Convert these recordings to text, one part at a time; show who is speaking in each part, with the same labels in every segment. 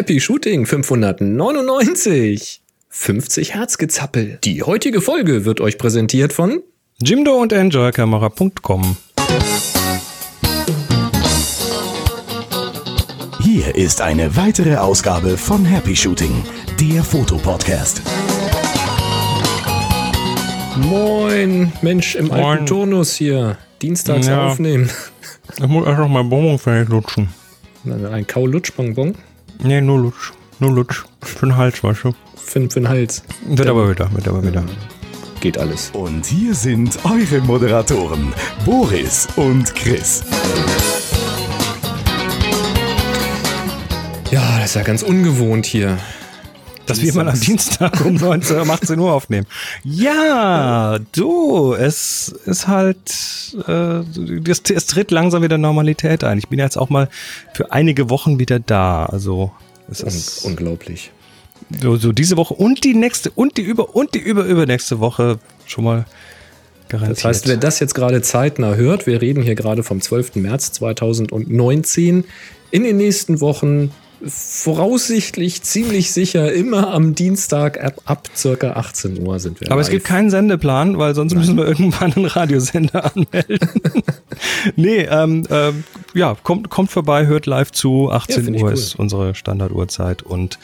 Speaker 1: Happy Shooting 599. 50 Herzgezappel. Die heutige Folge wird euch präsentiert von
Speaker 2: Jimdo und EnjoyCamera.com.
Speaker 3: Hier ist eine weitere Ausgabe von Happy Shooting, der Fotopodcast.
Speaker 1: Moin, Mensch im
Speaker 2: Moin.
Speaker 1: alten Turnus hier. Dienstags
Speaker 2: Ja.
Speaker 1: aufnehmen.
Speaker 2: Ich muss erst noch mal Bonbon fertig lutschen.
Speaker 1: Ein Kaulutschbonbon
Speaker 2: Nee, nur Lutsch. Nur Lutsch. Für den Hals, weißt du.
Speaker 1: für, für den Hals.
Speaker 2: Wird aber wieder, wird aber wieder.
Speaker 1: Geht alles.
Speaker 3: Und hier sind eure Moderatoren, Boris und Chris.
Speaker 1: Ja, das ist ja ganz ungewohnt hier.
Speaker 2: Dass wir mal am Dienstag um 19 Uhr, um 18 Uhr aufnehmen. Ja, du, es ist halt, äh, es, es tritt langsam wieder Normalität ein. Ich bin jetzt auch mal für einige Wochen wieder da. Also, es
Speaker 1: Un
Speaker 2: ist
Speaker 1: unglaublich.
Speaker 2: so, so diese Woche und die nächste und die über und die über übernächste Woche schon mal garantiert.
Speaker 1: Das heißt, wer das jetzt gerade zeitnah hört, wir reden hier gerade vom 12. März 2019, in den nächsten Wochen voraussichtlich ziemlich sicher immer am Dienstag ab, ab circa 18 Uhr sind wir
Speaker 2: Aber es
Speaker 1: live.
Speaker 2: gibt keinen Sendeplan, weil sonst müssen wir irgendwann einen Radiosender anmelden. nee, ähm, ähm, ja, kommt, kommt vorbei, hört live zu. 18
Speaker 1: find ich
Speaker 2: Uhr
Speaker 1: cool.
Speaker 2: ist unsere Standarduhrzeit. Und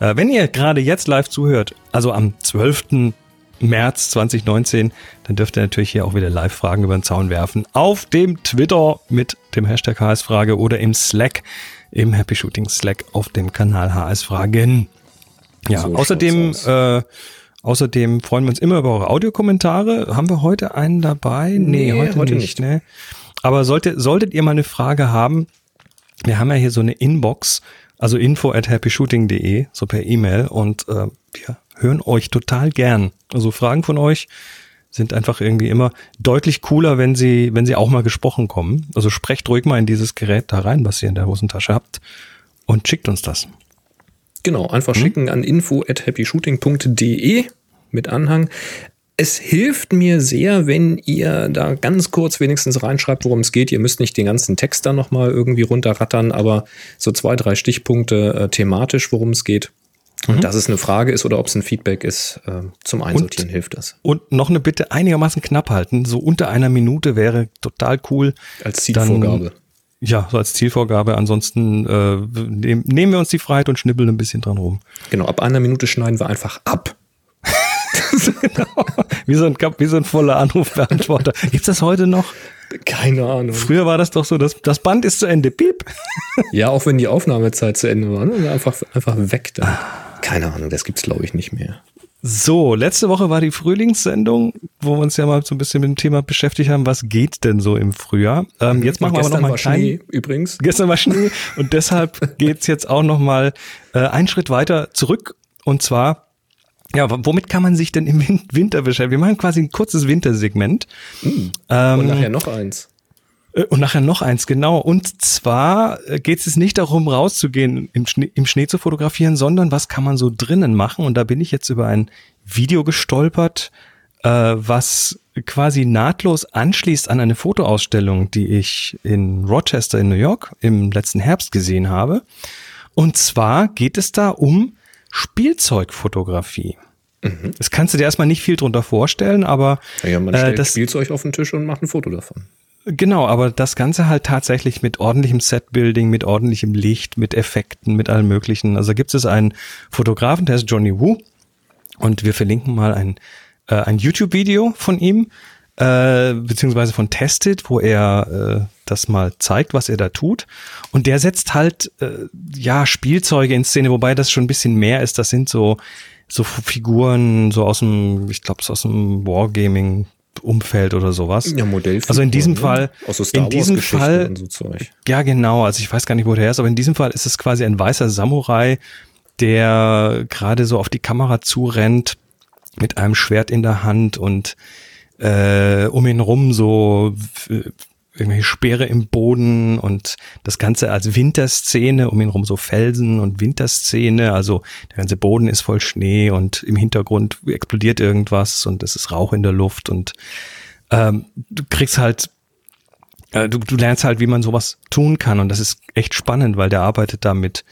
Speaker 2: äh, wenn ihr gerade jetzt live zuhört, also am 12. März 2019, dann dürft ihr natürlich hier auch wieder Live-Fragen über den Zaun werfen. Auf dem Twitter mit dem Hashtag HS-Frage oder im Slack, im Happy Shooting Slack auf dem Kanal HS-Fragen. Ja,
Speaker 1: So
Speaker 2: außerdem, äh, außerdem freuen wir uns immer über eure Audiokommentare. Haben wir heute einen dabei?
Speaker 1: Nee,
Speaker 2: heute,
Speaker 1: heute
Speaker 2: nicht.
Speaker 1: nicht.
Speaker 2: Ne? Aber sollte, solltet ihr mal eine Frage haben, wir haben ja hier so eine Inbox, also info at happyshooting.de, so per E-Mail und äh, wir hören euch total gern. Also Fragen von euch sind einfach irgendwie immer deutlich cooler, wenn sie, wenn sie auch mal gesprochen kommen. Also sprecht ruhig mal in dieses Gerät da rein, was ihr in der Hosentasche habt und schickt uns das.
Speaker 1: Genau, einfach
Speaker 2: Hm?
Speaker 1: schicken an info at happyshooting.de mit Anhang. Es hilft mir sehr, wenn ihr da ganz kurz wenigstens reinschreibt, worum es geht. Ihr müsst nicht den ganzen Text da nochmal irgendwie runterrattern, aber so zwei, drei Stichpunkte äh, thematisch, worum es geht.
Speaker 2: Mhm.
Speaker 1: Und dass es eine Frage ist oder ob es ein Feedback ist, äh, zum Einsortieren hilft das.
Speaker 2: Und noch eine Bitte einigermaßen knapp halten. So unter einer Minute wäre total cool.
Speaker 1: Als Zielvorgabe.
Speaker 2: Dann, ja, so als Zielvorgabe. Ansonsten äh, nehm, nehmen wir uns die Freiheit und schnibbeln ein bisschen dran rum.
Speaker 1: Genau, ab einer Minute schneiden wir einfach ab.
Speaker 2: Wie so ein, wie so ein voller Anrufbeantworter. Gibt's das heute noch?
Speaker 1: Keine Ahnung.
Speaker 2: Früher war das doch so, das, das Band ist zu Ende. Piep.
Speaker 1: Ja, auch wenn die Aufnahmezeit zu Ende war, ne? einfach, einfach weg dann. Keine Ahnung, das gibt's glaube ich nicht mehr.
Speaker 2: So, letzte Woche war die Frühlingssendung, wo wir uns ja mal so ein bisschen mit dem Thema beschäftigt haben, was geht denn so im Frühjahr. Ähm, jetzt machen wir aber
Speaker 1: Gestern
Speaker 2: noch mal
Speaker 1: war
Speaker 2: einen kleinen,
Speaker 1: Schnee übrigens.
Speaker 2: Gestern war Schnee und deshalb geht's jetzt auch noch mal äh, einen Schritt weiter zurück und zwar ja, womit kann man sich denn im Win- Winter beschäftigen? Wir machen quasi ein kurzes Wintersegment. Ähm,
Speaker 1: Und nachher noch eins.
Speaker 2: Äh, Und nachher noch eins, genau. Und zwar äh, geht es nicht darum, rauszugehen, im Schnee, im Schnee zu fotografieren, sondern was kann man so drinnen machen? Und da bin ich jetzt über ein Video gestolpert, äh, was quasi nahtlos anschließt an eine Fotoausstellung, die ich in Rochester in New York im letzten Herbst gesehen habe. Und zwar geht es da um Spielzeugfotografie. Das kannst du dir erstmal nicht viel drunter vorstellen, aber
Speaker 1: Ja, man
Speaker 2: äh,
Speaker 1: stellt
Speaker 2: das,
Speaker 1: Spielzeug auf den Tisch und macht ein Foto davon.
Speaker 2: Genau, aber das Ganze halt tatsächlich mit ordentlichem Setbuilding, mit ordentlichem Licht, mit Effekten, mit allem möglichen. Also gibt es einen Fotografen, der ist Johnny Wu und wir verlinken mal ein, äh, ein YouTube-Video von ihm, äh, beziehungsweise von Tested, wo er äh, das mal zeigt, was er da tut. Und der setzt halt äh, ja Spielzeuge in Szene, wobei das schon ein bisschen mehr ist. Das sind so so Figuren, so aus dem, ich glaube, aus dem Wargaming Umfeld oder sowas.
Speaker 1: Ja, Modell.
Speaker 2: Also in diesem Fall,
Speaker 1: Aus so Star
Speaker 2: in diesem Fall,
Speaker 1: so
Speaker 2: ja genau, also ich weiß gar nicht, wo der ist, aber in diesem Fall ist es quasi ein weißer Samurai, der gerade so auf die Kamera zurennt mit einem Schwert in der Hand und äh, um ihn rum so äh, irgendwelche Speere im Boden und das Ganze als Winterszene, um ihn rum so Felsen und Winterszene, also der ganze Boden ist voll Schnee und im Hintergrund explodiert irgendwas und es ist Rauch in der Luft und ähm, du kriegst halt äh, du, du lernst halt, wie man sowas tun kann und das ist echt spannend, weil der arbeitet da mit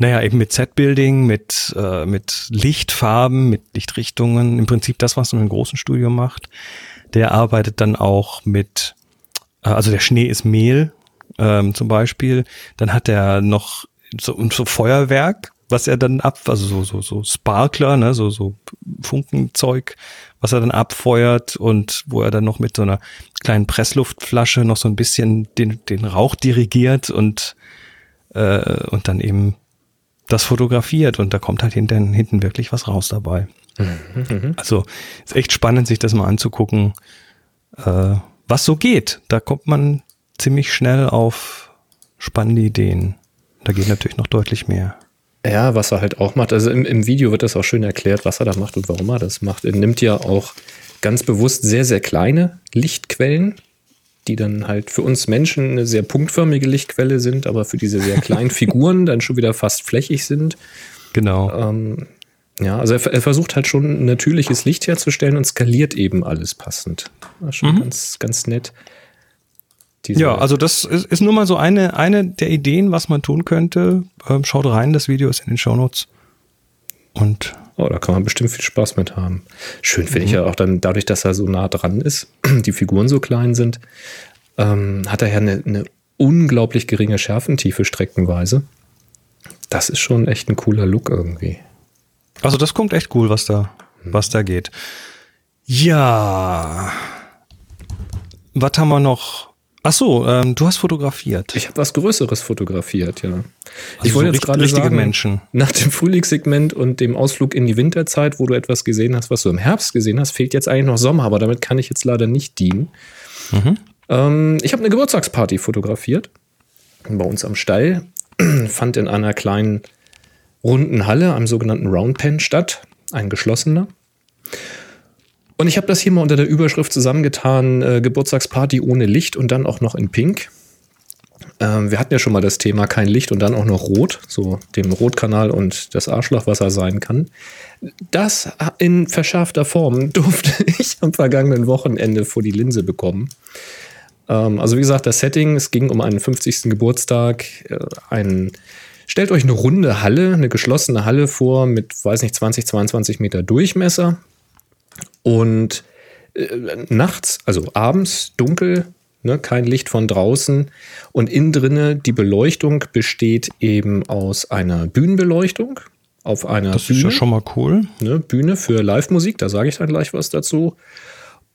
Speaker 2: Naja, eben mit Set-Building, mit, äh, mit Lichtfarben, mit Lichtrichtungen, im Prinzip das, was man im großen Studio macht. Der arbeitet dann auch mit, also der Schnee ist Mehl ähm, zum Beispiel. Dann hat er noch so, so Feuerwerk, was er dann ab, also so, so, so Sparkler, ne, so, so Funkenzeug, was er dann abfeuert und wo er dann noch mit so einer kleinen Pressluftflasche noch so ein bisschen den, den Rauch dirigiert und, äh, und dann eben das fotografiert und da kommt halt hinten, hinten wirklich was raus dabei. Mhm. Also ist echt spannend, sich das mal anzugucken, äh, was so geht. Da kommt man ziemlich schnell auf spannende Ideen. Da geht natürlich noch deutlich mehr.
Speaker 1: Ja, was er halt auch macht, also im, im Video wird das auch schön erklärt, was er da macht und warum er das macht. Er nimmt ja auch ganz bewusst sehr, sehr kleine Lichtquellen, die dann halt für uns Menschen eine sehr punktförmige Lichtquelle sind, aber für diese sehr kleinen Figuren dann schon wieder fast flächig sind.
Speaker 2: Genau.
Speaker 1: Ähm, ja, also er, er, versucht halt schon natürliches Licht herzustellen und skaliert eben alles passend. Ist schon mhm. ganz, ganz nett.
Speaker 2: Ja, also das ist, ist nur mal so eine, eine der Ideen, was man tun könnte. Ähm, schaut rein, das Video ist in den Shownotes. Und
Speaker 1: Oh, da kann man bestimmt viel Spaß mit haben. Schön finde mhm. ich ja auch dann, dadurch, dass er so nah dran ist, die Figuren so klein sind, ähm, hat er ja eine, eine unglaublich geringe Schärfentiefe streckenweise. Das ist schon echt ein cooler Look irgendwie.
Speaker 2: Also das kommt echt cool, was da, mhm. was da geht. Ja. Was haben wir noch? Ach so, ähm, du hast fotografiert.
Speaker 1: Ich habe was Größeres fotografiert, ja. Also
Speaker 2: ich wollte so jetzt gerade sagen, Menschen.
Speaker 1: nach dem Frühlingssegment und dem Ausflug in die Winterzeit, wo du etwas gesehen hast, was du im Herbst gesehen hast, fehlt jetzt eigentlich noch Sommer, aber damit kann ich jetzt leider nicht dienen. Mhm. Ähm, ich habe eine Geburtstagsparty fotografiert bei uns am Stall, fand in einer kleinen runden Halle, einem sogenannten Round Pen statt, ein geschlossener. Und ich habe das hier mal unter der Überschrift zusammengetan, äh, Geburtstagsparty ohne Licht und dann auch noch in Pink. Ähm, wir hatten ja schon mal das Thema kein Licht und dann auch noch Rot, so dem Rotkanal und das Arschlochwasser sein kann. Das in verschärfter Form durfte ich am vergangenen Wochenende vor die Linse bekommen. Ähm, also wie gesagt, das Setting, es ging um einen 50. Geburtstag, äh, ein Stellt euch eine runde Halle, eine geschlossene Halle vor mit, weiß nicht, 20, 22 Meter Durchmesser. Und äh, nachts, also abends, dunkel, ne, kein Licht von draußen. Und innen drinne die Beleuchtung besteht eben aus einer Bühnenbeleuchtung auf einer
Speaker 2: das
Speaker 1: Bühne.
Speaker 2: ist ja schon mal cool.
Speaker 1: Ne, Bühne für Live-Musik, da sage ich dann gleich was dazu.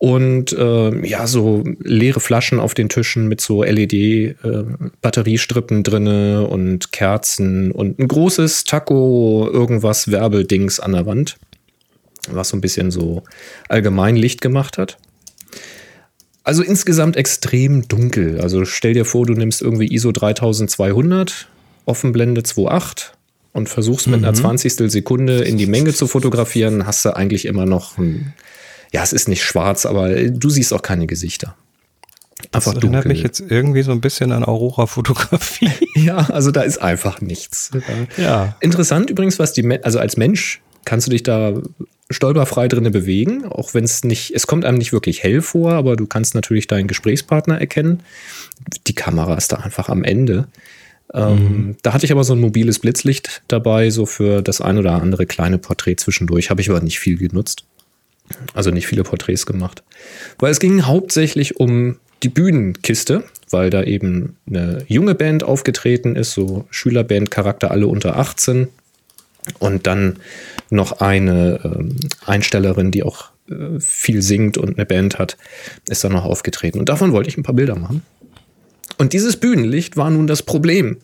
Speaker 1: Und äh, ja, so leere Flaschen auf den Tischen mit so LED-Batteriestrippen äh, drinne und Kerzen und ein großes Taco, irgendwas Werbeldings an der Wand was so ein bisschen so allgemein Licht gemacht hat. Also insgesamt extrem dunkel. Also stell dir vor, du nimmst irgendwie ISO 3200, Offenblende 2.8 und versuchst mit mhm. einer 20. Sekunde in die Menge zu fotografieren, hast du eigentlich immer noch ein, ja, es ist nicht schwarz, aber du siehst auch keine Gesichter.
Speaker 2: Einfach das erinnert dunkel. mich jetzt irgendwie so ein bisschen an Aurora-Fotografie.
Speaker 1: ja, also da ist einfach nichts. Ja. Interessant übrigens, was die, also als Mensch kannst du dich da stolperfrei drinne bewegen, auch wenn es nicht, es kommt einem nicht wirklich hell vor, aber du kannst natürlich deinen Gesprächspartner erkennen. Die Kamera ist da einfach am Ende. Ähm, mhm. Da hatte ich aber so ein mobiles Blitzlicht dabei, so für das ein oder andere kleine Porträt zwischendurch. Habe ich aber nicht viel genutzt. Also nicht viele Porträts gemacht. Weil es ging hauptsächlich um die Bühnenkiste, weil da eben eine junge Band aufgetreten ist, so Schülerband-Charakter, alle unter 18. Und dann noch eine ähm, Einstellerin, die auch äh, viel singt und eine Band hat, ist dann noch aufgetreten. Und davon wollte ich ein paar Bilder machen. Und dieses Bühnenlicht war nun das Problem.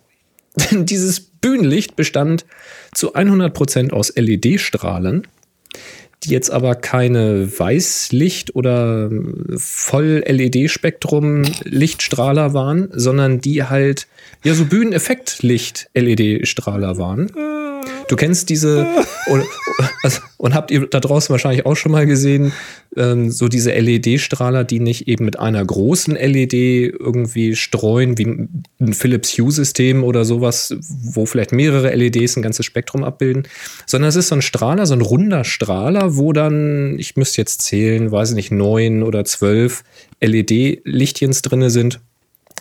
Speaker 1: Denn dieses Bühnenlicht bestand zu 100% aus LED-Strahlen, die jetzt aber keine Weißlicht- oder Voll-LED-Spektrum-Lichtstrahler waren, sondern die halt ja so Bühneneffekt-Licht-LED-Strahler waren. Du kennst diese und, und, habt ihr da draußen wahrscheinlich auch schon mal gesehen, ähm, so diese LED-Strahler, die nicht eben mit einer großen LED irgendwie streuen, wie ein Philips Hue-System oder sowas, wo vielleicht mehrere LEDs ein ganzes Spektrum abbilden, sondern es ist so ein Strahler, so ein runder Strahler, wo dann, ich müsste jetzt zählen, weiß ich nicht, neun oder zwölf LED-Lichtchens drinne sind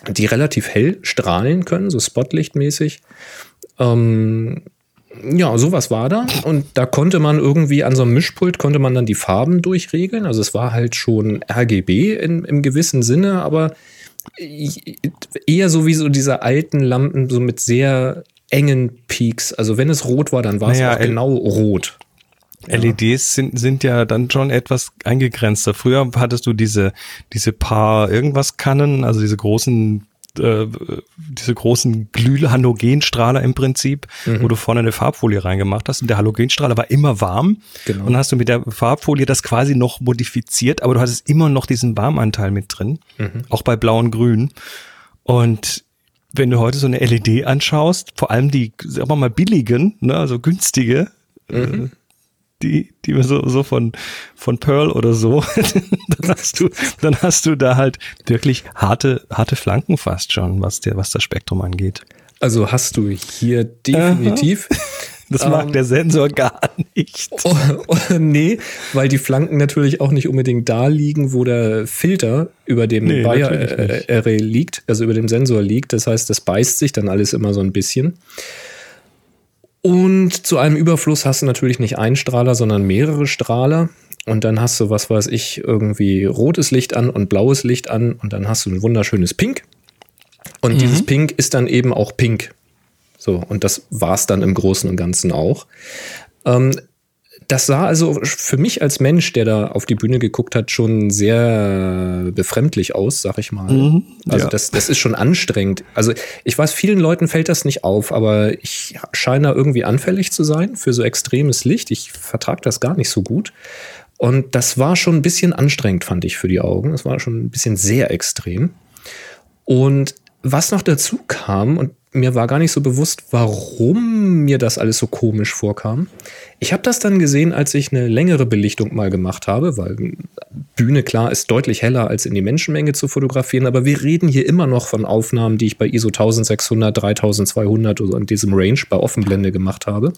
Speaker 1: die relativ hell strahlen können, so spotlichtmäßig. Ähm, ja, sowas war da. Und da konnte man irgendwie an so einem Mischpult konnte man dann die Farben durchregeln. Also es war halt schon RGB in, im gewissen Sinne, aber eher so wie so diese alten Lampen, so mit sehr engen Peaks. Also wenn es rot war, dann war naja, es auch genau rot.
Speaker 2: LEDs sind, sind ja dann schon etwas eingegrenzter. Früher hattest du diese, diese paar irgendwas Kannen, also diese großen äh, diese großen Glühhalogenstrahler im Prinzip, mhm. wo du vorne eine Farbfolie reingemacht hast und der Halogenstrahler war immer warm genau. und hast du mit der Farbfolie das quasi noch modifiziert, aber du hattest immer noch diesen Warmanteil mit drin, mhm. auch bei blau und grün und wenn du heute so eine LED anschaust, vor allem die, sagen wir mal, billigen, ne, also günstige, mhm. Äh, die, die wir so, so von, von Pearl oder so, dann hast du, dann hast du da halt wirklich harte, harte Flanken fast schon, was der, was das Spektrum angeht.
Speaker 1: Also hast du hier definitiv.
Speaker 2: Aha. Das mag ähm, der Sensor gar nicht.
Speaker 1: Oh, oh, nee, weil die Flanken natürlich auch nicht unbedingt da liegen, wo der Filter über dem nee, Bayer-Array liegt, also über dem Sensor liegt. Das heißt, das beißt sich dann alles immer so ein bisschen. Und zu einem Überfluss hast du natürlich nicht einen Strahler, sondern mehrere Strahler. Und dann hast du, was weiß ich, irgendwie rotes Licht an und blaues Licht an. Und dann hast du ein wunderschönes Pink. Und mhm. dieses Pink ist dann eben auch pink. So, und das war es dann im Großen und Ganzen auch. Ähm, das sah also für mich als Mensch, der da auf die Bühne geguckt hat, schon sehr befremdlich aus, sag ich mal. Mhm, also ja. das, das ist schon anstrengend. Also ich weiß, vielen Leuten fällt das nicht auf, aber ich scheine da irgendwie anfällig zu sein für so extremes Licht. Ich vertrage das gar nicht so gut. Und das war schon ein bisschen anstrengend, fand ich, für die Augen. Das war schon ein bisschen sehr extrem. Und was noch dazu kam, und mir war gar nicht so bewusst, warum mir das alles so komisch vorkam. Ich habe das dann gesehen, als ich eine längere Belichtung mal gemacht habe, weil Bühne klar ist deutlich heller als in die Menschenmenge zu fotografieren, aber wir reden hier immer noch von Aufnahmen, die ich bei ISO 1600, 3200 oder in diesem Range bei Offenblende gemacht habe.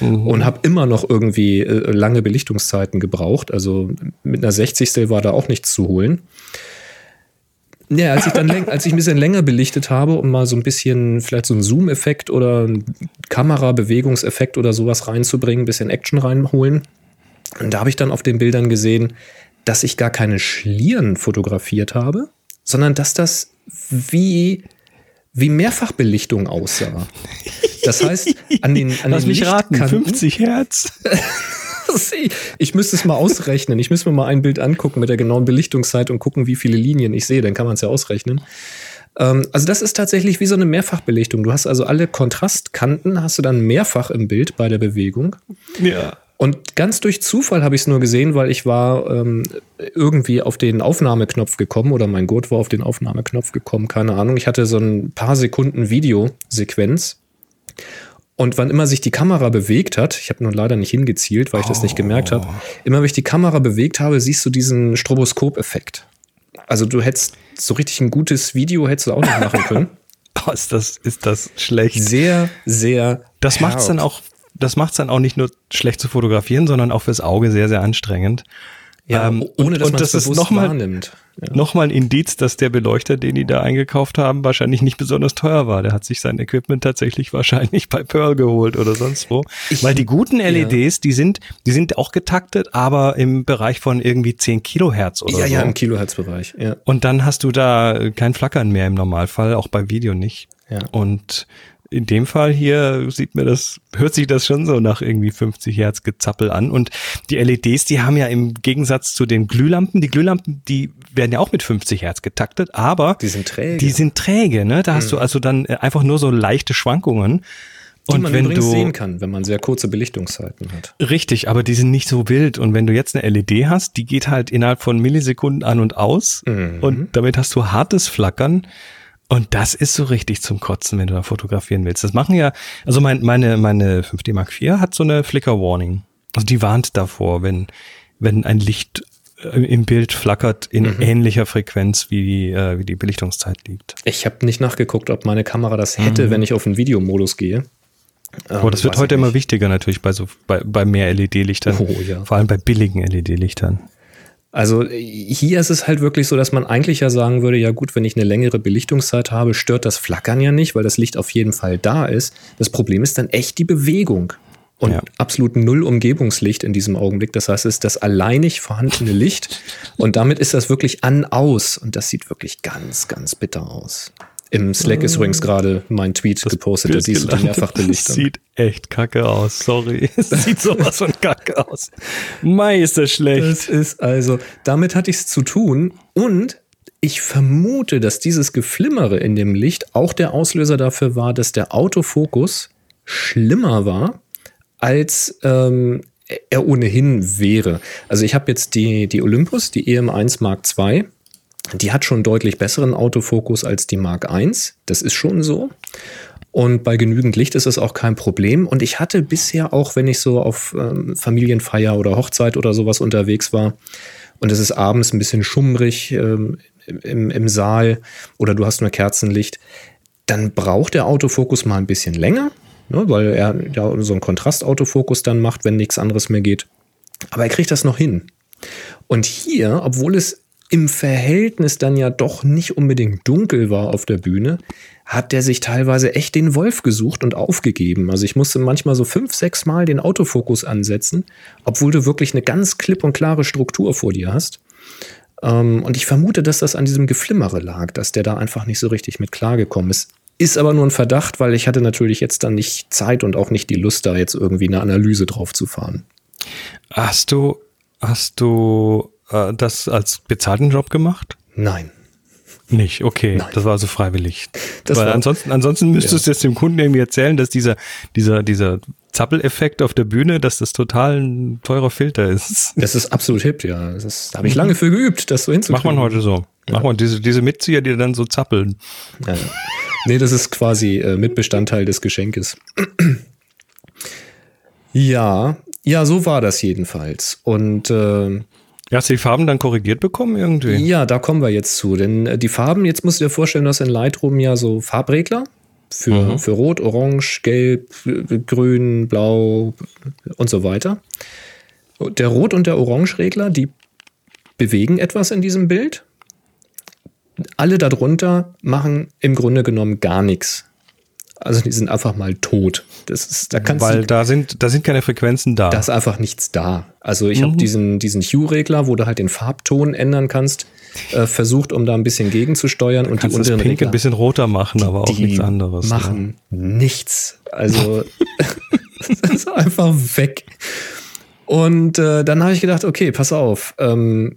Speaker 1: Mhm. Und habe immer noch irgendwie äh, lange Belichtungszeiten gebraucht. Also mit einer 60. war da auch nichts zu holen. Ja, als ich dann als ich ein bisschen länger belichtet habe und mal so ein bisschen vielleicht so einen Zoom-Effekt oder einen Kamerabewegungseffekt oder sowas reinzubringen, ein bisschen Action reinholen. Und da habe ich dann auf den Bildern gesehen, dass ich gar keine Schlieren fotografiert habe, sondern dass das wie, wie Mehrfachbelichtung aussah. Das heißt, an den, an
Speaker 2: Lass den mich raten, 50 Hertz.
Speaker 1: ich müsste es mal ausrechnen. Ich müsste mir mal ein Bild angucken mit der genauen Belichtungszeit und gucken, wie viele Linien ich sehe. Dann kann man es ja ausrechnen. Ähm, also das ist tatsächlich wie so eine Mehrfachbelichtung. Du hast also alle Kontrastkanten, hast du dann mehrfach im Bild bei der Bewegung.
Speaker 2: Ja.
Speaker 1: Und ganz durch Zufall habe ich es nur gesehen, weil ich war ähm, irgendwie auf den Aufnahmeknopf gekommen oder mein Gurt war auf den Aufnahmeknopf gekommen, keine Ahnung. Ich hatte so ein paar Sekunden Videosequenz und wann immer sich die Kamera bewegt hat, ich habe nur leider nicht hingezielt, weil ich das nicht gemerkt habe, oh. immer wenn ich die Kamera bewegt habe, siehst du diesen Stroboskop-Effekt. Also du hättest so richtig ein gutes Video hättest du auch nicht machen können.
Speaker 2: oh, ist das, ist das schlecht.
Speaker 1: Sehr, sehr.
Speaker 2: Das macht's dann auch, das macht's dann auch nicht nur schlecht zu fotografieren, sondern auch fürs Auge sehr, sehr anstrengend.
Speaker 1: Ja, ähm, ohne dass man es bewusst
Speaker 2: noch mal, wahrnimmt. Ja. Nochmal ein Indiz, dass der Beleuchter, den die da eingekauft haben, wahrscheinlich nicht besonders teuer war. Der hat sich sein Equipment tatsächlich wahrscheinlich bei Pearl geholt oder sonst wo. Ich, Weil die guten LEDs, ja. die sind, die sind auch getaktet, aber im Bereich von irgendwie 10 Kilohertz oder
Speaker 1: ja,
Speaker 2: so.
Speaker 1: Ja, ja, im Kilohertz-Bereich, ja.
Speaker 2: Und dann hast du da kein Flackern mehr im Normalfall, auch bei Video nicht. Ja. Und in dem Fall hier sieht mir das, hört sich das schon so nach irgendwie 50 Hertz Gezappel an. Und die LEDs, die haben ja im Gegensatz zu den Glühlampen, die Glühlampen, die werden ja auch mit 50 Hertz getaktet, aber
Speaker 1: die sind träge.
Speaker 2: Die sind träge, ne? Da mhm. hast du also dann äh, einfach nur so leichte Schwankungen.
Speaker 1: Die und man wenn du sehen kann, wenn man sehr kurze Belichtungszeiten hat.
Speaker 2: Richtig, aber die sind nicht so wild. Und wenn du jetzt eine LED hast, die geht halt innerhalb von Millisekunden an und aus. Mhm. Und damit hast du hartes Flackern. Und das ist so richtig zum Kotzen, wenn du da fotografieren willst. Das machen ja, also mein, meine, meine 5D Mark IV hat so eine Flicker Warning. Also die warnt davor, wenn, wenn ein Licht äh, im Bild flackert in mhm. ähnlicher Frequenz wie die, äh, wie die Belichtungszeit liegt.
Speaker 1: Ich habe nicht nachgeguckt, ob meine Kamera das hätte, mhm. wenn ich auf den Videomodus gehe.
Speaker 2: Aber ähm, das wird heute immer wichtiger natürlich bei so bei, bei mehr LED-Lichtern. Oh, ja. Vor allem bei billigen LED-Lichtern.
Speaker 1: Also hier ist es halt wirklich so, dass man eigentlich ja sagen würde, ja gut, wenn ich eine längere Belichtungszeit habe, stört das Flackern ja nicht, weil das Licht auf jeden Fall da ist. Das Problem ist dann echt die Bewegung und ja. absolut null Umgebungslicht in diesem Augenblick. Das heißt, es ist das alleinig vorhandene Licht und damit ist das wirklich an aus und das sieht wirklich ganz, ganz bitter aus. Im Slack ist übrigens gerade mein Tweet das gepostet, da siehst du die Mehrfachbelichtung.
Speaker 2: Das sieht echt kacke aus, sorry. Es sieht sowas von kacke aus. Mei, ist das schlecht.
Speaker 1: Das ist also, damit hatte ich es zu tun und ich vermute, dass dieses Geflimmere in dem Licht auch der Auslöser dafür war, dass der Autofokus schlimmer war, als ähm, er ohnehin wäre. Also ich habe jetzt die, die Olympus, die EM1 Mark II die hat schon deutlich besseren Autofokus als die Mark I. Das ist schon so. Und bei genügend Licht ist es auch kein Problem. Und ich hatte bisher auch, wenn ich so auf ähm, Familienfeier oder Hochzeit oder sowas unterwegs war, und es ist abends ein bisschen schummrig ähm, im, im Saal oder du hast nur Kerzenlicht, dann braucht der Autofokus mal ein bisschen länger, ne, weil er ja so einen Kontrastautofokus dann macht, wenn nichts anderes mehr geht. Aber er kriegt das noch hin. Und hier, obwohl es im Verhältnis dann ja doch nicht unbedingt dunkel war auf der Bühne, hat der sich teilweise echt den Wolf gesucht und aufgegeben. Also ich musste manchmal so fünf, sechs Mal den Autofokus ansetzen, obwohl du wirklich eine ganz klipp und klare Struktur vor dir hast. Ähm, und ich vermute, dass das an diesem Geflimmere lag, dass der da einfach nicht so richtig mit klargekommen ist. Ist aber nur ein Verdacht, weil ich hatte natürlich jetzt dann nicht Zeit und auch nicht die Lust, da jetzt irgendwie eine Analyse drauf zu fahren.
Speaker 2: Hast du, hast du äh, das als bezahlten Job gemacht?
Speaker 1: Nein.
Speaker 2: Nicht, okay. Nein. Das war also freiwillig.
Speaker 1: Das
Speaker 2: Weil
Speaker 1: war,
Speaker 2: ansonsten, ansonsten müsstest ja. du jetzt dem Kunden irgendwie erzählen, dass dieser, dieser, dieser Zappeleffekt auf der Bühne, dass das total ein teurer Filter ist.
Speaker 1: Das ist absolut hip, ja. Das da habe ich lange für geübt, das so hinzukriegen.
Speaker 2: Macht man heute so. Ja. Macht man diese, diese Mitzieher, die dann so zappeln.
Speaker 1: Ja. Nee, das ist quasi äh, Mitbestandteil des Geschenkes. ja, ja, so war das jedenfalls. Und äh,
Speaker 2: hast du die Farben dann korrigiert bekommen irgendwie?
Speaker 1: Ja, da kommen wir jetzt zu. Denn äh, die Farben, jetzt musst du dir vorstellen, dass in Lightroom ja so Farbregler für, mhm. für Rot, Orange, Gelb, Grün, Blau und so weiter. Der Rot- und der Orange-Regler, die bewegen etwas in diesem Bild. Alle darunter machen im Grunde genommen gar nichts. Also die sind einfach mal tot. Das ist, da kannst
Speaker 2: Weil
Speaker 1: du,
Speaker 2: da sind, da sind keine Frequenzen da.
Speaker 1: Da ist einfach nichts da. Also ich mhm. habe diesen, diesen Hue-Regler, wo du halt den Farbton ändern kannst, äh, versucht, um da ein bisschen gegenzusteuern
Speaker 2: und die unteren das Pink Regler, ein bisschen roter machen, aber auch nichts anderes.
Speaker 1: Machen ja. nichts. Also das ist einfach weg. Und äh, dann habe ich gedacht, okay, pass auf. Ähm,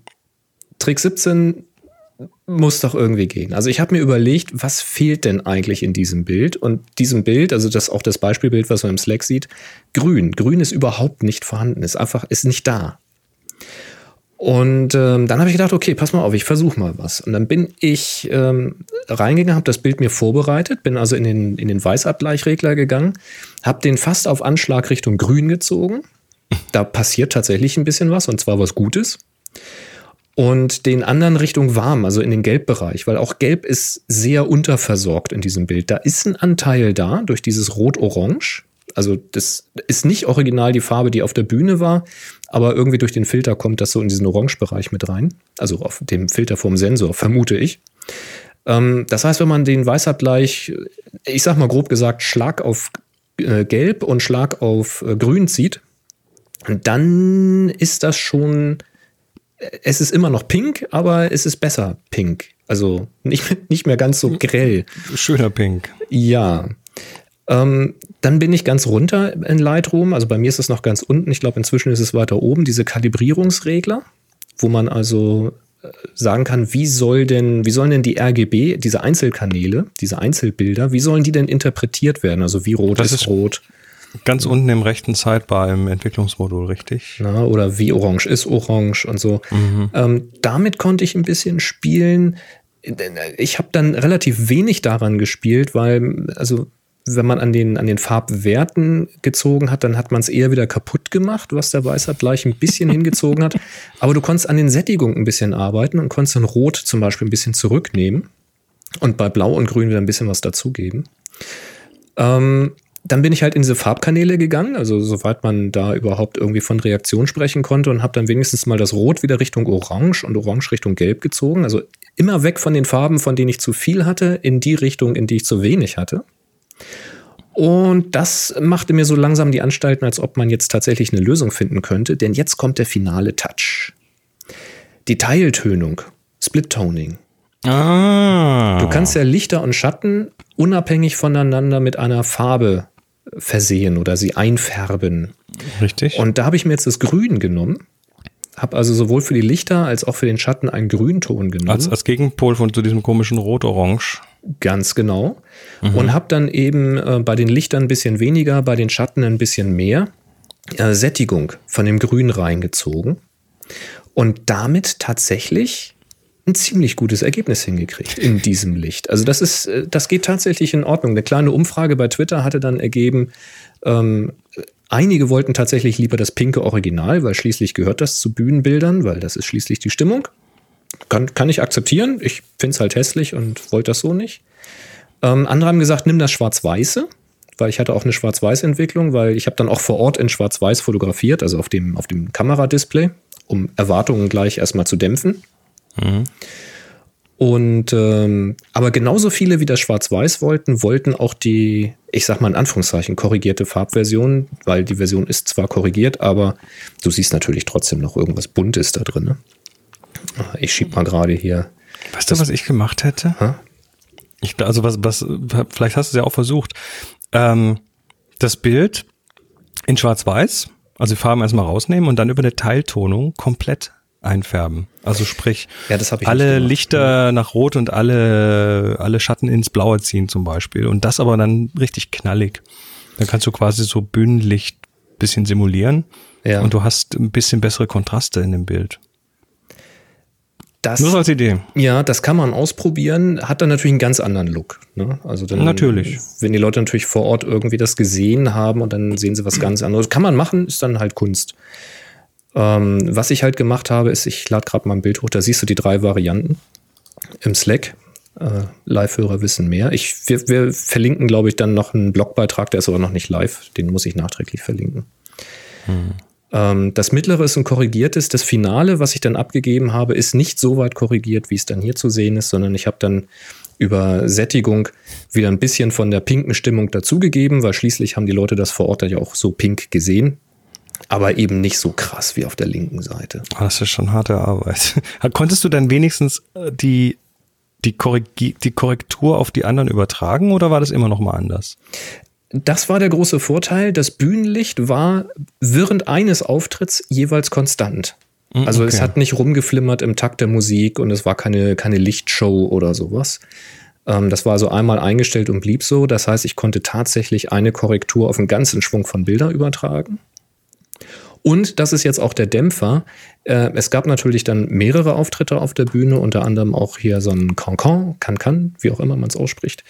Speaker 1: Trick 17 muss doch irgendwie gehen. Also ich habe mir überlegt, was fehlt denn eigentlich in diesem Bild? Und diesem Bild, also das auch das Beispielbild, was man im Slack sieht, grün. Grün ist überhaupt nicht vorhanden, ist einfach, ist nicht da. Und ähm, dann habe ich gedacht, okay, pass mal auf, ich versuche mal was. Und dann bin ich ähm, reingegangen, habe das Bild mir vorbereitet, bin also in den, in den Weißabgleichregler gegangen, habe den fast auf Anschlag Richtung Grün gezogen. Da passiert tatsächlich ein bisschen was, und zwar was Gutes und den anderen Richtung warm, also in den Gelbbereich, weil auch Gelb ist sehr unterversorgt in diesem Bild. Da ist ein Anteil da durch dieses Rot-Orange. Also das ist nicht original die Farbe, die auf der Bühne war, aber irgendwie durch den Filter kommt das so in diesen Orangebereich mit rein. Also auf dem Filter vom Sensor, vermute ich. Ähm, das heißt, wenn man den Weißabgleich, ich sag mal grob gesagt, Schlag auf äh, Gelb und Schlag auf äh, Grün zieht, dann ist das schon es ist immer noch pink, aber es ist besser pink. Also nicht, nicht mehr ganz so grell.
Speaker 2: Schöner Pink.
Speaker 1: Ja. Ähm, dann bin ich ganz runter in Lightroom. Also bei mir ist es noch ganz unten. Ich glaube, inzwischen ist es weiter oben. Diese Kalibrierungsregler, wo man also äh, sagen kann, wie soll denn, wie sollen denn die RGB, diese Einzelkanäle, diese Einzelbilder, wie sollen die denn interpretiert werden? Also wie rot ist, ist rot?
Speaker 2: Ganz unten im rechten Sidebar im Entwicklungsmodul, richtig?
Speaker 1: Na, oder wie orange ist orange und so. Mhm. Ähm, damit konnte ich ein bisschen spielen. Ich habe dann relativ wenig daran gespielt, weil, also wenn man an den, an den Farbwerten gezogen hat, dann hat man es eher wieder kaputt gemacht, was der Weißabgleich ein bisschen hingezogen hat. Aber du konntest an den Sättigungen ein bisschen arbeiten und konntest dann Rot zum Beispiel ein bisschen zurücknehmen und bei Blau und Grün wieder ein bisschen was dazugeben. Ähm, dann bin ich halt in diese Farbkanäle gegangen, also soweit man da überhaupt irgendwie von Reaktion sprechen konnte und habe dann wenigstens mal das Rot wieder Richtung Orange und Orange Richtung Gelb gezogen. Also immer weg von den Farben, von denen ich zu viel hatte, in die Richtung, in die ich zu wenig hatte. Und das machte mir so langsam die Anstalten, als ob man jetzt tatsächlich eine Lösung finden könnte, denn jetzt kommt der finale Touch. Die Teiltönung, Split-Toning.
Speaker 2: Ah.
Speaker 1: Du kannst ja Lichter und Schatten unabhängig voneinander mit einer Farbe versehen oder sie einfärben.
Speaker 2: Richtig.
Speaker 1: Und da habe ich mir jetzt das Grün genommen. Habe also sowohl für die Lichter als auch für den Schatten einen Grünton genommen.
Speaker 2: als, als Gegenpol von zu diesem komischen Rot-Orange.
Speaker 1: Ganz genau. Und habe dann eben äh, bei den Lichtern ein bisschen weniger, bei den Schatten ein bisschen mehr äh, Sättigung von dem Grün reingezogen. Und damit tatsächlich ein ziemlich gutes Ergebnis hingekriegt in diesem Licht. Also das ist, äh, das geht tatsächlich in Ordnung. Eine kleine Umfrage bei Twitter hatte dann ergeben, ähm, einige wollten tatsächlich lieber das pinke Original, weil schließlich gehört das zu Bühnenbildern, weil das ist schließlich die Stimmung. Kann, kann ich akzeptieren. Ich finde es halt hässlich und wollte das so nicht. Ähm, andere haben gesagt, nimm das Schwarz-Weiße, weil ich hatte auch eine Schwarz-Weiß-Entwicklung, weil ich habe dann auch vor Ort in Schwarz-Weiß fotografiert, also auf dem, auf dem Kameradisplay, um Erwartungen gleich erstmal zu dämpfen. Und ähm, aber genauso viele wie das Schwarz-Weiß wollten, wollten auch die, ich sag mal in Anführungszeichen, korrigierte Farbversion, weil die Version ist zwar korrigiert, aber du siehst natürlich trotzdem noch irgendwas Buntes da drin. Ne? Ich schieb mal gerade hier.
Speaker 2: Weißt du, was ich gemacht hätte?
Speaker 1: Hä?
Speaker 2: Ich, also was, was, vielleicht hast du es ja auch versucht. Ähm, das Bild in Schwarz-Weiß, also die Farben erstmal rausnehmen und dann über eine Teiltonung komplett einfärben. Also sprich,
Speaker 1: Ja,
Speaker 2: alle. Lichter nach Rot und alle, alle Schatten ins Blaue ziehen zum Beispiel. Und das aber dann richtig knallig. Dann kannst du quasi so Bühnenlicht bisschen simulieren.
Speaker 1: Ja.
Speaker 2: Und du hast ein bisschen bessere Kontraste in dem Bild.
Speaker 1: Das,
Speaker 2: Nur so als Idee.
Speaker 1: Ja, das kann man ausprobieren, hat dann natürlich einen ganz anderen Look. Ne? Also dann,
Speaker 2: Natürlich.
Speaker 1: Wenn die Leute natürlich vor Ort irgendwie das gesehen haben und dann sehen sie was ganz anderes. Kann man machen, ist dann halt Kunst. Ähm, was ich halt gemacht habe, ist, ich lade gerade mal ein Bild hoch, da siehst du die drei Varianten im Slack. Äh, Live-Hörer wissen mehr. Ich, wir, wir verlinken, glaube ich, dann noch einen Blogbeitrag, der ist aber noch nicht live, den muss ich nachträglich verlinken. Ähm, das mittlere ist ein korrigiertes. Das Finale, was ich dann abgegeben habe, ist nicht so weit korrigiert, wie es dann hier zu sehen ist, sondern ich habe dann über Sättigung wieder ein bisschen von der pinken Stimmung dazugegeben, weil schließlich haben die Leute das vor Ort ja auch so pink gesehen. Aber eben nicht so krass wie auf der linken Seite.
Speaker 2: Ah, Das ist schon harte Arbeit. Konntest du dann wenigstens äh, die, die, Korrigi die Korrektur auf die anderen übertragen oder war das immer noch mal anders?
Speaker 1: Das war der große Vorteil. Das Bühnenlicht war während eines Auftritts jeweils konstant.
Speaker 2: Mm,
Speaker 1: Also es
Speaker 2: okay.
Speaker 1: hat nicht rumgeflimmert im Takt der Musik und es war keine, keine Lichtshow oder sowas. Ähm, das war so einmal eingestellt und blieb so. Das heißt, ich konnte tatsächlich eine Korrektur auf einen ganzen Schwung von Bilder übertragen. Und das ist jetzt auch der Dämpfer. Äh, es gab natürlich dann mehrere Auftritte auf der Bühne, unter anderem auch hier so ein Cancan, Cancan, wie auch immer man es ausspricht.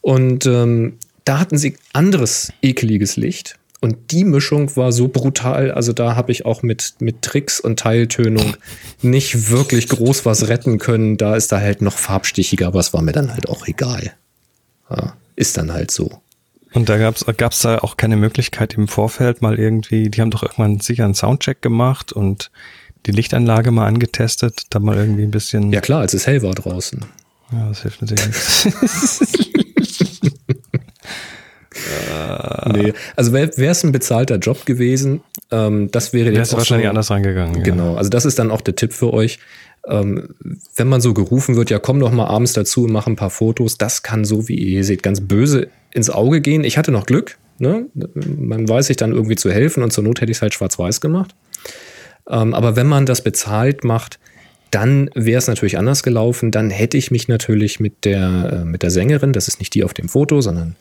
Speaker 1: Und ähm, da hatten sie anderes ekeliges Licht. Und die Mischung war so brutal, also da habe ich auch mit, mit Tricks und Teiltönung nicht wirklich groß was retten können. Da ist da halt noch farbstichiger, aber es war mir dann halt auch egal. Ja, ist dann halt so.
Speaker 2: Und da gab's gab's da auch keine Möglichkeit im Vorfeld mal irgendwie, die haben doch irgendwann sicher einen Soundcheck gemacht und die Lichtanlage mal angetestet, da mal irgendwie ein bisschen.
Speaker 1: Ja klar, als es hell war draußen.
Speaker 2: Ja, das hilft natürlich nichts.
Speaker 1: Nee, also wäre es ein bezahlter Job gewesen, ähm, das wäre jetzt
Speaker 2: ist
Speaker 1: auch
Speaker 2: wahrscheinlich
Speaker 1: so,
Speaker 2: anders rangegangen. ja.
Speaker 1: Genau, also das ist dann auch der Tipp für euch. Ähm, wenn man so gerufen wird, ja, komm doch mal abends dazu und mach ein paar Fotos, das kann so, wie ihr seht, ganz böse ins Auge gehen. Ich hatte noch Glück, ne? man weiß sich dann irgendwie zu helfen und zur Not hätte ich es halt schwarz-weiß gemacht. Ähm, aber wenn man das bezahlt macht, dann wäre es natürlich anders gelaufen. Dann hätte ich mich natürlich mit der, äh, mit der Sängerin, das ist nicht die auf dem Foto, sondern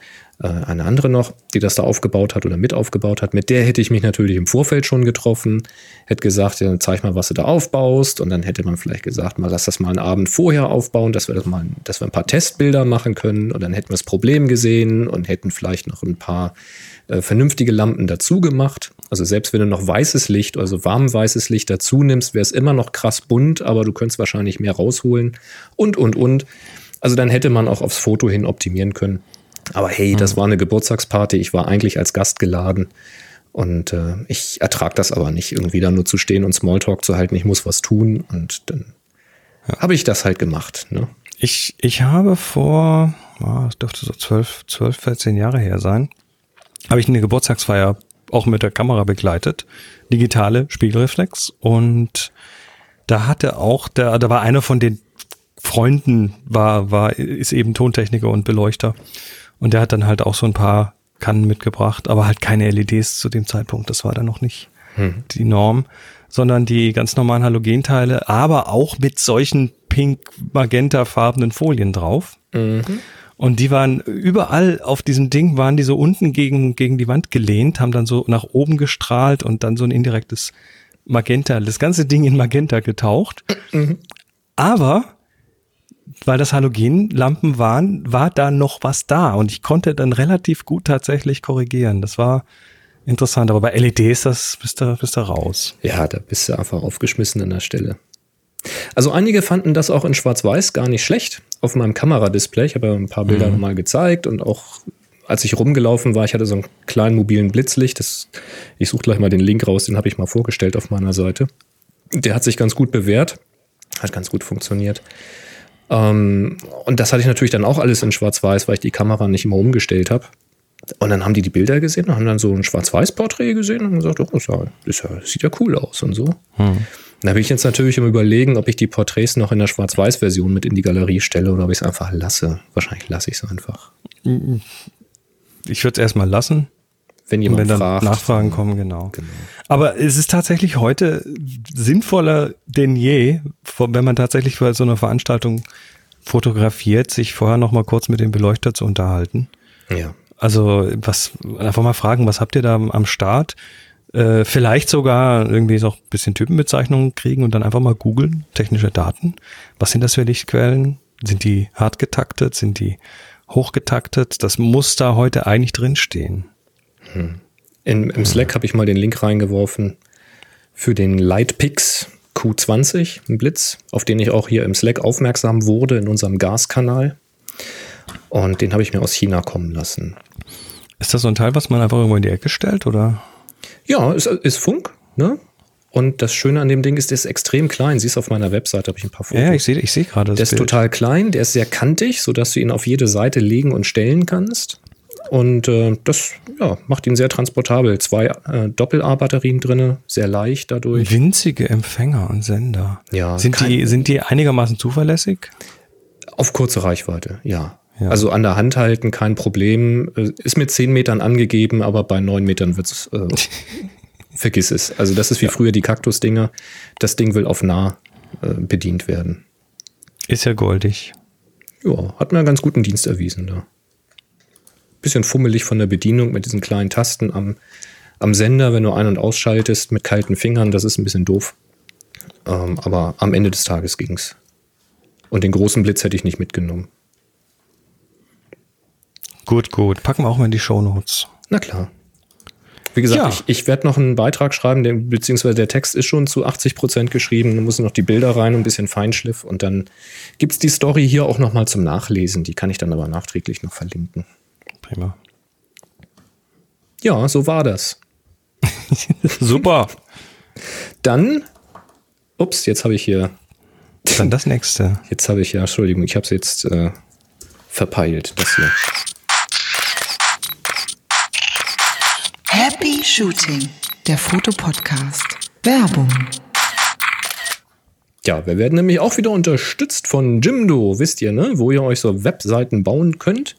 Speaker 1: eine andere noch, die das da aufgebaut hat oder mit aufgebaut hat, mit der hätte ich mich natürlich im Vorfeld schon getroffen, hätte gesagt, ja, zeig mal, was du da aufbaust. Und dann hätte man vielleicht gesagt, mal lass das mal einen Abend vorher aufbauen, dass wir das mal, dass wir ein paar Testbilder machen können. Und dann hätten wir das Problem gesehen und hätten vielleicht noch ein paar äh, vernünftige Lampen dazu gemacht. Also selbst wenn du noch weißes Licht, also warm weißes Licht dazu nimmst, wäre es immer noch krass bunt, aber du könntest wahrscheinlich mehr rausholen und, und, und. Also dann hätte man auch aufs Foto hin optimieren können. Aber hey, das war eine Geburtstagsparty. Ich war eigentlich als Gast geladen. Und äh, ich ertrage das aber nicht, irgendwie da nur zu stehen und Smalltalk zu halten. Ich muss was tun. Und dann ja. habe ich das halt gemacht. Ne?
Speaker 2: Ich, ich habe vor, oh, das dürfte so 12, 12, 14 Jahre her sein, habe ich eine Geburtstagsfeier auch mit der Kamera begleitet. Digitale Spiegelreflex. Und da hatte auch, der, da war einer von den Freunden, war, war, ist eben Tontechniker und Beleuchter. Und der hat dann halt auch so ein paar Kannen mitgebracht, aber halt keine LEDs zu dem Zeitpunkt. Das war dann noch nicht hm. die Norm, sondern die ganz normalen Halogenteile, aber auch mit solchen pink-magenta-farbenen Folien drauf. Mhm. Und die waren überall auf diesem Ding, waren die so unten gegen, gegen die Wand gelehnt, haben dann so nach oben gestrahlt und dann so ein indirektes Magenta, das ganze Ding in Magenta getaucht. Mhm. Aber weil das Halogenlampen waren, war da noch was da und ich konnte dann relativ gut tatsächlich korrigieren. Das war interessant, aber bei LEDs das bist du, bist du raus.
Speaker 1: Ja, da bist du einfach aufgeschmissen an der Stelle. Also einige fanden das auch in Schwarz-Weiß gar nicht schlecht auf meinem Kameradisplay. Ich habe ja ein paar Bilder mhm. mal gezeigt und auch als ich rumgelaufen war, ich hatte so einen kleinen mobilen Blitzlicht. Das, ich suche gleich mal den Link raus, den habe ich mal vorgestellt auf meiner Seite. Der hat sich ganz gut bewährt, hat ganz gut funktioniert. Ähm, und das hatte ich natürlich dann auch alles in Schwarz-Weiß, weil ich die Kamera nicht immer umgestellt habe. Und dann haben die die Bilder gesehen und haben dann so ein Schwarz-Weiß-Porträt gesehen und gesagt, oh, das, sieht ja cool aus und so. Hm. Da bin ich jetzt natürlich im Überlegen, ob ich die Porträts noch in der Schwarz-Weiß-Version mit in die Galerie stelle oder ob ich es einfach lasse. Wahrscheinlich lasse ich es einfach.
Speaker 2: Ich würde es erstmal lassen.
Speaker 1: Wenn jemand
Speaker 2: wenn dann
Speaker 1: fragt.
Speaker 2: Nachfragen kommen, genau. genau. Aber es ist tatsächlich heute sinnvoller denn je, wenn man tatsächlich für so eine Veranstaltung fotografiert, sich vorher noch mal kurz mit dem Beleuchter zu unterhalten.
Speaker 1: Ja.
Speaker 2: Also was einfach mal fragen, was habt ihr da am Start? Äh, vielleicht sogar irgendwie so ein bisschen Typenbezeichnungen kriegen und dann einfach mal googeln, technische Daten. Was sind das für Lichtquellen? Sind die hart getaktet? Sind die hochgetaktet? Das muss da heute eigentlich drinstehen.
Speaker 1: Hm. In, Im Slack habe ich mal den Link reingeworfen für den Lightpix Q20, ein Blitz, auf den ich auch hier im Slack aufmerksam wurde in unserem Gaskanal. Und den habe ich mir aus China kommen lassen.
Speaker 2: Ist das so ein Teil, was man einfach irgendwo in die Ecke stellt, oder?
Speaker 1: Ja, ist, ist Funk, ne? Und das Schöne an dem Ding ist, der ist extrem klein. Siehst du auf meiner Webseite, habe ich ein paar
Speaker 2: Fotos. Ja, ich sehe ich seh gerade.
Speaker 1: Der ist Bild. total klein, der ist sehr kantig, sodass du ihn auf jede Seite legen und stellen kannst. Und äh, das ja, macht ihn sehr transportabel. Zwei äh, Doppel-A-Batterien drin, sehr leicht dadurch.
Speaker 2: Winzige Empfänger und Sender.
Speaker 1: Ja,
Speaker 2: sind, die, sind die einigermaßen zuverlässig?
Speaker 1: Auf kurze Reichweite, ja. Ja. Also an der Hand halten, kein Problem. Äh, ist mit 10 Metern angegeben, aber bei 9 Metern wird's äh, vergiss es. Also das ist wie ja. früher die Kaktus-Dinger. Das Ding will auf nah äh, bedient werden.
Speaker 2: Ist ja goldig.
Speaker 1: Ja, hat mir einen ganz guten Dienst erwiesen da. Bisschen fummelig von der Bedienung mit diesen kleinen Tasten am, am Sender, wenn du ein- und ausschaltest mit kalten Fingern. Das ist ein bisschen doof. Ähm, aber am Ende des Tages ging's. Und den großen Blitz hätte ich nicht mitgenommen.
Speaker 2: Gut, gut. Packen wir auch mal in die Show Notes.
Speaker 1: Na klar. Wie gesagt, ja. ich, ich werde noch einen Beitrag schreiben, der, beziehungsweise der Text ist schon zu 80 Prozent geschrieben. Da müssen noch die Bilder rein, ein bisschen Feinschliff. Und dann gibt es die Story hier auch noch mal zum Nachlesen. Die kann ich dann aber nachträglich noch verlinken.
Speaker 2: Prima.
Speaker 1: Ja, so war das.
Speaker 2: Super.
Speaker 1: Dann, ups, jetzt habe ich hier.
Speaker 2: Dann das nächste.
Speaker 1: Jetzt habe ich ja, Entschuldigung, ich habe es jetzt äh, verpeilt, das hier.
Speaker 4: Happy Shooting, der Fotopodcast. Werbung.
Speaker 1: Ja, wir werden nämlich auch wieder unterstützt von Jimdo, wisst ihr, ne? Wo ihr euch so Webseiten bauen könnt.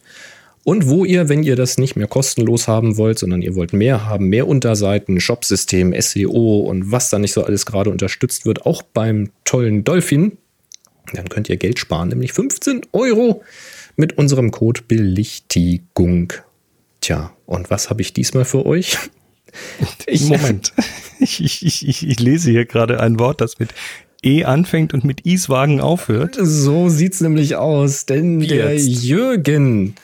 Speaker 1: Und wo ihr, wenn ihr das nicht mehr kostenlos haben wollt, sondern ihr wollt mehr haben, mehr Unterseiten, Shopsystem, SEO und was da nicht so alles gerade unterstützt wird, auch beim tollen Dolphin, dann könnt ihr Geld sparen, nämlich 15 Euro mit unserem Code Belichtigung. Tja, und was habe ich diesmal für euch?
Speaker 2: Ich, Moment. Ich, ich, ich, ich lese hier gerade ein Wort, das mit E anfängt und mit Iswagen aufhört.
Speaker 1: So sieht's nämlich aus, denn Wie der jetzt? Jürgen,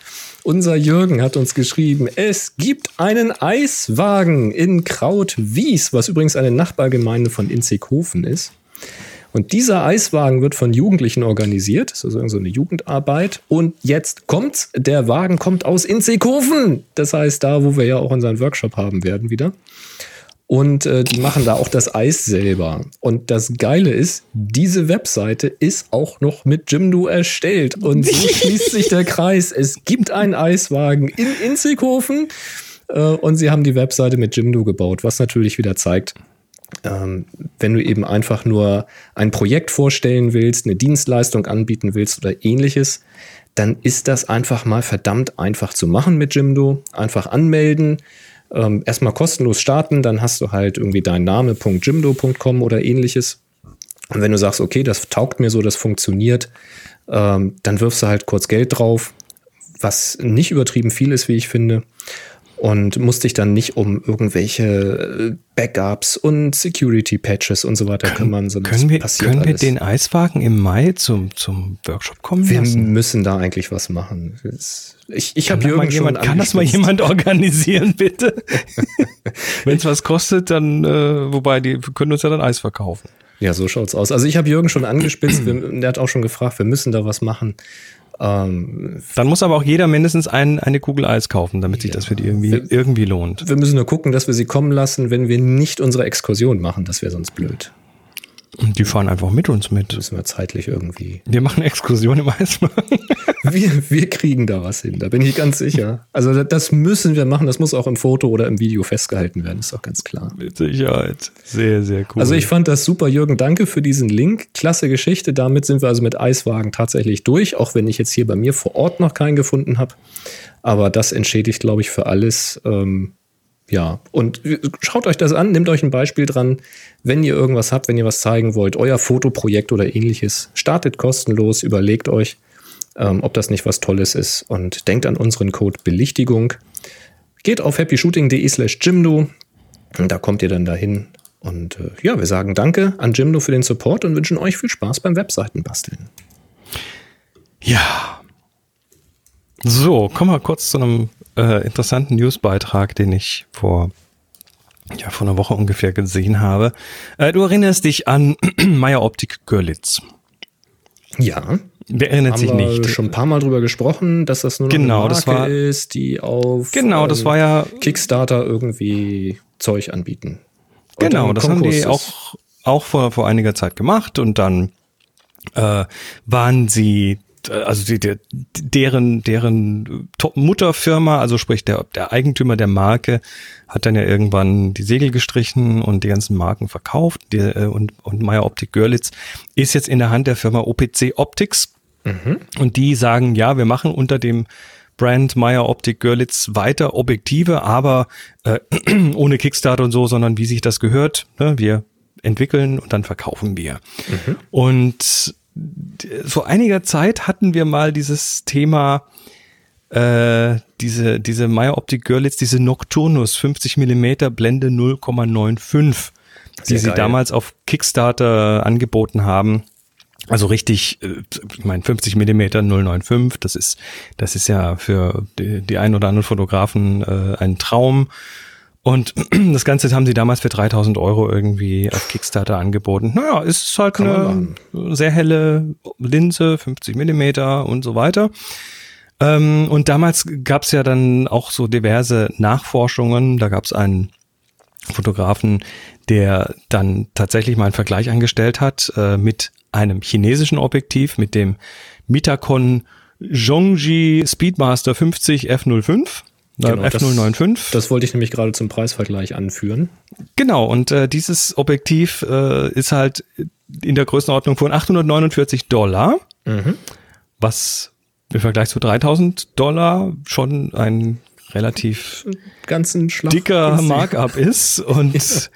Speaker 1: unser Jürgen hat uns geschrieben, es gibt einen Eiswagen in Krautwies, was übrigens eine Nachbargemeinde von Inzighofen ist. Und dieser Eiswagen wird von Jugendlichen organisiert. Das ist also so eine Jugendarbeit. Und jetzt kommt's. Der Wagen kommt aus Inzighofen. Das heißt, da, wo wir ja auch unseren Workshop haben werden wieder. Und äh, die machen da auch das Eis selber. Und das Geile ist, diese Webseite ist auch noch mit Jimdo erstellt. Und so schließt sich der Kreis. Es gibt einen Eiswagen in Inzighofen. Äh, und sie haben die Webseite mit Jimdo gebaut, was natürlich wieder zeigt, ähm, wenn du eben einfach nur ein Projekt vorstellen willst, eine Dienstleistung anbieten willst oder ähnliches, dann ist das einfach mal verdammt einfach zu machen mit Jimdo. Einfach anmelden, ähm, erstmal kostenlos starten, dann hast du halt irgendwie dein Name.jimdo.com oder ähnliches. Und wenn du sagst, okay, das taugt mir so, das funktioniert, ähm, dann wirfst du halt kurz Geld drauf, was nicht übertrieben viel ist, wie ich finde und musste dich dann nicht um irgendwelche äh, Backups und Security Patches und so weiter kümmern,
Speaker 2: sondern können wir, können wir den Eiswagen im Mai zum, zum Workshop kommen
Speaker 1: wir lassen? Wir müssen da eigentlich was machen. Ich, ich habe Jürgen
Speaker 2: jemand, Kann das mal jemand organisieren, bitte? Wenn es was kostet, dann, äh, wobei, die können uns ja dann Eis verkaufen.
Speaker 1: Ja, so schaut's aus. Also ich habe Jürgen schon angespitzt, der hat auch schon gefragt, wir müssen da was machen.
Speaker 2: Ähm, Dann muss aber auch jeder mindestens ein, eine Kugel Eis kaufen, damit sich ja, das für die irgendwie, wir, irgendwie lohnt.
Speaker 1: Wir müssen nur gucken, dass wir sie kommen lassen, wenn wir nicht unsere Exkursion machen. Das wäre sonst blöd.
Speaker 2: Die fahren einfach mit uns mit.
Speaker 1: Müssen wir zeitlich irgendwie.
Speaker 2: Wir machen Exkursion im Eiswagen.
Speaker 1: wir, wir kriegen da was hin, da bin ich ganz sicher. Also das müssen wir machen, das muss auch im Foto oder im Video festgehalten werden, ist doch ganz klar.
Speaker 2: Mit Sicherheit. Sehr, sehr cool.
Speaker 1: Also ich fand das super, Jürgen, danke für diesen Link. Klasse Geschichte. Damit sind wir also mit Eiswagen tatsächlich durch, auch wenn ich jetzt hier bei mir vor Ort noch keinen gefunden habe. Aber das entschädigt, glaube ich, für alles. Ähm, ja, und schaut euch das an, nehmt euch ein Beispiel dran. Wenn ihr irgendwas habt, wenn ihr was zeigen wollt, euer Fotoprojekt oder ähnliches, startet kostenlos, überlegt euch, ähm, ob das nicht was Tolles ist und denkt an unseren Code Belichtigung. Geht auf happyshooting.de slash Jimdo da kommt ihr dann dahin. Und äh, ja, wir sagen Danke an Jimdo für den Support und wünschen euch viel Spaß beim Webseitenbasteln.
Speaker 2: Ja. So, kommen wir kurz zu einem äh, interessanten Newsbeitrag, den ich vor ja, vor einer Woche ungefähr gesehen habe. Äh, du erinnerst dich an Meyer Optik Görlitz.
Speaker 1: Ja.
Speaker 2: Wer erinnert
Speaker 1: haben
Speaker 2: sich
Speaker 1: wir
Speaker 2: nicht?
Speaker 1: schon ein paar Mal drüber gesprochen, dass das nur noch
Speaker 2: genau,
Speaker 1: eine
Speaker 2: Marke war,
Speaker 1: ist, die auf
Speaker 2: genau, das ähm, war ja,
Speaker 1: Kickstarter irgendwie Zeug anbieten.
Speaker 2: Und genau, das haben die auch, auch vor, vor einiger Zeit gemacht und dann äh, waren sie also die, die, deren, deren Mutterfirma, also sprich der, der Eigentümer der Marke, hat dann ja irgendwann die Segel gestrichen und die ganzen Marken verkauft. Die, äh, und, und Meyer Optik Görlitz ist jetzt in der Hand der Firma OPC Optics. Mhm. Und die sagen, ja, wir machen unter dem Brand Meyer Optik Görlitz weiter Objektive, aber äh, ohne Kickstarter und so, sondern wie sich das gehört. Ne? Wir entwickeln und dann verkaufen wir. Mhm. Und vor einiger Zeit hatten wir mal dieses Thema, äh, diese, diese Meyer Optik Görlitz, diese Nocturnus 50 Millimeter Blende 0,95, die sie damals auf Kickstarter angeboten haben. Also richtig, äh, ich meine 50 Millimeter 095, das ist, das ist ja für die, die ein oder anderen Fotografen äh, ein Traum. Und das Ganze haben sie damals für 3000 Euro irgendwie auf Kickstarter angeboten. Naja, ist halt Kann eine sehr helle Linse, 50 Millimeter und so weiter. Ähm, und damals gab es ja dann auch so diverse Nachforschungen. Da gab es einen Fotografen, der dann tatsächlich mal einen Vergleich angestellt hat äh, mit einem chinesischen Objektiv, mit dem Mitacon Zhongji Speedmaster 50 F05 Genau, F095.
Speaker 1: Das, das, wollte ich nämlich gerade zum Preisvergleich anführen.
Speaker 2: Genau, und äh, dieses Objektiv äh, ist halt in der Größenordnung von 849 Dollar, mhm. was im Vergleich zu 3000 Dollar schon ein relativ
Speaker 1: ganzen Schlag
Speaker 2: dicker Markup ist. Und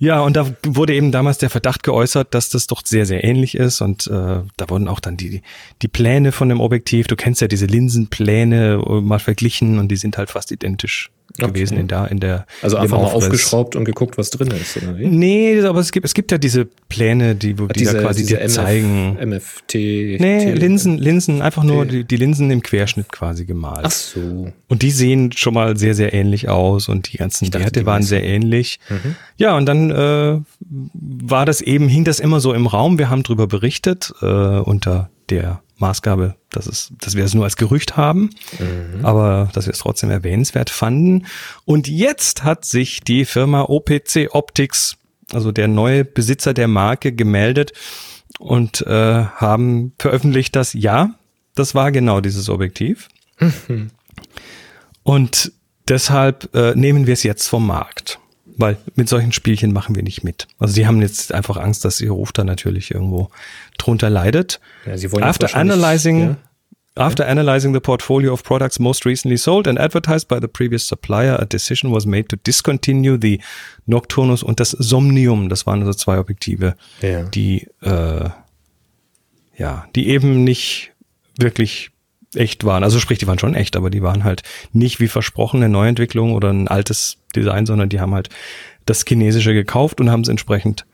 Speaker 2: ja. Und da wurde eben damals der Verdacht geäußert, dass das doch sehr, sehr ähnlich ist. Und äh, da wurden auch dann die, die Pläne von dem Objektiv, du kennst ja diese Linsenpläne, äh, mal verglichen und die sind halt fast identisch gewesen in da in der
Speaker 1: Also
Speaker 2: im
Speaker 1: einfach mal aufgeschraubt und geguckt, was drin ist, oder wie?
Speaker 2: Nee, aber es gibt es gibt ja diese Pläne, die wo die da quasi dir
Speaker 1: MF,
Speaker 2: zeigen.
Speaker 1: MFT.
Speaker 2: Nee, Linsen, Linsen, einfach nur die, die Linsen im Querschnitt quasi gemalt.
Speaker 1: Ach so.
Speaker 2: Und die sehen schon mal sehr, sehr ähnlich aus und die ganzen
Speaker 1: dachte,
Speaker 2: Werte
Speaker 1: die
Speaker 2: waren sehr ähnlich.
Speaker 1: Mhm.
Speaker 2: Ja, und dann äh, war das eben, hing das immer so im Raum. Wir haben drüber berichtet, äh, unter der Maßgabe, dass, es, dass wir es nur als Gerücht haben,
Speaker 1: Mhm.
Speaker 2: aber dass wir es trotzdem erwähnenswert fanden. Und jetzt hat sich die Firma OPC Optics, also der neue Besitzer der Marke, gemeldet und äh, haben veröffentlicht, dass ja, das war genau dieses Objektiv. Und deshalb äh, nehmen wir es jetzt vom Markt. Weil mit solchen Spielchen machen wir nicht mit. Also sie haben jetzt einfach Angst, dass ihr Ruf da natürlich irgendwo drunter leidet.
Speaker 1: Ja, sie wollen
Speaker 2: after analyzing
Speaker 1: ja.
Speaker 2: After analyzing the portfolio of products most recently sold and advertised by the previous supplier, a decision was made to discontinue the Nocturnus und das Somnium. Das waren also zwei Objektive,
Speaker 1: Ja.
Speaker 2: die äh, ja, die eben nicht wirklich echt waren. Also sprich, die waren schon echt, aber die waren halt nicht wie versprochen eine Neuentwicklung oder ein altes Design, sondern die haben halt das Chinesische gekauft und haben es entsprechend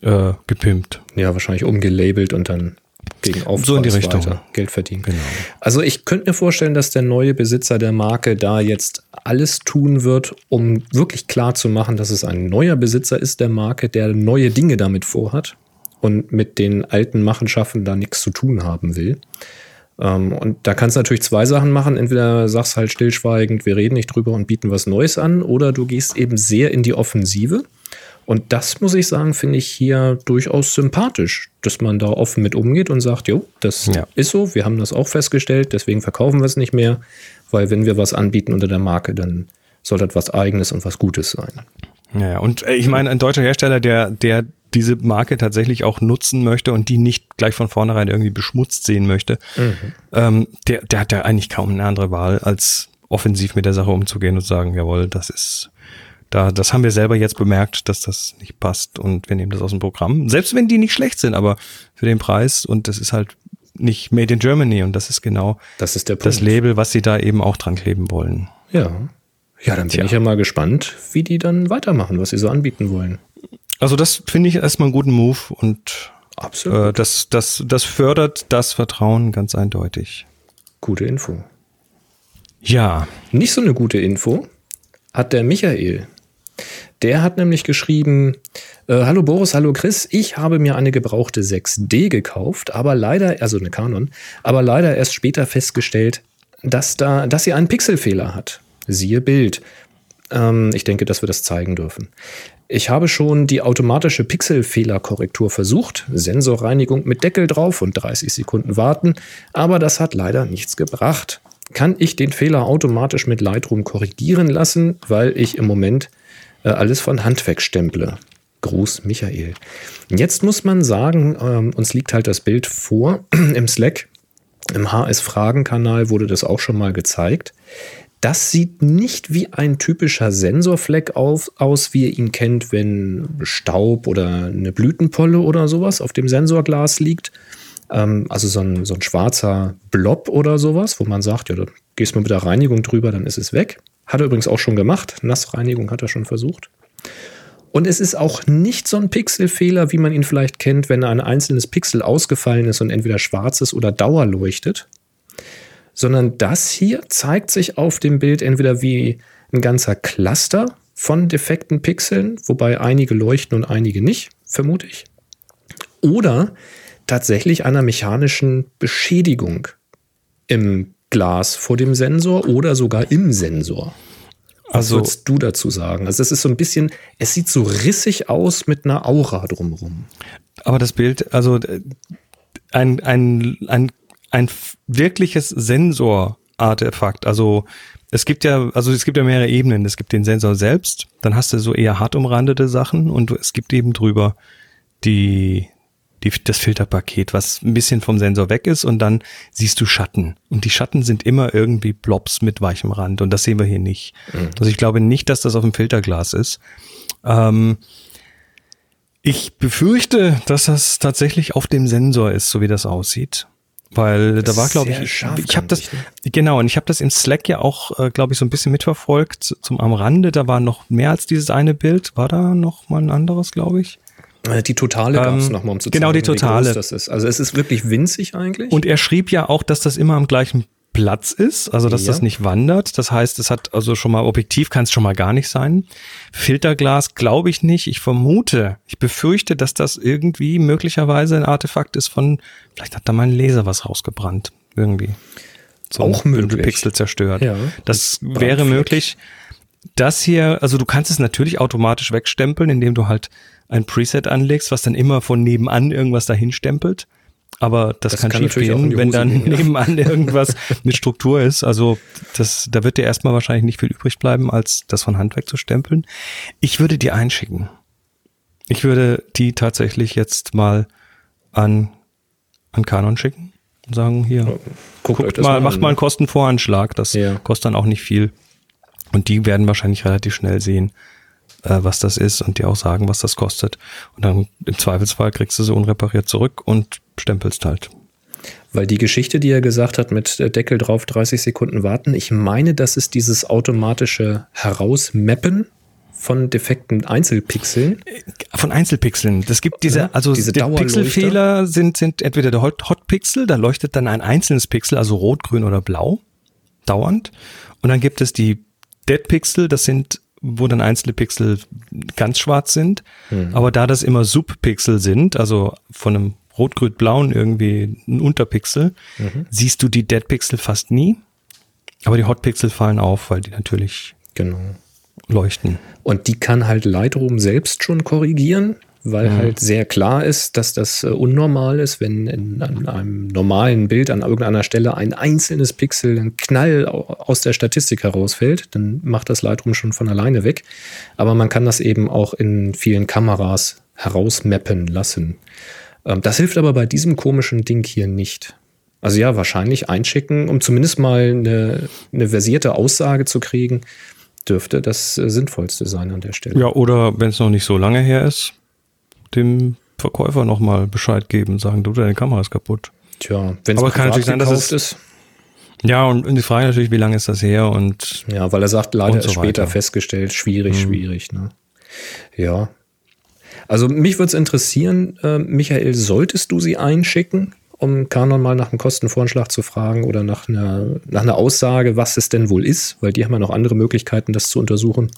Speaker 2: äh, gepimpt.
Speaker 1: Ja, wahrscheinlich umgelabelt und dann gegen Aufpreis
Speaker 2: So in die Richtung.
Speaker 1: weiter Geld verdienen.
Speaker 2: Genau.
Speaker 1: Also ich könnte mir vorstellen, dass der neue Besitzer der Marke da jetzt alles tun wird, um wirklich klar zu machen, dass es ein neuer Besitzer ist der Marke, der neue Dinge damit vorhat und mit den alten Machenschaften da nichts zu tun haben will. Ähm, und da kannst du natürlich zwei Sachen machen. Entweder sagst halt stillschweigend, wir reden nicht drüber und bieten was Neues an, oder du gehst eben sehr in die Offensive. Und das muss ich sagen, finde ich hier durchaus sympathisch, dass man da offen mit umgeht und sagt, jo, das
Speaker 2: Ja.
Speaker 1: ist so, wir haben das auch festgestellt, deswegen verkaufen wir es nicht mehr, weil wenn wir was anbieten unter der Marke, dann soll das was Eigenes und was Gutes sein.
Speaker 2: Ja, und äh, ich meine, ein deutscher Hersteller, der, der diese Marke tatsächlich auch nutzen möchte und die nicht gleich von vornherein irgendwie beschmutzt sehen möchte, ähm, der, der hat ja eigentlich kaum eine andere Wahl, als offensiv mit der Sache umzugehen und zu sagen, jawohl, das ist, da, das haben wir selber jetzt bemerkt, dass das nicht passt und wir nehmen das aus dem Programm. Selbst wenn die nicht schlecht sind, aber für den Preis und das ist halt nicht made in Germany und das ist genau
Speaker 1: Das ist
Speaker 2: das Label, was sie da eben auch dran kleben wollen.
Speaker 1: Ja. Ja, dann bin
Speaker 2: Tja.
Speaker 1: ich ja mal gespannt, wie die dann weitermachen, was sie so anbieten wollen.
Speaker 2: Also das finde ich erstmal einen guten Move und
Speaker 1: Absolut.
Speaker 2: Äh, das, das, das fördert das Vertrauen ganz eindeutig.
Speaker 1: Gute Info.
Speaker 2: Ja,
Speaker 1: Nicht so eine gute Info hat der Michael. Der hat nämlich geschrieben, äh, hallo Boris, hallo Chris, ich habe mir eine gebrauchte 6D gekauft, aber leider, also eine Canon, aber leider erst später festgestellt, dass, da, dass sie einen Pixelfehler hat. Siehe Bild. Ähm, ich denke, dass wir das zeigen dürfen. Ich habe schon die automatische Pixelfehlerkorrektur versucht, Sensorreinigung mit Deckel drauf und 30 Sekunden warten, aber das hat leider nichts gebracht. Kann ich den Fehler automatisch mit Lightroom korrigieren lassen, weil ich im Moment äh, alles von Hand wegstemple? Gruß, Michael. Jetzt muss man sagen, ähm, uns liegt halt das Bild vor im Slack. Im HS-Fragen-Kanal wurde das auch schon mal gezeigt. Das sieht nicht wie ein typischer Sensorfleck auf, aus, wie ihr ihn kennt, wenn Staub oder eine Blütenpolle oder sowas auf dem Sensorglas liegt. Ähm, also so ein, so ein schwarzer Blob oder sowas, wo man sagt, ja, da gehst du mit der Reinigung drüber, dann ist es weg. Hat er übrigens auch schon gemacht. Nassreinigung hat er schon versucht. Und es ist auch nicht so ein Pixelfehler, wie man ihn vielleicht kennt, wenn ein einzelnes Pixel ausgefallen ist und entweder schwarz ist oder dauerleuchtet sondern das hier zeigt sich auf dem Bild entweder wie ein ganzer Cluster von defekten Pixeln, wobei einige leuchten und einige nicht, vermute ich, oder tatsächlich einer mechanischen Beschädigung im Glas vor dem Sensor oder sogar im Sensor. Was
Speaker 2: also
Speaker 1: würdest du dazu sagen? Also es ist so ein bisschen, es sieht so rissig aus mit einer Aura drumherum.
Speaker 2: aber das Bild, also äh, ein, ein, ein, ein wirkliches Sensorartefakt, also es gibt ja, also es gibt ja mehrere Ebenen. Es gibt den Sensor selbst, dann hast du so eher hart umrandete Sachen und es gibt eben drüber die, die, das Filterpaket, was ein bisschen vom Sensor weg ist und dann siehst du Schatten. Und die Schatten sind immer irgendwie Blobs mit weichem Rand und das sehen wir hier nicht. Also ich glaube nicht, dass das auf dem Filterglas ist. Ähm, ich befürchte, dass das tatsächlich auf dem Sensor ist, so wie das aussieht. Weil
Speaker 1: Das
Speaker 2: da war, glaube ich, ich habe das,
Speaker 1: ne?
Speaker 2: genau, und ich habe das im Slack ja auch, äh, glaube ich, so ein bisschen mitverfolgt zum am Rande. Da war noch mehr als dieses eine Bild. War da noch mal ein anderes, glaube ich?
Speaker 1: Äh, Die totale
Speaker 2: Ähm,
Speaker 1: gab es nochmal, um zu
Speaker 2: genau, die
Speaker 1: wie groß
Speaker 2: Totale.
Speaker 1: das ist. Also es ist wirklich winzig eigentlich.
Speaker 2: Und er schrieb ja auch, dass das immer am gleichen Platz ist, also dass
Speaker 1: Ja.
Speaker 2: das nicht wandert. Das heißt, es hat also schon mal Objektiv kann es schon mal gar nicht sein. Filterglas glaube ich nicht. Ich vermute, ich befürchte, dass das irgendwie möglicherweise ein Artefakt ist von, vielleicht hat da mein Laser was rausgebrannt. Irgendwie. So
Speaker 1: Auch möglich.
Speaker 2: Pixel zerstört.
Speaker 1: Ja.
Speaker 2: Das wäre möglich. Das hier, also du kannst es natürlich automatisch wegstempeln, indem du halt ein Preset anlegst, was dann immer von nebenan irgendwas dahin stempelt. Aber das,
Speaker 1: Das
Speaker 2: kann,
Speaker 1: kann
Speaker 2: schief gehen, wenn dann
Speaker 1: gehen, ja.
Speaker 2: nebenan irgendwas mit Struktur ist. Also das, da wird dir erstmal wahrscheinlich nicht viel übrig bleiben, als das von Hand wegzustempeln. Ich würde die einschicken. Ich würde die tatsächlich jetzt mal an, an Canon schicken und sagen, hier,
Speaker 1: Guckt,
Speaker 2: guckt mal,
Speaker 1: an,
Speaker 2: macht mal
Speaker 1: ne?
Speaker 2: einen Kostenvoranschlag. Das
Speaker 1: Ja.
Speaker 2: kostet dann auch nicht viel. Und die werden wahrscheinlich relativ schnell sehen, äh, was das ist und dir auch sagen, was das kostet. Und dann im Zweifelsfall kriegst du sie unrepariert zurück und stempelst halt.
Speaker 1: Weil die Geschichte, die er gesagt hat, mit äh, Deckel drauf, 30 Sekunden warten, ich meine, das ist dieses automatische Herausmappen von defekten Einzelpixeln.
Speaker 2: Von Einzelpixeln. Das gibt diese, also
Speaker 1: diese.
Speaker 2: Pixelfehler sind, sind entweder der Hot- Hotpixel, da leuchtet dann ein einzelnes Pixel, also rot, grün oder blau, dauernd. Und dann gibt es die Dead Pixel, das sind, wo dann einzelne Pixel ganz schwarz sind. Aber da das immer Subpixel sind, also von einem rot-grün-blauen irgendwie ein Unterpixel, siehst du die Dead Pixel fast nie. Aber die Hotpixel fallen auf, weil die natürlich
Speaker 1: Genau.
Speaker 2: leuchten.
Speaker 1: Und die kann halt Lightroom selbst schon korrigieren, weil halt sehr klar ist, dass das äh, unnormal ist, wenn in, an einem normalen Bild an irgendeiner Stelle ein einzelnes Pixel, ein Knall au- aus der Statistik herausfällt, dann macht das Lightroom schon von alleine weg. Aber man kann das eben auch in vielen Kameras herausmappen lassen. Ähm, das hilft aber bei diesem komischen Ding hier nicht. Also ja, wahrscheinlich einschicken, um zumindest mal eine, eine versierte Aussage zu kriegen, dürfte das äh, Sinnvollste sein an der Stelle.
Speaker 2: Ja, oder wenn es noch nicht so lange her ist, dem Verkäufer nochmal Bescheid geben, sagen, du, deine Kamera ist kaputt.
Speaker 1: Tja, wenn es
Speaker 2: Aber kann natürlich sein, dass es-
Speaker 1: ist.
Speaker 2: Ja, und, und die Frage natürlich, wie lange ist das her und
Speaker 1: Ja, weil er sagt, leider
Speaker 2: so
Speaker 1: ist später.
Speaker 2: Mhm.
Speaker 1: festgestellt, schwierig, schwierig. Ne? Ja. Also mich würde es interessieren, äh, Michael, solltest du sie einschicken, um Canon mal nach einem Kostenvoranschlag zu fragen oder nach einer, nach einer Aussage, was es denn wohl ist, weil die haben ja noch andere Möglichkeiten, das zu untersuchen.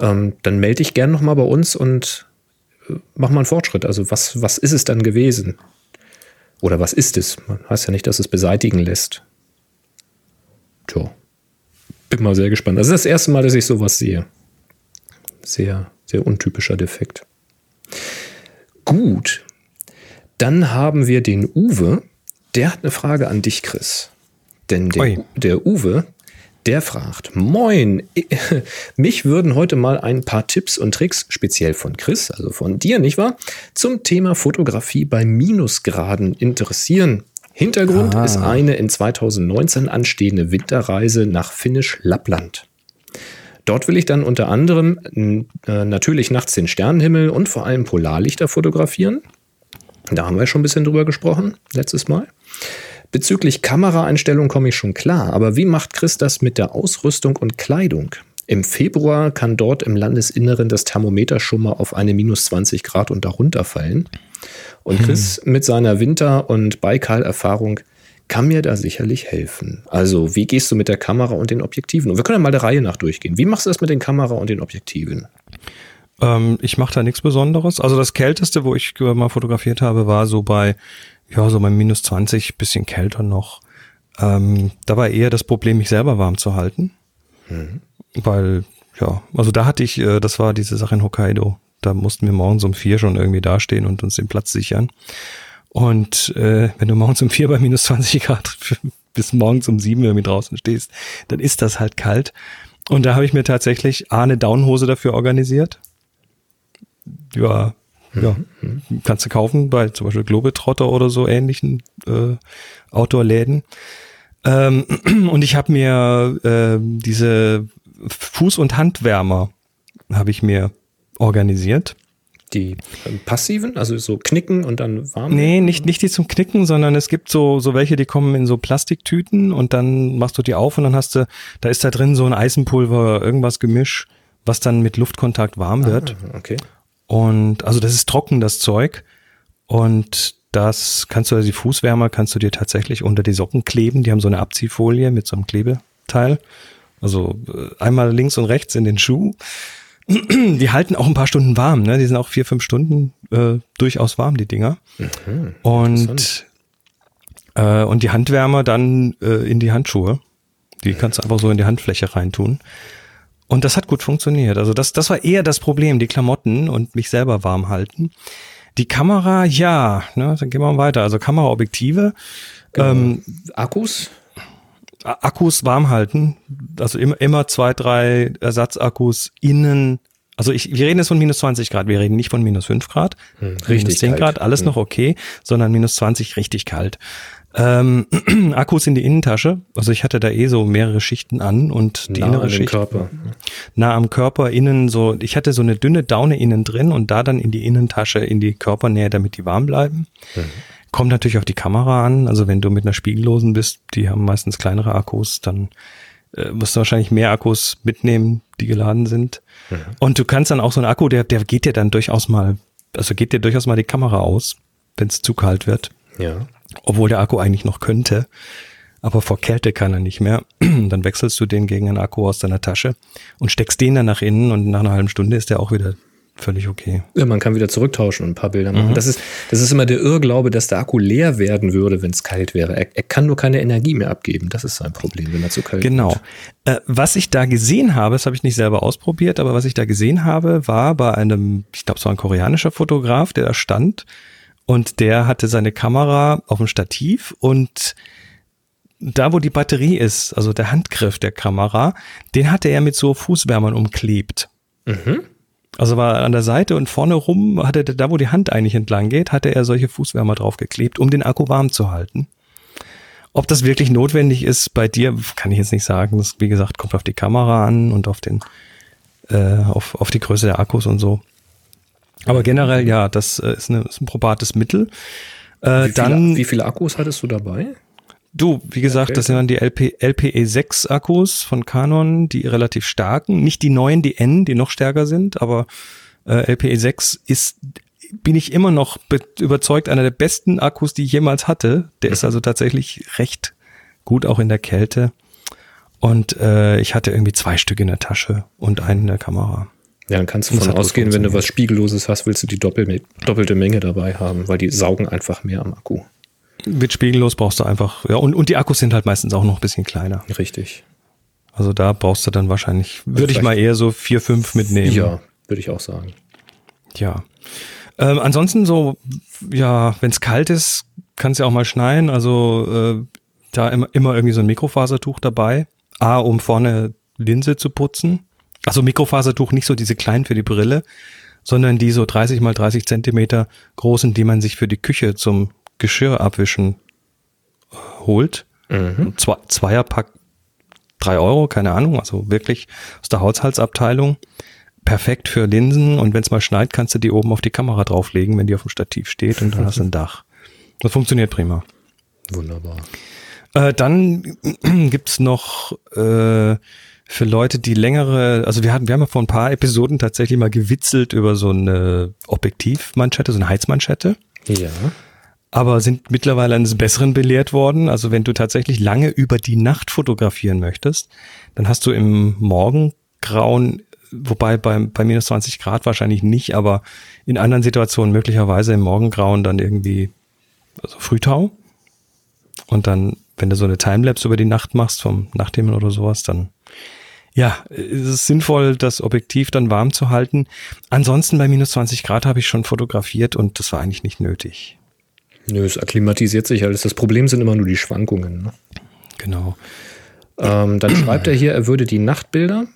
Speaker 1: Ähm, dann melde dich gern nochmal bei uns und mach mal einen Fortschritt. Also was, was ist es dann gewesen? Oder was ist es? Man heißt ja nicht, dass es beseitigen lässt. Tja. Bin mal sehr gespannt. Das ist das erste Mal, dass ich sowas sehe. Sehr, sehr untypischer Defekt. Gut. Dann haben wir den Uwe. Der hat eine Frage an dich, Chris. Denn der, der Uwe, der fragt, moin, mich würden heute mal ein paar Tipps und Tricks, speziell von Chris, also von dir, nicht wahr, zum Thema Fotografie bei Minusgraden interessieren. Hintergrund
Speaker 2: Ah.
Speaker 1: ist eine in 2019 anstehende Winterreise nach Finnisch-Lappland. Dort will ich dann unter anderem äh, natürlich nachts den Sternenhimmel und vor allem Polarlichter fotografieren. Da haben wir schon ein bisschen drüber gesprochen, letztes Mal. Bezüglich Kameraeinstellung komme ich schon klar, aber wie macht Chris das mit der Ausrüstung und Kleidung? Im Februar kann dort im Landesinneren das Thermometer schon mal auf eine minus 20 Grad und darunter fallen. Und Chris mit seiner Winter- und Baikal-Erfahrung kann mir da sicherlich helfen. Also, wie gehst du mit der Kamera und den Objektiven? Und wir können ja mal der Reihe nach durchgehen. Wie machst du das mit den Kamera und den Objektiven?
Speaker 2: ähm, ich mache da nichts Besonderes. Also das Kälteste, wo ich mal fotografiert habe, war so bei, ja, so bei minus 20, bisschen kälter noch. Ähm, da war eher das Problem, mich selber warm zu halten. Weil, ja, also da hatte ich, äh, das war diese Sache in Hokkaido. Da mussten wir morgens um vier schon irgendwie dastehen und uns den Platz sichern. Und äh, wenn du morgens um vier bei minus 20 Grad bis morgens um sieben irgendwie draußen stehst, dann ist das halt kalt. Und da habe ich mir tatsächlich A, eine Downhose dafür organisiert. Ja, ja, kannst du kaufen bei zum Beispiel Globetrotter oder so ähnlichen äh, Outdoor-Läden. Ähm, und ich habe mir äh, diese Fuß- und Handwärmer habe ich mir organisiert.
Speaker 1: Die ähm, passiven, also so knicken und dann warm?
Speaker 2: Nee, nicht, nicht die zum Knicken, sondern es gibt so, so welche, die kommen in so Plastiktüten und dann machst du die auf und dann hast du, da ist da drin so ein Eisenpulver, irgendwas Gemisch, was dann mit Luftkontakt warm wird.
Speaker 1: Ah, okay.
Speaker 2: Und also das ist trocken, das Zeug. Und das kannst du, also die Fußwärmer kannst du dir tatsächlich unter die Socken kleben. Die haben so eine Abziehfolie mit so einem Klebeteil. Also äh, einmal links und rechts in den Schuh. Die halten auch ein paar Stunden warm, ne? Die sind auch vier, fünf Stunden äh, durchaus warm, die Dinger.
Speaker 1: Mhm,
Speaker 2: und, äh, und die Handwärmer dann äh, in die Handschuhe. Die kannst du einfach so in die Handfläche reintun. Und das hat gut funktioniert. Also das, das war eher das Problem, die Klamotten und mich selber warm halten. Die Kamera, ja, ne, dann gehen wir mal weiter. Also Kameraobjektive,
Speaker 1: Genau.
Speaker 2: ähm,
Speaker 1: Akkus?
Speaker 2: Akkus warm halten. Also immer, immer zwei, drei Ersatzakkus innen. Also ich, wir reden jetzt von minus 20 Grad, wir reden nicht von minus 5 Grad.
Speaker 1: richtig
Speaker 2: minus 10
Speaker 1: kalt.
Speaker 2: Grad, alles
Speaker 1: Hm.
Speaker 2: noch okay, sondern minus 20 richtig kalt. Ähm, Akkus in die Innentasche. Also ich hatte da eh so mehrere Schichten an und die
Speaker 1: Nah
Speaker 2: innere
Speaker 1: an
Speaker 2: Schicht
Speaker 1: Körper.
Speaker 2: nah am Körper innen so, ich hatte so eine dünne Daune innen drin und da dann in die Innentasche, in die Körpernähe, damit die warm bleiben. Kommt natürlich auf die Kamera an. Also wenn du mit einer spiegellosen bist, die haben meistens kleinere Akkus, dann äh, musst du wahrscheinlich mehr Akkus mitnehmen, die geladen sind. Und du kannst dann auch so einen Akku, der, der geht dir dann durchaus mal, also geht dir durchaus mal die Kamera aus, wenn es zu kalt wird
Speaker 1: Ja.
Speaker 2: Obwohl der Akku eigentlich noch könnte. Aber vor Kälte kann er nicht mehr. Dann wechselst du den gegen einen Akku aus deiner Tasche und steckst den dann nach innen und nach einer halben Stunde ist der auch wieder völlig okay.
Speaker 1: Ja, man kann wieder zurücktauschen und ein paar Bilder machen.
Speaker 2: Mhm.
Speaker 1: Das, ist, das ist immer der Irrglaube, dass der Akku leer werden würde, wenn es kalt wäre. Er, er kann nur keine Energie mehr abgeben. Das ist sein Problem, wenn er zu kalt
Speaker 2: Genau.
Speaker 1: wird.
Speaker 2: Äh, was ich da gesehen habe, das habe ich nicht selber ausprobiert, aber was ich da gesehen habe, war bei einem, ich glaube, es war ein koreanischer Fotograf, der da stand und der hatte seine Kamera auf dem Stativ und da, wo die Batterie ist, also der Handgriff der Kamera, den hatte er mit so Fußwärmern umklebt. Also war an der Seite und vorne rum hatte er, da wo die Hand eigentlich entlang geht, hatte er solche Fußwärmer draufgeklebt, um den Akku warm zu halten. Ob das wirklich notwendig ist bei dir, kann ich jetzt nicht sagen. Das, wie gesagt, kommt auf die Kamera an und auf den, äh, auf, auf die Größe der Akkus und so. Aber generell, ja, das äh, ist, eine, ist ein probates Mittel. Äh,
Speaker 1: Wie,
Speaker 2: dann,
Speaker 1: viele, wie viele Akkus hattest du dabei?
Speaker 2: du, wie gesagt,
Speaker 1: Okay.
Speaker 2: das sind dann die LP, LPE6 Akkus von Canon, die relativ starken, nicht die neuen, die N, die noch stärker sind, aber äh, LPE6 ist, bin ich immer noch be- überzeugt, einer der besten Akkus, die ich jemals hatte. Der ist also tatsächlich recht gut auch in der Kälte. Und äh, ich hatte irgendwie zwei Stück in der Tasche und einen in der Kamera.
Speaker 1: Ja, dann kannst du davon
Speaker 2: hat gut
Speaker 1: ausgehen, wenn du was Spiegelloses hast, willst du die doppel, doppelte Menge dabei haben, weil die saugen einfach mehr am Akku.
Speaker 2: Mit spiegellos brauchst du einfach, ja, und, und die Akkus sind halt meistens auch noch ein bisschen kleiner.
Speaker 1: Richtig.
Speaker 2: Also da brauchst du dann wahrscheinlich, würde ich mal eher so vier, fünf mitnehmen.
Speaker 1: Ja, würde ich auch sagen.
Speaker 2: Ja. Ähm, ansonsten so, ja, wenn es kalt ist, kann es ja auch mal schneien. Also äh, da immer, immer irgendwie so ein Mikrofasertuch dabei. A, um vorne Linse zu putzen. Also Mikrofasertuch, nicht so diese kleinen für die Brille, sondern die so 30 mal 30 Zentimeter großen, die man sich für die Küche zum Geschirr abwischen äh, holt.
Speaker 1: Mhm.
Speaker 2: Zwei, Zweierpack, drei Euro, keine Ahnung, also wirklich aus der Haushaltsabteilung. Perfekt für Linsen und wenn es mal schneit, kannst du die oben auf die Kamera drauflegen, wenn die auf dem Stativ steht und dann hast du ein Dach. Das funktioniert prima.
Speaker 1: Wunderbar.
Speaker 2: Äh, dann gibt's noch äh, für Leute, die längere, also wir hatten, wir haben ja vor ein paar Episoden tatsächlich mal gewitzelt über so eine Objektivmanschette, so eine Heizmanschette
Speaker 1: Ja.
Speaker 2: aber sind mittlerweile eines Besseren belehrt worden. Also wenn du tatsächlich lange über die Nacht fotografieren möchtest, dann hast du im Morgengrauen, wobei bei, bei minus 20 Grad wahrscheinlich nicht, aber in anderen Situationen möglicherweise im Morgengrauen dann irgendwie also Frühtau. Und dann, wenn du so eine Timelapse über die Nacht machst, vom Nachthimmel oder sowas, dann ja, ist es sinnvoll, das Objektiv dann warm zu halten. Ansonsten bei minus 20 Grad habe ich schon fotografiert und das war eigentlich nicht nötig.
Speaker 1: Nö, es akklimatisiert sich alles. Das Problem sind immer nur die Schwankungen. Ne?
Speaker 2: Genau.
Speaker 1: Ähm, dann schreibt er hier, er würde die Nachtbilder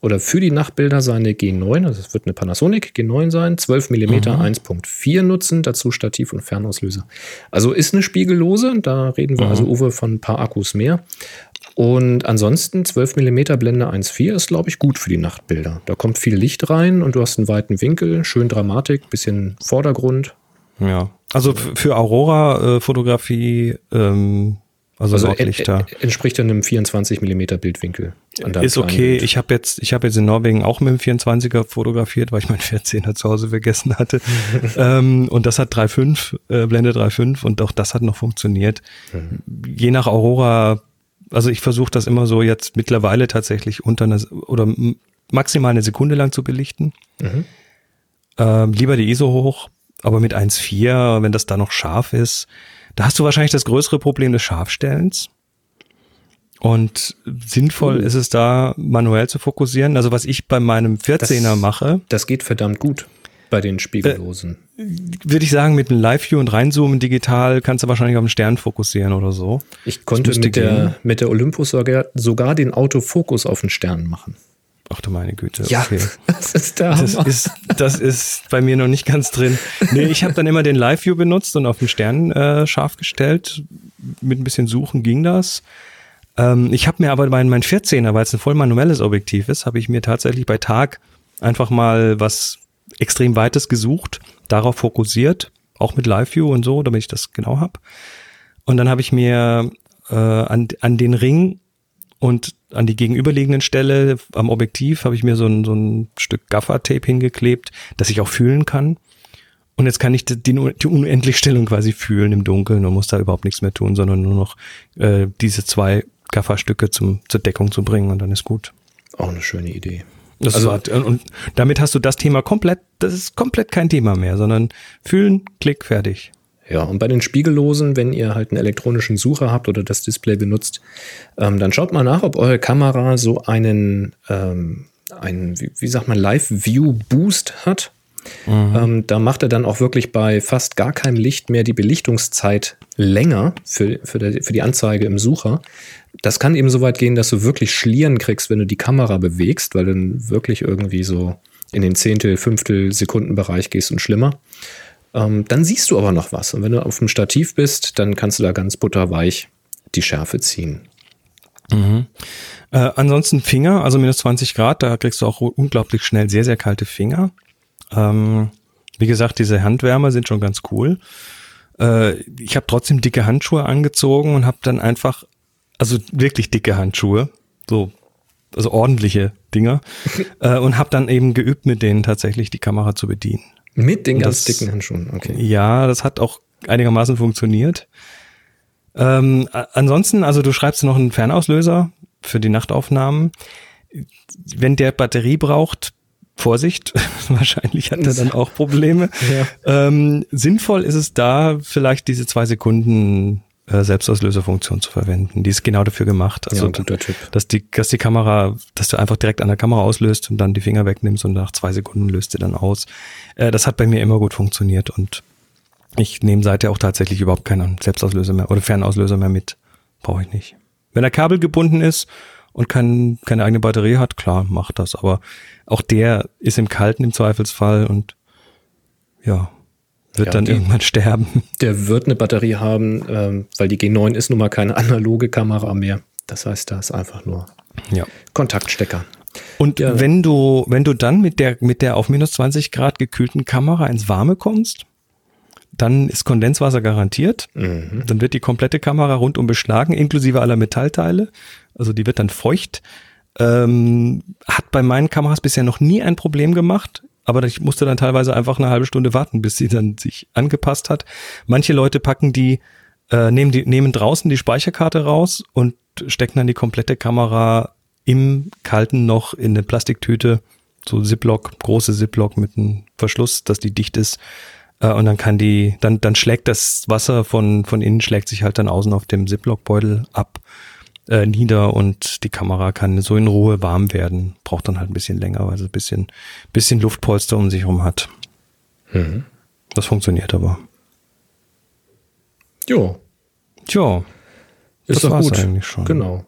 Speaker 1: oder für die Nachtbilder seine G9, also es wird eine Panasonic G9 sein, 12 mm 1.4 nutzen, dazu Stativ und Fernauslöser. Also ist eine spiegellose, da reden wir also Uwe von ein paar Akkus mehr. Und ansonsten 12 mm Blende 1.4 ist, glaube ich, gut für die Nachtbilder. Da kommt viel Licht rein und du hast einen weiten Winkel, schön Dramatik, bisschen Vordergrund.
Speaker 2: Ja. Also für Aurora-Fotografie, ähm, also,
Speaker 1: Also
Speaker 2: Nordlichter.
Speaker 1: en- en- entspricht dann einem 24 mm Bildwinkel.
Speaker 2: Ist okay.
Speaker 1: Bild.
Speaker 2: Ich habe jetzt, ich habe jetzt in Norwegen auch mit dem 24er fotografiert, weil ich meinen 14er zu Hause vergessen hatte. ähm, und das hat 3.5, äh, Blende 3.5 und auch das hat noch funktioniert. Je nach Aurora, also ich versuche das immer so jetzt mittlerweile tatsächlich unter einer oder maximal eine Sekunde lang zu belichten.
Speaker 1: Mhm.
Speaker 2: Ähm, lieber die ISO hoch, aber mit 1.4, wenn das da noch scharf ist, da hast du wahrscheinlich das größere Problem des Scharfstellens. Und sinnvoll
Speaker 1: Oh.
Speaker 2: ist es da, manuell zu fokussieren. Also was ich bei meinem 14er
Speaker 1: Das-
Speaker 2: mache,
Speaker 1: Das geht verdammt gut bei den Spiegellosen.
Speaker 2: würde ich sagen, mit einem Live-View und reinzoomen digital kannst du wahrscheinlich auf den Stern fokussieren oder so.
Speaker 1: Ich konnte mit der, mit der Olympus sogar, sogar den Autofokus auf den Stern machen.
Speaker 2: Ach du meine Güte.
Speaker 1: Ja,
Speaker 2: okay.
Speaker 1: das ist der
Speaker 2: Das ist, das ist bei mir noch nicht ganz drin. Nee, ich habe dann immer den Live-View benutzt und auf den Stern äh, scharf gestellt. Mit ein bisschen Suchen ging das. Ähm, ich habe mir aber mein, mein 14er, weil es ein voll manuelles Objektiv ist, habe ich mir tatsächlich bei Tag einfach mal was extrem Weites gesucht, darauf fokussiert, auch mit Live-View und so, damit ich das genau habe. Und dann habe ich mir äh, an, an den Ring und an die gegenüberliegenden Stelle am Objektiv habe ich mir so ein, so ein Stück Gaffer-Tape hingeklebt, das ich auch fühlen kann. Und jetzt kann ich die, die Unendlichstellung quasi fühlen im Dunkeln und muss da überhaupt nichts mehr tun, sondern nur noch äh, diese zwei Gafferstücke zum, zur Deckung zu bringen und dann ist gut.
Speaker 1: Auch eine schöne Idee.
Speaker 2: Das
Speaker 1: Also-
Speaker 2: war, und damit hast du das Thema komplett, das ist komplett kein Thema mehr, sondern fühlen, klick, fertig.
Speaker 1: Ja, und bei den Spiegellosen, wenn ihr halt einen elektronischen Sucher habt oder das Display benutzt, ähm, dann schaut mal nach, ob eure Kamera so einen, ähm, einen wie, wie sagt man, Live-View-Boost hat. Ähm, da macht er dann auch wirklich bei fast gar keinem Licht mehr die Belichtungszeit länger für, für, der, für die Anzeige im Sucher. Das kann eben so weit gehen, dass du wirklich Schlieren kriegst, wenn du die Kamera bewegst, weil du dann wirklich irgendwie so in den Zehntel, Fünftel Sekundenbereich gehst und schlimmer. Ähm, dann siehst du aber noch was. Und wenn du auf dem Stativ bist, dann kannst du da ganz butterweich die Schärfe ziehen.
Speaker 2: Äh, ansonsten Finger, also minus 20 Grad, da kriegst du auch unglaublich schnell sehr, sehr kalte Finger. Ähm, wie gesagt, diese Handwärmer sind schon ganz cool. Äh, ich habe trotzdem dicke Handschuhe angezogen und habe dann einfach, also wirklich dicke Handschuhe, so also ordentliche Dinger, äh, und habe dann eben geübt, mit denen tatsächlich die Kamera zu bedienen.
Speaker 1: Mit den
Speaker 2: Und
Speaker 1: ganz
Speaker 2: das-
Speaker 1: dicken Handschuhen. Okay.
Speaker 2: Ja, das hat auch einigermaßen funktioniert. Ähm, ansonsten, also du schreibst noch einen Fernauslöser für die Nachtaufnahmen. Wenn der Batterie braucht, Vorsicht, wahrscheinlich hat er dann auch Probleme. Ähm, sinnvoll ist es da, vielleicht diese zwei Sekunden äh, Selbstauslöserfunktion zu verwenden. Die ist genau dafür gemacht. Also,
Speaker 1: Ja,
Speaker 2: dass die, dass die Kamera, dass du einfach direkt an der Kamera auslöst und dann die Finger wegnimmst und nach zwei Sekunden löst sie dann aus. Äh, das hat bei mir immer gut funktioniert und ich nehme seither auch tatsächlich überhaupt keinen Selbstauslöser mehr oder Fernauslöser mehr mit. Brauche ich nicht. Wenn er kabelgebunden ist und kein, keine eigene Batterie hat, klar, macht das. Aber auch der ist im Kalten im Zweifelsfall und ja, wird
Speaker 1: Ja,
Speaker 2: dann
Speaker 1: die-
Speaker 2: irgendwann sterben.
Speaker 1: Der wird eine Batterie haben, ähm, weil die G9 ist nun mal keine analoge Kamera mehr. Das heißt, da ist einfach nur
Speaker 2: Ja.
Speaker 1: Kontaktstecker.
Speaker 2: Und
Speaker 1: Ja.
Speaker 2: wenn du, wenn du dann mit der, mit der auf minus 20 Grad gekühlten Kamera ins Warme kommst, dann ist Kondenswasser garantiert. Dann wird die komplette Kamera rundum beschlagen, inklusive aller Metallteile. Also die wird dann feucht. Ähm, hat bei meinen Kameras bisher noch nie ein Problem gemacht. Aber ich musste dann teilweise einfach eine halbe Stunde warten, bis sie dann sich angepasst hat. Manche Leute packen die, äh, nehmen die, nehmen draußen die Speicherkarte raus und stecken dann die komplette Kamera im Kalten noch in eine Plastiktüte, so Ziploc, große Ziploc mit einem Verschluss, dass die dicht ist. Äh, und dann kann die, dann, dann schlägt das Wasser von, von innen, schlägt sich halt dann außen auf dem Ziploc-Beutel ab, äh, nieder und die Kamera kann so in Ruhe warm werden. Braucht dann halt ein bisschen länger, weil sie ein bisschen, bisschen Luftpolster um sich herum hat. Das funktioniert aber.
Speaker 1: Jo,
Speaker 2: Tja,
Speaker 1: ist
Speaker 2: das
Speaker 1: doch gut.
Speaker 2: eigentlich schon.
Speaker 1: Genau.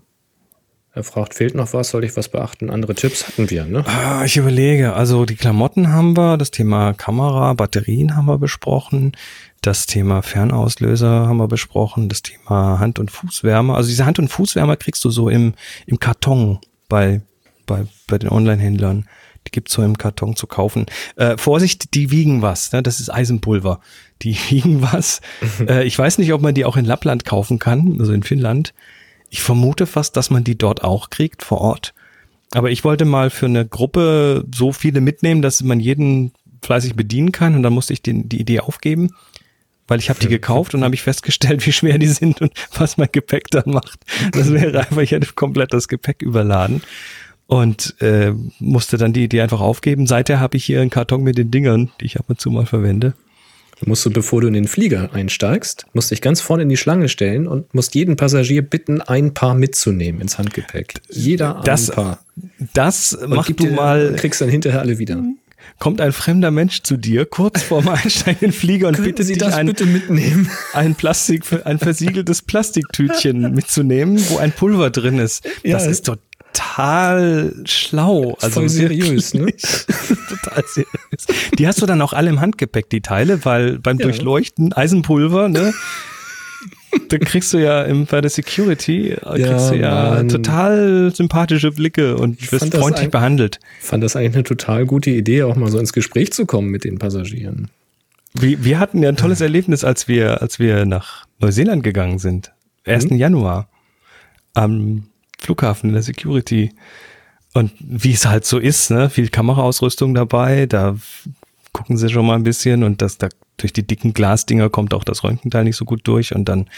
Speaker 1: Er fragt, fehlt noch was? Soll ich was beachten? Andere Tipps hatten wir, ne?
Speaker 2: Ah, ich überlege, also die Klamotten haben wir, das Thema Kamera, Batterien haben wir besprochen, das Thema Fernauslöser haben wir besprochen, das Thema Hand- und Fußwärmer. Also diese Hand- und Fußwärmer kriegst du so im, im Karton bei, bei, bei den Online-Händlern. Die gibt's so im Karton zu kaufen. Äh, Vorsicht, die wiegen was. Ne? Das ist Eisenpulver. Die wiegen was. äh, ich weiß nicht, ob man die auch in Lappland kaufen kann, also in Finnland. Ich vermute fast, dass man die dort auch kriegt vor Ort. Aber ich wollte mal für eine Gruppe so viele mitnehmen, dass man jeden fleißig bedienen kann. Und dann musste ich den, die Idee aufgeben, weil ich habe die gekauft und habe ich festgestellt, wie schwer die sind und was mein Gepäck dann macht. Das wäre einfach, ich hätte komplett das Gepäck überladen und äh, musste dann die Idee einfach aufgeben. Seither habe ich hier einen Karton mit den Dingern, die ich ab und zu mal verwende.
Speaker 1: Musst du, bevor du in den Flieger einsteigst, musst dich ganz vorne in die Schlange stellen und musst jeden Passagier bitten, ein Paar mitzunehmen ins Handgepäck. Jeder
Speaker 2: Das-
Speaker 1: ein Paar.
Speaker 2: Das
Speaker 1: Und
Speaker 2: mach
Speaker 1: gib
Speaker 2: du mal,
Speaker 1: Kriegst dann hinterher alle wieder.
Speaker 2: Kommt ein fremder Mensch zu dir kurz vorm Einsteigen in den Flieger und bittet
Speaker 1: Sie
Speaker 2: dich
Speaker 1: das
Speaker 2: ein,
Speaker 1: bitte mitnehmen?
Speaker 2: ein Plastik, ein versiegeltes Plastiktütchen mitzunehmen, wo ein Pulver drin ist.
Speaker 1: Ja.
Speaker 2: Das ist total schlau. Also
Speaker 1: Voll seriös, ne?
Speaker 2: wirklich, total seriös. Die hast du dann auch alle im Handgepäck, die Teile, weil beim
Speaker 1: Ja.
Speaker 2: Durchleuchten Eisenpulver, ne? Da kriegst du ja im, bei der Security, äh, kriegst du ja
Speaker 1: Mann.
Speaker 2: total sympathische Blicke und
Speaker 1: Ich
Speaker 2: wirst freundlich
Speaker 1: ein-
Speaker 2: behandelt.
Speaker 1: Fand das eigentlich eine total gute Idee, auch mal so ins Gespräch zu kommen mit den Passagieren.
Speaker 2: Wir, wir hatten ja ein tolles Erlebnis, als wir, als wir nach Neuseeland gegangen sind. 1.
Speaker 1: Mhm.
Speaker 2: Januar. Am Flughafen in der Security. Und wie es halt so ist, ne, viel Kameraausrüstung dabei, da gucken sie schon mal ein bisschen und das, da durch die dicken Glasdinger kommt auch das Röntgenteil nicht so gut durch und dann,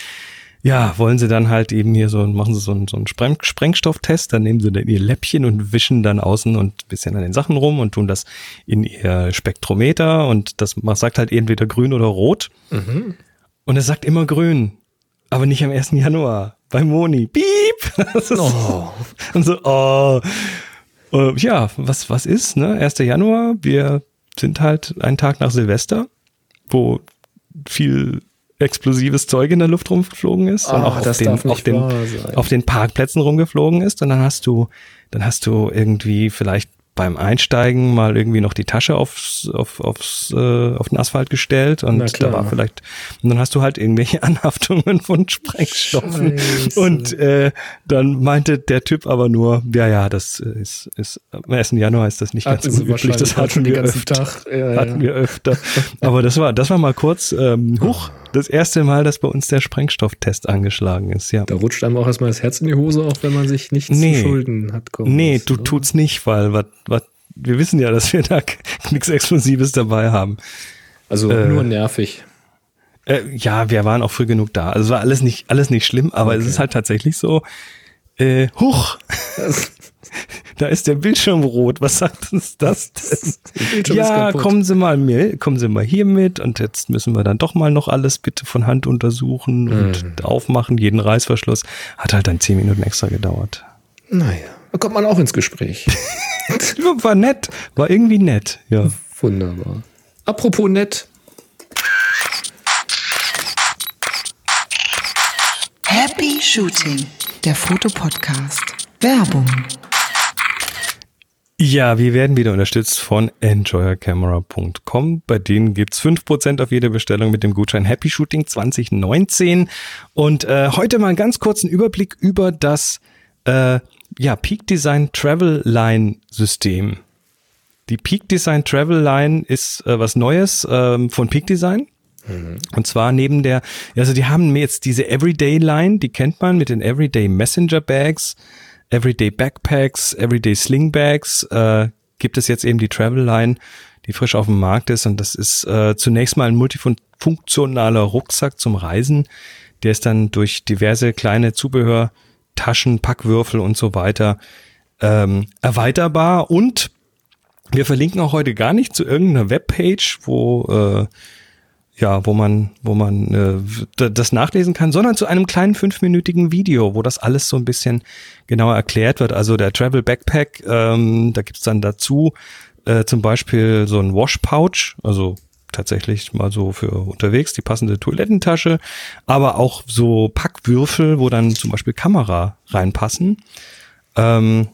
Speaker 2: ja, wollen sie dann halt eben hier so, machen sie so einen, so einen Spreng Sprengstofftest, dann nehmen sie dann ihr Läppchen und wischen dann außen und ein bisschen an den Sachen rum und tun das in ihr Spektrometer und das man sagt halt entweder grün oder rot. Und es sagt immer grün, aber nicht am 1. Januar. Bei Moni. Piep! Ist Und so, oh. Äh, ja, was, was ist, ne? 1. Januar, wir sind halt einen Tag nach Silvester, wo viel explosives Zeug in der Luft rumgeflogen ist und
Speaker 1: Ah,
Speaker 2: auch auf
Speaker 1: das
Speaker 2: den, auf, den, auf den Parkplätzen rumgeflogen ist. Und dann hast du, dann hast du irgendwie vielleicht beim Einsteigen mal irgendwie noch die Tasche aufs, auf, aufs, äh, auf den Asphalt gestellt und da war vielleicht, und dann hast du halt irgendwelche Anhaftungen von Sprengstoffen
Speaker 1: Scheiße.
Speaker 2: und äh, dann meinte der Typ aber nur, ja, ja, das ist, ist am 1. Januar ist das nicht ganz
Speaker 1: Hatten sie
Speaker 2: unüblich, das hatten wir öfter.
Speaker 1: Ja,
Speaker 2: hatten
Speaker 1: ja.
Speaker 2: wir öfter. Aber das war, das war mal kurz, ähm, huch, das erste Mal, dass bei uns der Sprengstofftest angeschlagen ist, ja.
Speaker 1: Da rutscht einem auch erstmal das Herz in die Hose, auch wenn man sich nichts
Speaker 2: Nee.
Speaker 1: zu Schulden hat kommen
Speaker 2: Nee,
Speaker 1: lassen,
Speaker 2: du
Speaker 1: ne?
Speaker 2: tut's nicht, weil wat, wat, wir wissen ja, dass wir da nichts Explosives dabei haben.
Speaker 1: Also
Speaker 2: äh,
Speaker 1: nur nervig.
Speaker 2: Äh, ja, wir waren auch früh genug da. Also es war alles nicht, alles nicht schlimm, aber es
Speaker 1: Okay.
Speaker 2: ist halt tatsächlich so, äh, huch, da ist der Bildschirm rot. Was sagt uns das denn? Ja, kommen Sie mal mit, kommen Sie mal hier mit und jetzt müssen wir dann doch mal noch alles bitte von Hand untersuchen und
Speaker 1: Mhm.
Speaker 2: aufmachen, jeden Reißverschluss. Hat halt dann zehn Minuten extra gedauert.
Speaker 1: Naja, da kommt man auch ins Gespräch.
Speaker 2: War nett, war irgendwie nett, ja.
Speaker 1: Wunderbar. Apropos nett,
Speaker 4: Happy Shooting, der Fotopodcast. Werbung.
Speaker 2: Ja, wir werden wieder unterstützt von enjoyercamera.com. Bei denen gibt's 5% auf jede Bestellung mit dem Gutschein Happy Shooting 2019. Und äh, heute mal einen ganz kurzen Überblick über das äh, ja, Peak Design Travel Line System. Die Peak Design Travel Line ist äh, was Neues ähm, von Peak Design. Und zwar neben der, also die haben jetzt diese Everyday Line, die kennt man mit den Everyday Messenger Bags, Everyday Backpacks, Everyday Sling Bags, äh, gibt es jetzt eben die Travel Line, die frisch auf dem Markt ist. Und das ist äh, zunächst mal ein multifunktionaler Rucksack zum Reisen, der ist dann durch diverse kleine Zubehör, Taschen, Packwürfel und so weiter ähm, erweiterbar. Und wir verlinken auch heute gar nicht zu irgendeiner Webpage, wo äh, ja, wo man, wo man äh, das nachlesen kann, sondern zu einem kleinen fünfminütigen Video, wo das alles so ein bisschen genauer erklärt wird. Also der Travel Backpack, ähm, da gibt's dann dazu äh, zum Beispiel so ein Wash Pouch, also tatsächlich mal so für unterwegs die passende Toilettentasche, aber auch so Packwürfel, wo dann zum Beispiel Kamera reinpassen. Ähm,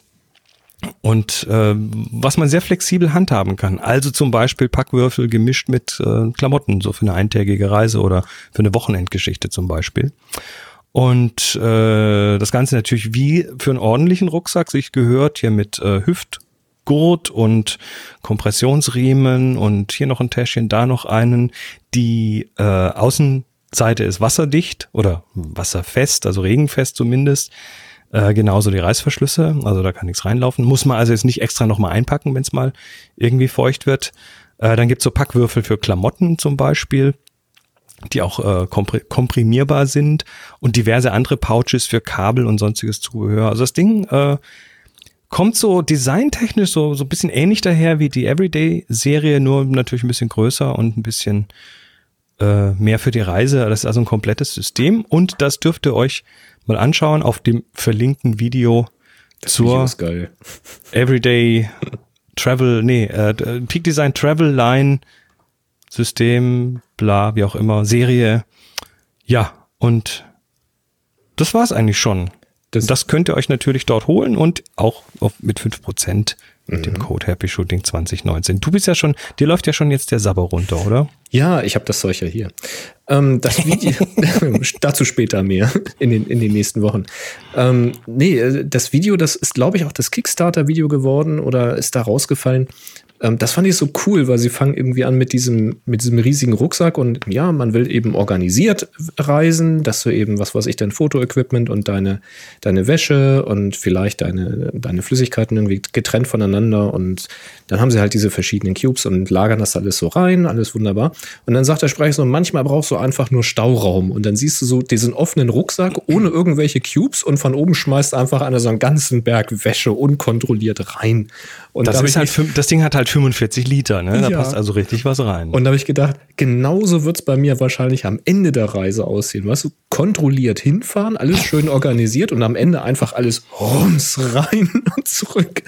Speaker 2: und äh, was man sehr flexibel handhaben kann. Also zum Beispiel Packwürfel gemischt mit äh, Klamotten, so für eine eintägige Reise oder für eine Wochenendgeschichte zum Beispiel. Und äh, das Ganze natürlich wie für einen ordentlichen Rucksack sich gehört, hier mit äh, Hüftgurt und Kompressionsriemen und hier noch ein Täschchen, da noch einen. Die äh, Außenseite ist wasserdicht oder wasserfest, also regenfest zumindest. Äh, genauso die Reißverschlüsse, also da kann nichts reinlaufen. Muss man also jetzt nicht extra nochmal einpacken, wenn es mal irgendwie feucht wird. Äh, dann gibt's so Packwürfel für Klamotten zum Beispiel, die auch äh, komprimierbar sind und diverse andere Pouches für Kabel und sonstiges Zubehör. Also das Ding äh, kommt so designtechnisch so, so ein bisschen ähnlich daher wie die Everyday-Serie, nur natürlich ein bisschen größer und ein bisschen äh, mehr für die Reise. Das ist also ein komplettes System und das dürft ihr euch mal anschauen auf dem verlinkten Video
Speaker 1: Das
Speaker 2: zur. Everyday Travel, nee, äh, Peak Design Travel Line System, bla, wie auch immer, Serie. Ja, und das war's eigentlich schon.
Speaker 1: Das-
Speaker 2: Das, könnt ihr euch natürlich dort holen und auch mit 5% mit dem Code Happy Shooting 2019. Du bist ja schon, dir läuft ja schon jetzt der Sabber runter, oder?
Speaker 1: Ja, ich habe das Zeug ja hier. Ähm, das Video, dazu später mehr in den, in den nächsten Wochen. Ähm, nee, äh, das Video, das ist, glaube ich, auch das Kickstarter-Video geworden oder ist da rausgefallen. Ähm, das fand ich so cool, weil sie fangen irgendwie an mit diesem, mit diesem riesigen Rucksack und ja, man will eben organisiert reisen, dass du eben, was weiß ich, dein Fotoequipment und deine, deine Wäsche und vielleicht deine, deine Flüssigkeiten irgendwie getrennt voneinander und dann haben sie halt diese verschiedenen Cubes und lagern das alles so rein, alles wunderbar. Und dann sagt der Sprecher so, manchmal brauchst du einfach nur Stauraum und dann siehst du so diesen offenen Rucksack ohne irgendwelche Cubes und von oben schmeißt einfach einer so einen ganzen Berg Wäsche unkontrolliert rein. Und
Speaker 2: Das, ist halt, das Ding hat halt 45 Liter, ne? Da
Speaker 1: Ja.
Speaker 2: passt also richtig was rein.
Speaker 1: Und da habe ich gedacht, genauso wird es bei mir wahrscheinlich am Ende der Reise aussehen. Weißt du, kontrolliert hinfahren, alles schön organisiert und am Ende einfach alles rums rein und zurück.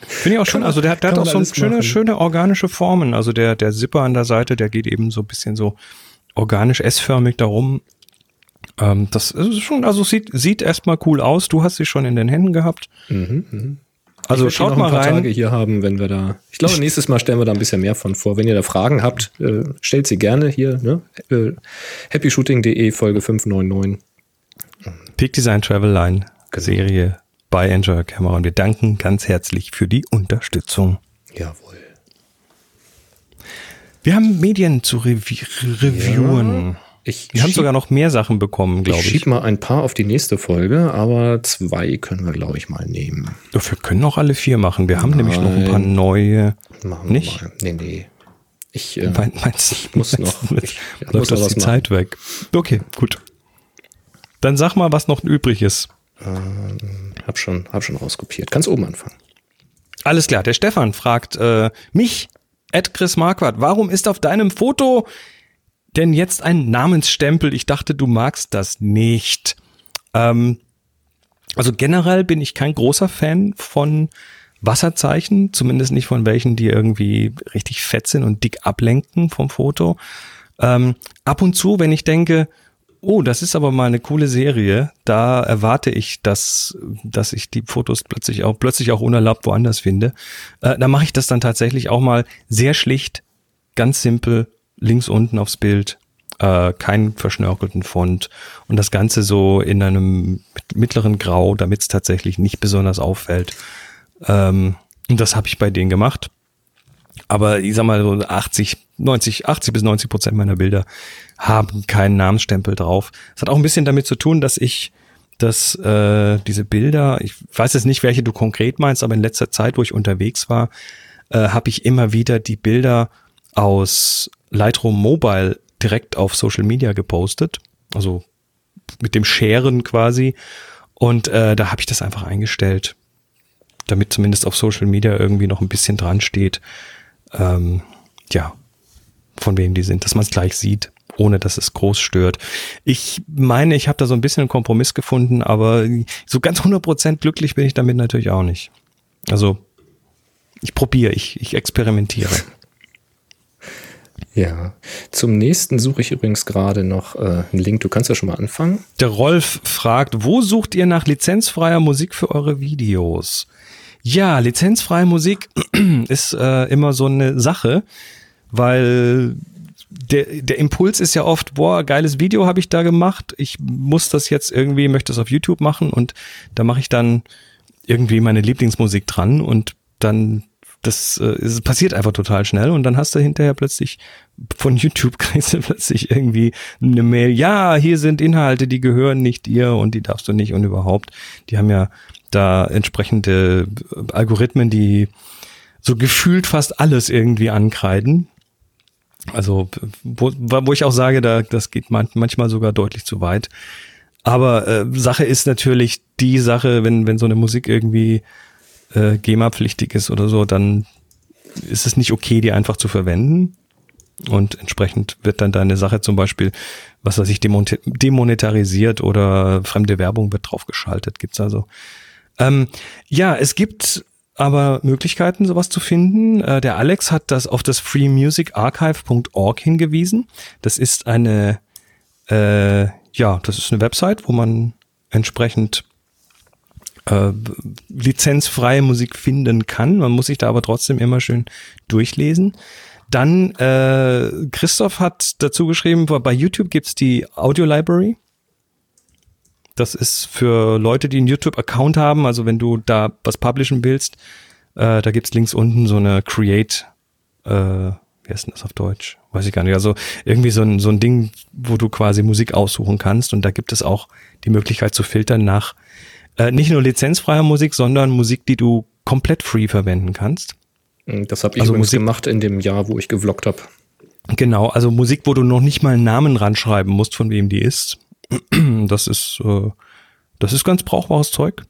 Speaker 2: Finde ich auch schon,
Speaker 1: man-
Speaker 2: also der, der hat auch so schöne,
Speaker 1: machen.
Speaker 2: schöne organische Formen. Also der, der Zipper an der Seite, der geht eben so ein bisschen so organisch S-förmig darum. Ähm, das ist schon, also sieht, sieht erstmal cool aus. Du hast sie schon in den Händen gehabt. Also
Speaker 1: die
Speaker 2: schaut
Speaker 1: noch
Speaker 2: mal
Speaker 1: ein paar
Speaker 2: rein.
Speaker 1: Tage hier haben, wenn wir da. Ich glaube, nächstes Mal stellen wir da ein bisschen mehr von vor. Wenn ihr da Fragen habt, äh, stellt sie gerne hier. Ne? Äh, happyshooting.de Folge 599.
Speaker 2: Peak Design Travel Line
Speaker 1: Genau.
Speaker 2: Serie bei Enjoy Camera. Und wir danken ganz herzlich für die Unterstützung.
Speaker 1: Jawohl.
Speaker 2: Wir haben Medien zu revi reviewen.
Speaker 1: Ich
Speaker 2: Wir haben sogar noch mehr Sachen bekommen, glaube
Speaker 1: ich
Speaker 2: ich.
Speaker 1: schieb mal ein paar auf die nächste Folge, aber zwei können wir, glaube ich, mal nehmen.
Speaker 2: Wir können auch alle vier machen. Wir haben nämlich noch ein paar
Speaker 1: Nein.
Speaker 2: neue.
Speaker 1: Machen
Speaker 2: Nicht?
Speaker 1: wir mal. Nee, nee. Ich, äh,
Speaker 2: Mein, meinst,
Speaker 1: ich muss noch-
Speaker 2: meinst-
Speaker 1: ich- ich
Speaker 2: läuft das die
Speaker 1: machen.
Speaker 2: Zeit weg. Okay, gut. Dann sag mal, was noch übrig ist.
Speaker 1: hab schon, hab schon rauskopiert. Kannst oben anfangen.
Speaker 2: Alles klar, der Stefan fragt äh, mich, Ed Chris Marquardt, warum ist auf deinem Foto denn jetzt ein Namensstempel? Ich dachte, du magst das nicht. Ähm, also generell bin ich kein großer Fan von Wasserzeichen, zumindest nicht von welchen, die irgendwie richtig fett sind und dick ablenken vom Foto. Ähm, ab und zu, wenn ich denke, oh, das ist aber mal eine coole Serie, da erwarte ich, dass, dass ich die Fotos plötzlich auch, plötzlich auch unerlaubt woanders finde. Äh, da mache ich das dann tatsächlich auch mal sehr schlicht, ganz simpel, links unten aufs Bild, äh, keinen verschnörkelten Font und das Ganze so in einem mittleren Grau, damit es tatsächlich nicht besonders auffällt. Ähm, und das habe ich bei denen gemacht. Aber ich sag mal so 80, 90, 80 bis 90 Prozent meiner Bilder haben keinen Namensstempel drauf. Es hat auch ein bisschen damit zu tun, dass ich dass äh, diese Bilder, ich weiß jetzt nicht, welche du konkret meinst, aber in letzter Zeit, wo ich unterwegs war, äh, habe ich immer wieder die Bilder aus Lightroom Mobile direkt auf Social Media gepostet. Also mit dem Sharen quasi. Und äh, da habe ich das einfach eingestellt, damit zumindest auf Social Media irgendwie noch ein bisschen dran steht. Ähm, ja, von wem die sind, dass man es gleich sieht, ohne dass es groß stört. Ich meine, ich habe da so ein bisschen einen Kompromiss gefunden, aber so ganz 100% glücklich bin ich damit natürlich auch nicht. Also ich probiere, ich, ich experimentiere.
Speaker 1: Ja. Zum nächsten suche ich übrigens gerade noch äh, einen Link. Du kannst ja schon mal anfangen.
Speaker 2: Der Rolf fragt, wo sucht ihr nach lizenzfreier Musik für eure Videos? Ja, lizenzfreie Musik ist äh, immer so eine Sache, weil der, der Impuls ist ja oft, boah, geiles Video habe ich da gemacht, ich muss das jetzt irgendwie, möchte das auf YouTube machen und da mache ich dann irgendwie meine Lieblingsmusik dran und dann das äh, es passiert einfach total schnell und dann hast du hinterher plötzlich von YouTube kriegst du plötzlich irgendwie eine Mail, ja, hier sind Inhalte, die gehören nicht dir und die darfst du nicht und überhaupt. Die haben ja da entsprechende Algorithmen, die so gefühlt fast alles irgendwie ankreiden. Also, wo, wo ich auch sage, da, das geht manchmal sogar deutlich zu weit. Aber äh, Sache ist natürlich die Sache, wenn, wenn so eine Musik irgendwie äh, GEMA-pflichtig ist oder so, dann ist es nicht okay, die einfach zu verwenden. Und entsprechend wird dann deine Sache zum Beispiel, was weiß ich, demonetarisiert oder fremde Werbung wird draufgeschaltet. Gibt's also. Ähm, ja, es gibt aber Möglichkeiten, sowas zu finden. Äh, der Alex hat das auf das freemusicarchive.org hingewiesen. Das ist eine, äh, ja, das ist eine Website, wo man entsprechend äh, lizenzfreie Musik finden kann. Man muss sich da aber trotzdem immer schön durchlesen. Dann äh, Christoph hat dazu geschrieben, bei YouTube gibt's die Audio Library. Das ist für Leute, die einen YouTube-Account haben, also wenn du da was publishen willst, äh, da gibt's links unten so eine Create, äh, wie heißt denn das auf Deutsch? Weiß ich gar nicht. Also irgendwie so ein, so ein Ding, wo du quasi Musik aussuchen kannst und da gibt es auch die Möglichkeit zu filtern nach äh, nicht nur lizenzfreier Musik, sondern Musik, die du komplett free verwenden kannst.
Speaker 1: Hm, das habe ich also Musik gemacht in dem Jahr, wo ich gevloggt habe.
Speaker 2: Genau, also Musik, wo du noch nicht mal einen Namen ranschreiben musst, von wem die ist. Das ist, äh, das ist ganz brauchbares Zeug.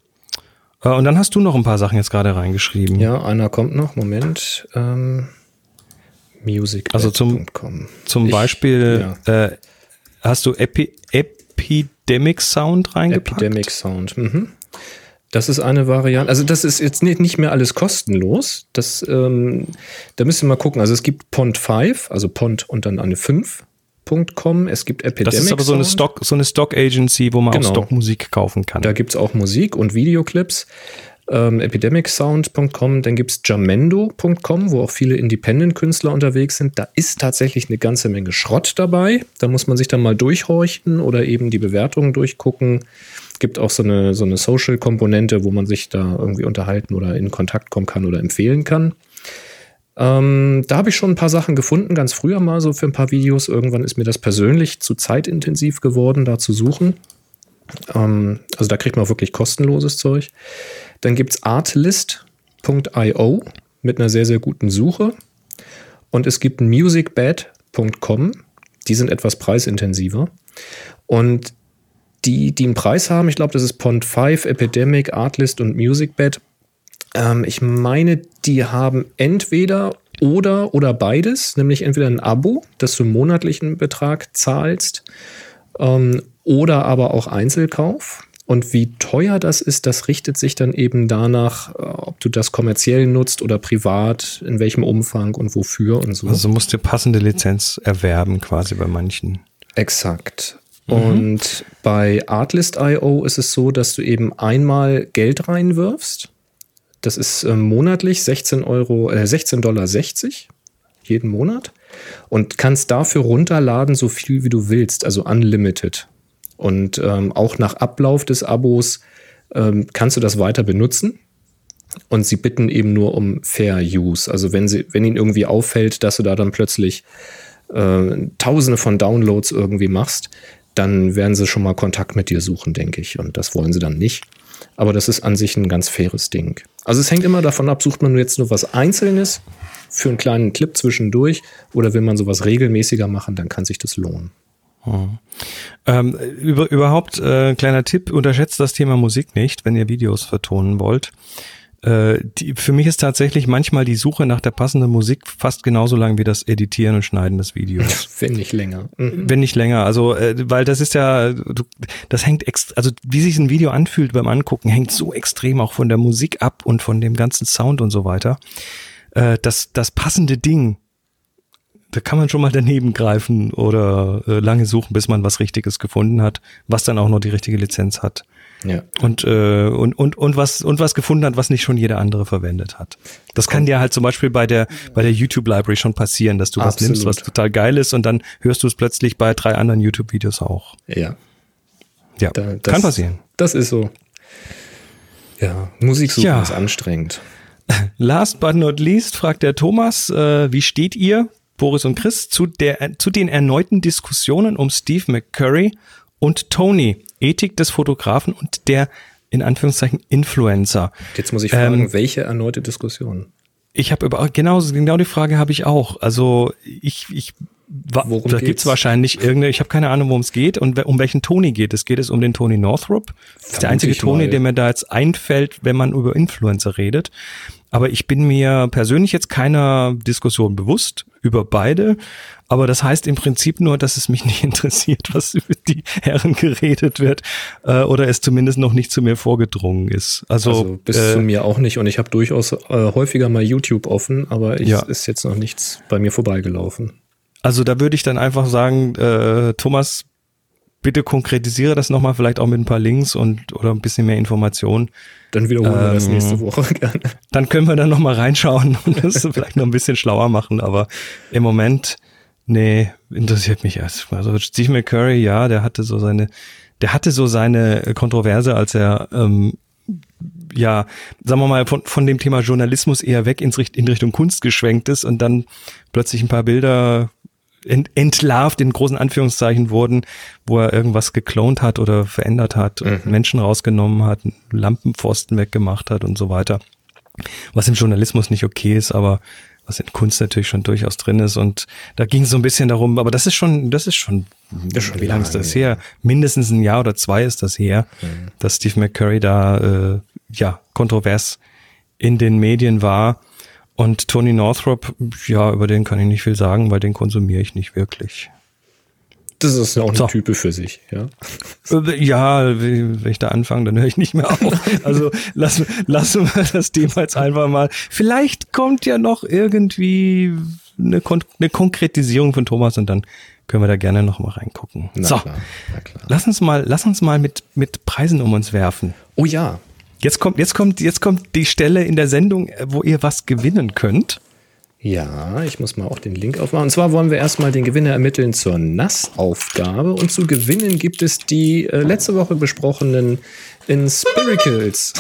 Speaker 2: Äh, und dann hast du noch ein paar Sachen jetzt gerade reingeschrieben.
Speaker 1: Ja, einer kommt noch. Moment. Ähm, Music.
Speaker 2: Also zum, zum ich, Beispiel ja. äh, hast du Epi Epidemic Sound reingepackt.
Speaker 1: Epidemic Sound. Mhm. Das ist eine Variante. Also das ist jetzt nicht, mehr alles kostenlos. Das, ähm, da müsst ihr mal gucken. Also es gibt Pont 5, also Pont und dann eine 5.com. Es gibt Epidemic
Speaker 2: Das ist aber so eine Stock, so eine Stock Agency, wo man genau. auch Stockmusik kaufen kann.
Speaker 1: Da gibt's auch Musik und Videoclips. Ähm, epidemicsound.com, dann gibt's jamendo.com, wo auch viele Independent-Künstler unterwegs sind. Da ist tatsächlich eine ganze Menge Schrott dabei. Da muss man sich dann mal durchhorchen oder eben die Bewertungen durchgucken gibt auch so eine, so eine Social-Komponente, wo man sich da irgendwie unterhalten oder in Kontakt kommen kann oder empfehlen kann. Ähm, da habe ich schon ein paar Sachen gefunden, ganz früher mal so für ein paar Videos. Irgendwann ist mir das persönlich zu zeitintensiv geworden, da zu suchen. Ähm, also da kriegt man auch wirklich kostenloses Zeug. Dann gibt es artlist.io mit einer sehr, sehr guten Suche. Und es gibt musicbed.com. Die sind etwas preisintensiver. Und die, die einen Preis haben. Ich glaube, das ist Pond 5, Epidemic, Artlist und MusicBed. Ähm, ich meine, die haben entweder oder oder beides, nämlich entweder ein Abo, das du einen monatlichen Betrag zahlst, ähm, oder aber auch Einzelkauf. Und wie teuer das ist, das richtet sich dann eben danach, äh, ob du das kommerziell nutzt oder privat, in welchem Umfang und wofür und so.
Speaker 2: Also musst du passende Lizenz erwerben, quasi bei manchen.
Speaker 1: Exakt. Mhm. Und bei Artlist.io ist es so, dass du eben einmal Geld reinwirfst. Das ist äh, monatlich 16 Euro, äh, 16 Dollar 60 jeden Monat und kannst dafür runterladen, so viel wie du willst, also unlimited. Und ähm, auch nach Ablauf des Abos ähm, kannst du das weiter benutzen. Und sie bitten eben nur um Fair Use. Also wenn sie, wenn ihnen irgendwie auffällt, dass du da dann plötzlich äh, Tausende von Downloads irgendwie machst, dann werden sie schon mal Kontakt mit dir suchen, denke ich. Und das wollen sie dann nicht. Aber das ist an sich ein ganz faires Ding. Also es hängt immer davon ab, sucht man jetzt nur was Einzelnes für einen kleinen Clip zwischendurch oder will man sowas regelmäßiger machen, dann kann sich das lohnen.
Speaker 2: Hm. Ähm, über, überhaupt, äh, kleiner Tipp, unterschätzt das Thema Musik nicht, wenn ihr Videos vertonen wollt. Äh, die, für mich ist tatsächlich manchmal die Suche nach der passenden Musik fast genauso lang wie das Editieren und Schneiden des Videos.
Speaker 1: Wenn nicht länger.
Speaker 2: Mhm. Wenn nicht länger. Also, äh, weil das ist ja, du, das hängt ex also wie sich ein Video anfühlt beim Angucken, hängt so extrem auch von der Musik ab und von dem ganzen Sound und so weiter. Äh, das, das passende Ding da kann man schon mal daneben greifen oder äh, lange suchen, bis man was Richtiges gefunden hat, was dann auch noch die richtige Lizenz hat.
Speaker 1: Ja.
Speaker 2: Und, äh, und, und, und, was, und was gefunden hat, was nicht schon jeder andere verwendet hat. Das kann dir halt zum Beispiel bei der, bei der YouTube-Library schon passieren, dass du was
Speaker 1: Absolut.
Speaker 2: nimmst, was total geil ist und dann hörst du es plötzlich bei drei anderen YouTube-Videos auch.
Speaker 1: Ja.
Speaker 2: Ja,
Speaker 1: Da, das,
Speaker 2: kann passieren.
Speaker 1: Das ist so. Ja, Musik suchen
Speaker 2: Ja.
Speaker 1: ist anstrengend.
Speaker 2: Last but not least fragt der Thomas, äh, wie steht ihr, Boris und Chris, zu, der, zu den erneuten Diskussionen um Steve McCurry und Tony, Ethik des Fotografen und der in Anführungszeichen Influencer?
Speaker 1: Jetzt muss ich fragen,
Speaker 2: Ähm,
Speaker 1: welche erneute Diskussion?
Speaker 2: Ich habe über genau genau die Frage habe ich auch. Also ich ich
Speaker 1: Worum
Speaker 2: da
Speaker 1: geht's?
Speaker 2: gibt's wahrscheinlich irgendeine. Ich habe keine Ahnung, worum es geht und um welchen Tony geht es. Geht es um den Tony Northrup? Das ist der einzige Tony, der mir da jetzt einfällt, wenn man über Influencer redet. Aber ich bin mir persönlich jetzt keiner Diskussion bewusst über beide. Aber das heißt im Prinzip nur, dass es mich nicht interessiert, was über die Herren geredet wird äh, oder es zumindest noch nicht zu mir vorgedrungen ist. Also,
Speaker 1: Also bis
Speaker 2: äh,
Speaker 1: zu mir auch nicht. Und ich habe durchaus äh, häufiger mal YouTube offen, aber ich
Speaker 2: Ja.
Speaker 1: ist jetzt noch nichts bei mir vorbeigelaufen.
Speaker 2: Also da würde ich dann einfach sagen, äh, Thomas, bitte konkretisiere das nochmal, vielleicht auch mit ein paar Links und oder ein bisschen mehr Informationen.
Speaker 1: Dann wiederholen wir das
Speaker 2: Ähm,
Speaker 1: nächste Woche gerne.
Speaker 2: Dann können wir dann nochmal reinschauen und das vielleicht noch ein bisschen schlauer machen. Aber im Moment, nee, interessiert mich erst. Also Steve McCurry, ja, der hatte so seine, der hatte so seine Kontroverse, als er ähm, ja, sagen wir mal, von, von dem Thema Journalismus eher weg ins, Richt- in Richtung Kunst geschwenkt ist und dann plötzlich ein paar Bilder ent, entlarvt in großen Anführungszeichen wurden, wo er irgendwas geklont hat oder verändert hat, und Menschen rausgenommen hat, Lampenpfosten weggemacht hat und so weiter. Was im Journalismus nicht okay ist, aber was in Kunst natürlich schon durchaus drin ist. Und da ging es so ein bisschen darum, aber das ist schon, das ist schon,
Speaker 1: ist schon
Speaker 2: wie lange ist das her? Mindestens ein Jahr oder zwei ist das her, dass Steve McCurry da äh, ja kontrovers in den Medien war. Und Tony Northrop, ja, über den kann ich nicht viel sagen, weil den konsumiere ich nicht wirklich.
Speaker 1: Das ist ja auch eine
Speaker 2: So.
Speaker 1: Type für sich, ja.
Speaker 2: Äh, Ja, wenn ich da anfange, dann höre ich nicht mehr auf. Also lassen, lassen wir das Thema jetzt einfach mal. Vielleicht kommt ja noch irgendwie eine, Kon eine Konkretisierung von Thomas und dann können wir da gerne noch mal reingucken.
Speaker 1: Na
Speaker 2: so,
Speaker 1: klar, na klar.
Speaker 2: lass uns mal, lass uns mal mit, mit Preisen um uns werfen.
Speaker 1: Oh ja.
Speaker 2: Jetzt kommt, jetzt kommt, jetzt kommt die Stelle in der Sendung, wo ihr was gewinnen könnt.
Speaker 1: Ja, ich muss mal auch den Link aufmachen. Und zwar wollen wir erstmal den Gewinner ermitteln zur NAS-Aufgabe. Und zu gewinnen gibt es die äh, letzte Woche besprochenen Inspiracles.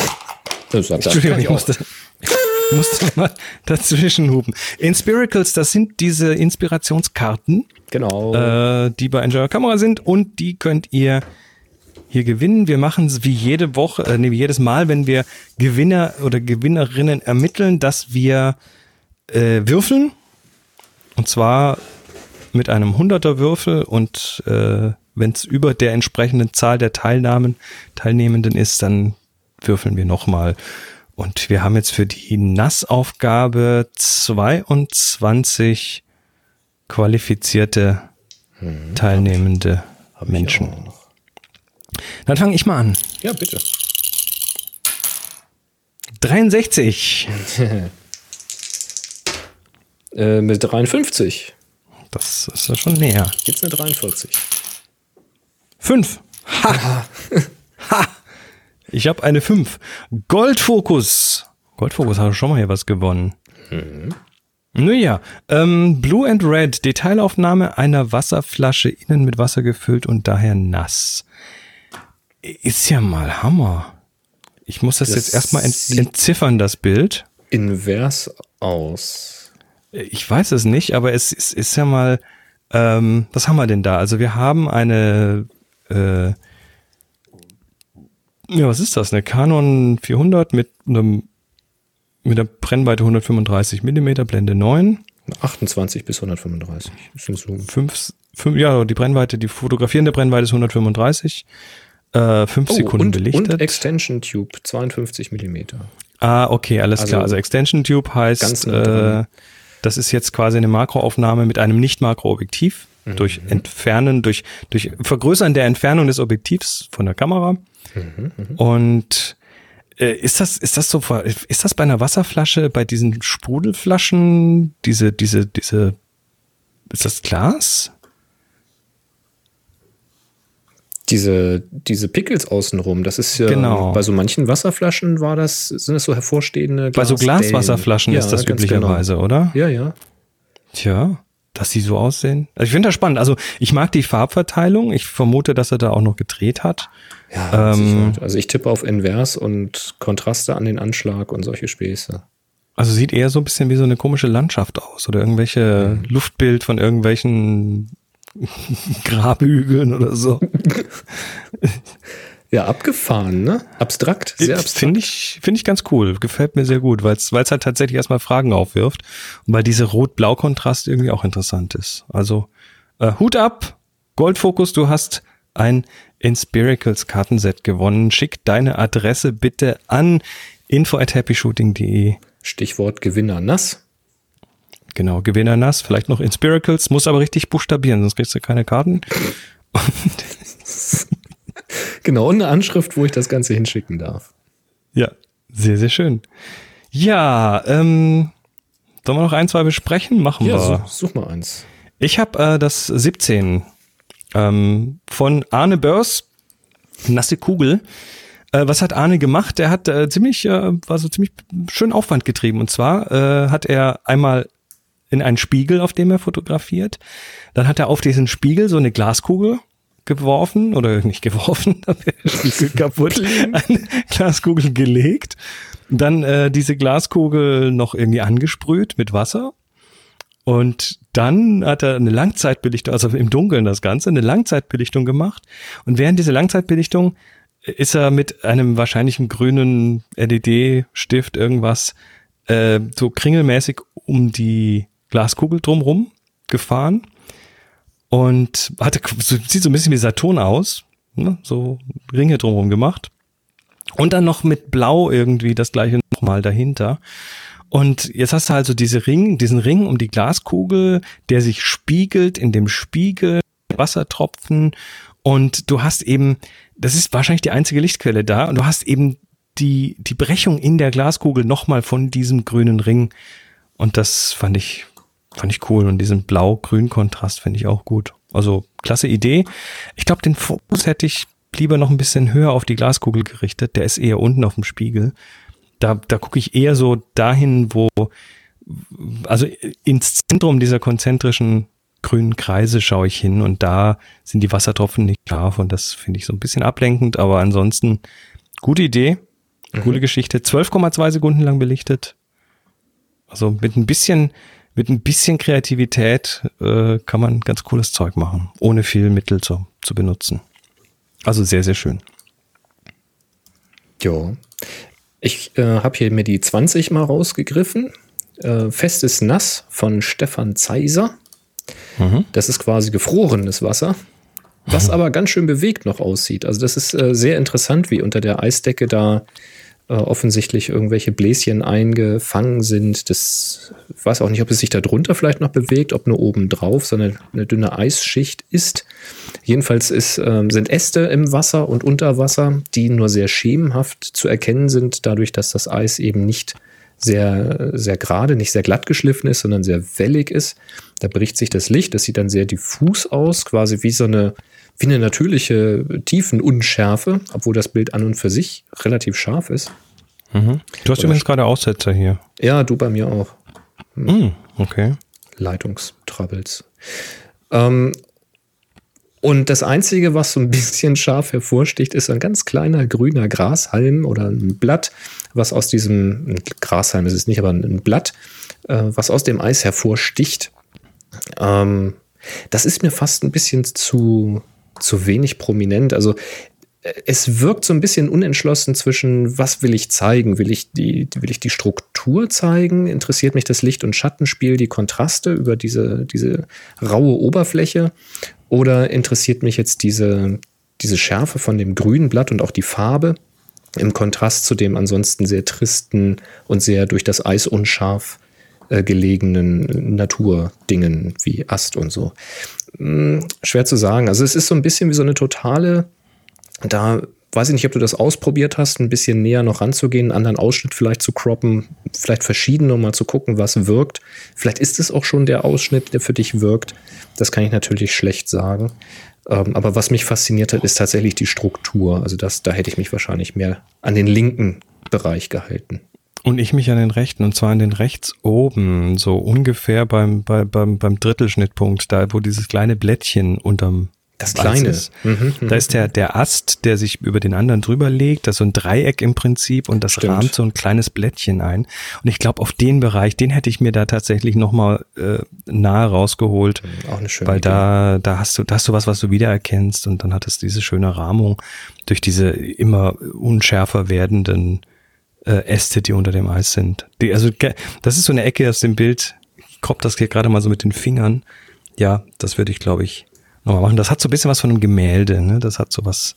Speaker 1: Das hat- das
Speaker 2: Entschuldigung, ich musste, ich musste mal dazwischen hupen. Inspiracles, das sind diese Inspirationskarten,
Speaker 1: Genau.
Speaker 2: äh, die bei Enjoy Kamera sind und die könnt ihr hier gewinnen. Wir machen es wie jede Woche, äh, nee, wie jedes Mal, wenn wir Gewinner oder Gewinnerinnen ermitteln, dass wir äh, würfeln. Und zwar mit einem 100er Würfel und äh, wenn es über der entsprechenden Zahl der Teilnahmen, Teilnehmenden ist, dann würfeln wir nochmal. Und wir haben jetzt für die Nassaufgabe 22 qualifizierte teilnehmende Menschen. Dann fange ich mal an.
Speaker 1: ja, bitte.
Speaker 2: 63.
Speaker 1: Äh, mit 53.
Speaker 2: Das ist ja schon näher.
Speaker 1: Jetzt eine 43.
Speaker 2: 5. Ha. ha. Ich habe eine 5. Goldfokus. Goldfokus hat schon mal hier was gewonnen. Naja, ähm, Blue and Red, Detailaufnahme einer Wasserflasche, innen mit Wasser gefüllt und daher nass. Ist ja mal Hammer. Ich muss das,
Speaker 1: Das
Speaker 2: jetzt erstmal ent entziffern, das Bild.
Speaker 1: Invers aus.
Speaker 2: Ich weiß es nicht, aber es ist, ist ja mal, ähm, was haben wir denn da? Also wir haben eine, äh, ja, was ist das? Eine Canon 400 mit einem, mit der Brennweite 135 Millimeter, Blende 9,
Speaker 1: 28 bis 135. Ist.
Speaker 2: 5, 5 ja, die Brennweite, die fotografierende Brennweite ist 135, äh, 5 Sekunden
Speaker 1: Oh, und,
Speaker 2: belichtet.
Speaker 1: und Extension Tube, 52 Millimeter.
Speaker 2: Ah, okay, alles
Speaker 1: Also
Speaker 2: klar. Also Extension Tube heißt, äh. Das ist jetzt quasi eine Makroaufnahme mit einem Nicht-Makroobjektiv.
Speaker 1: Mhm.
Speaker 2: Durch Entfernen, durch, durch Vergrößern der Entfernung des Objektivs von der Kamera.
Speaker 1: Mhm,
Speaker 2: Und äh, ist das, ist das so, ist das bei einer Wasserflasche, bei diesen Sprudelflaschen, diese, diese, diese ist das Glas?
Speaker 1: Diese, diese Pickels außenrum, das ist ja
Speaker 2: Genau.
Speaker 1: bei so manchen Wasserflaschen war das, sind das so hervorstehende
Speaker 2: Bei so. Glaswasserflaschen
Speaker 1: Ja,
Speaker 2: ist das
Speaker 1: ganz
Speaker 2: üblicherweise, oder?
Speaker 1: Genau. Ja, ja.
Speaker 2: Tja, dass die so aussehen. Also ich finde das spannend. Also ich mag die Farbverteilung. Ich vermute, dass er da auch noch gedreht hat.
Speaker 1: Ja,
Speaker 2: Ähm,
Speaker 1: Sicherheit. also ich tippe auf Invers und Kontraste an den Anschlag und solche Späße.
Speaker 2: Also sieht eher so ein bisschen wie so eine komische Landschaft aus oder irgendwelche Luftbild von irgendwelchen Grabhügeln oder so.
Speaker 1: Ja, abgefahren, ne? Abstrakt, sehr abstrakt.
Speaker 2: Finde ich, finde ich ganz cool. Gefällt mir sehr gut, weil es weil es halt tatsächlich erstmal Fragen aufwirft und weil diese Rot-Blau-Kontrast irgendwie auch interessant ist. Also äh, Hut ab, Goldfokus, du hast ein Inspiracles Kartenset gewonnen. Schick deine Adresse bitte an info at happyshooting.de.
Speaker 1: Stichwort Gewinner nass.
Speaker 2: Genau, Gewinner nass, vielleicht noch Inspiracles, muss aber richtig buchstabieren, sonst kriegst du keine Karten.
Speaker 1: Genau, und eine Anschrift, wo ich das Ganze hinschicken darf.
Speaker 2: Ja, sehr, sehr schön. Ja, ähm, sollen wir noch ein, zwei besprechen? Machen
Speaker 1: Ja,
Speaker 2: wir.
Speaker 1: such, such mal eins.
Speaker 2: Ich habe äh, das 17 ähm, von Arne Börs, Nasse Kugel. Äh, was hat Arne gemacht? Er hat äh, ziemlich, äh, war so ziemlich schön Aufwand getrieben. Und zwar äh, hat er einmal in einen Spiegel, auf dem er fotografiert. Dann hat er auf diesen Spiegel so eine Glaskugel geworfen oder nicht geworfen, Spiegel kaputt, eine Glaskugel gelegt. Dann äh, diese Glaskugel noch irgendwie angesprüht mit Wasser und dann hat er eine Langzeitbelichtung, also im Dunkeln das Ganze, eine Langzeitbelichtung gemacht. Und während dieser Langzeitbelichtung ist er mit einem wahrscheinlichen grünen LED-Stift irgendwas äh, so kringelmäßig um die Glaskugel drumrum gefahren und hatte sieht so ein bisschen wie Saturn aus, ne? so Ringe drumrum gemacht. Und dann noch mit Blau irgendwie das gleiche nochmal dahinter. Und jetzt hast du also diese Ring, diesen Ring um die Glaskugel, der sich spiegelt in dem Spiegel, Wassertropfen und du hast eben, das ist wahrscheinlich die einzige Lichtquelle da und du hast eben die, die Brechung in der Glaskugel nochmal von diesem grünen Ring und das fand ich, fand ich cool und diesen blau-grün-Kontrast finde ich auch gut. Also klasse Idee. Ich glaube, den Fokus hätte ich lieber noch ein bisschen höher auf die Glaskugel gerichtet. Der ist eher unten auf dem Spiegel da, da gucke ich eher so dahin, wo, also ins Zentrum dieser konzentrischen grünen Kreise schaue ich hin und da sind die Wassertropfen nicht scharf und das finde ich so ein bisschen ablenkend, aber ansonsten gute Idee, coole Geschichte. 12,2 Sekunden lang belichtet. Also mit ein bisschen, mit ein bisschen Kreativität äh, kann man ganz cooles Zeug machen, ohne viel Mittel zu, zu benutzen. Also sehr, sehr schön.
Speaker 1: Ja. Ich äh, habe hier mir die 20 mal rausgegriffen. Äh, Festes Nass von Stefan Zeiser. Das ist quasi gefrorenes Wasser, was aber ganz schön bewegt noch aussieht. Also das ist äh, sehr interessant, wie unter der Eisdecke da äh, offensichtlich irgendwelche Bläschen eingefangen sind. Das weiß auch nicht, ob es sich da drunter vielleicht noch bewegt, ob nur oben drauf so eine, dünne Eisschicht ist. Jedenfalls ist, ähm, sind Äste im Wasser und unter Wasser, die nur sehr schemenhaft zu erkennen sind, dadurch, dass das Eis eben nicht sehr, sehr gerade, nicht sehr glatt geschliffen ist, sondern sehr wellig ist. Da bricht sich das Licht, das sieht dann sehr diffus aus, quasi wie so eine, wie eine natürliche Tiefenunschärfe, obwohl das Bild an und für sich relativ scharf ist.
Speaker 2: Du hast übrigens gerade Aussetzer hier.
Speaker 1: Ja, du bei mir auch.
Speaker 2: Hm, okay.
Speaker 1: Leitungstroubles. Ähm, und das Einzige, was so ein bisschen scharf hervorsticht, ist ein ganz kleiner grüner Grashalm oder ein Blatt, was aus diesem, Grashalm ist es nicht, aber ein Blatt, äh, was aus dem Eis hervorsticht. Ähm, das ist mir fast ein bisschen zu, zu wenig prominent. Also äh, es wirkt so ein bisschen unentschlossen zwischen, was will ich zeigen? Will ich die, will ich die Struktur zeigen? Interessiert mich das Licht- und Schattenspiel, die Kontraste über diese, diese raue Oberfläche? Oder interessiert mich jetzt diese, diese Schärfe von dem grünen Blatt und auch die Farbe im Kontrast zu dem ansonsten sehr tristen und sehr durch das Eis unscharf äh, gelegenen Naturdingen wie Ast und so? Hm, schwer zu sagen. Also es ist so ein bisschen wie so eine totale da weiß ich nicht, ob du das ausprobiert hast, ein bisschen näher noch ranzugehen, einen anderen Ausschnitt vielleicht zu croppen, vielleicht verschiedene, um mal zu gucken, was wirkt. Vielleicht ist es auch schon der Ausschnitt, der für dich wirkt. Das kann ich natürlich schlecht sagen. Ähm, aber was mich fasziniert hat, ist tatsächlich die Struktur. Also das, da hätte ich mich wahrscheinlich mehr an den linken Bereich gehalten.
Speaker 2: Und ich mich an den rechten, und zwar an den rechts oben, so ungefähr beim, bei, beim, beim Drittelschnittpunkt, da wo dieses kleine Blättchen unterm
Speaker 1: Das kleine.
Speaker 2: Ist.
Speaker 1: Mhm,
Speaker 2: Da ist der, der Ast, der sich über den anderen drüber legt, das ist so ein Dreieck im Prinzip und das
Speaker 1: Stimmt.
Speaker 2: rahmt so ein kleines Blättchen ein. Und ich glaube, auf den Bereich, den hätte ich mir da tatsächlich nochmal äh, nahe rausgeholt.
Speaker 1: Auch eine schöne
Speaker 2: Weil
Speaker 1: Idee.
Speaker 2: da, da hast du, da hast du was, was du wiedererkennst und dann hat es diese schöne Rahmung durch diese immer unschärfer werdenden äh, Äste, die unter dem Eis sind. Die, also das ist so eine Ecke aus dem Bild. Ich kropp das hier gerade mal so mit den Fingern. Ja, das würde ich, glaube ich, nochmal machen. Das hat so ein bisschen was von einem Gemälde, ne? Das hat so was,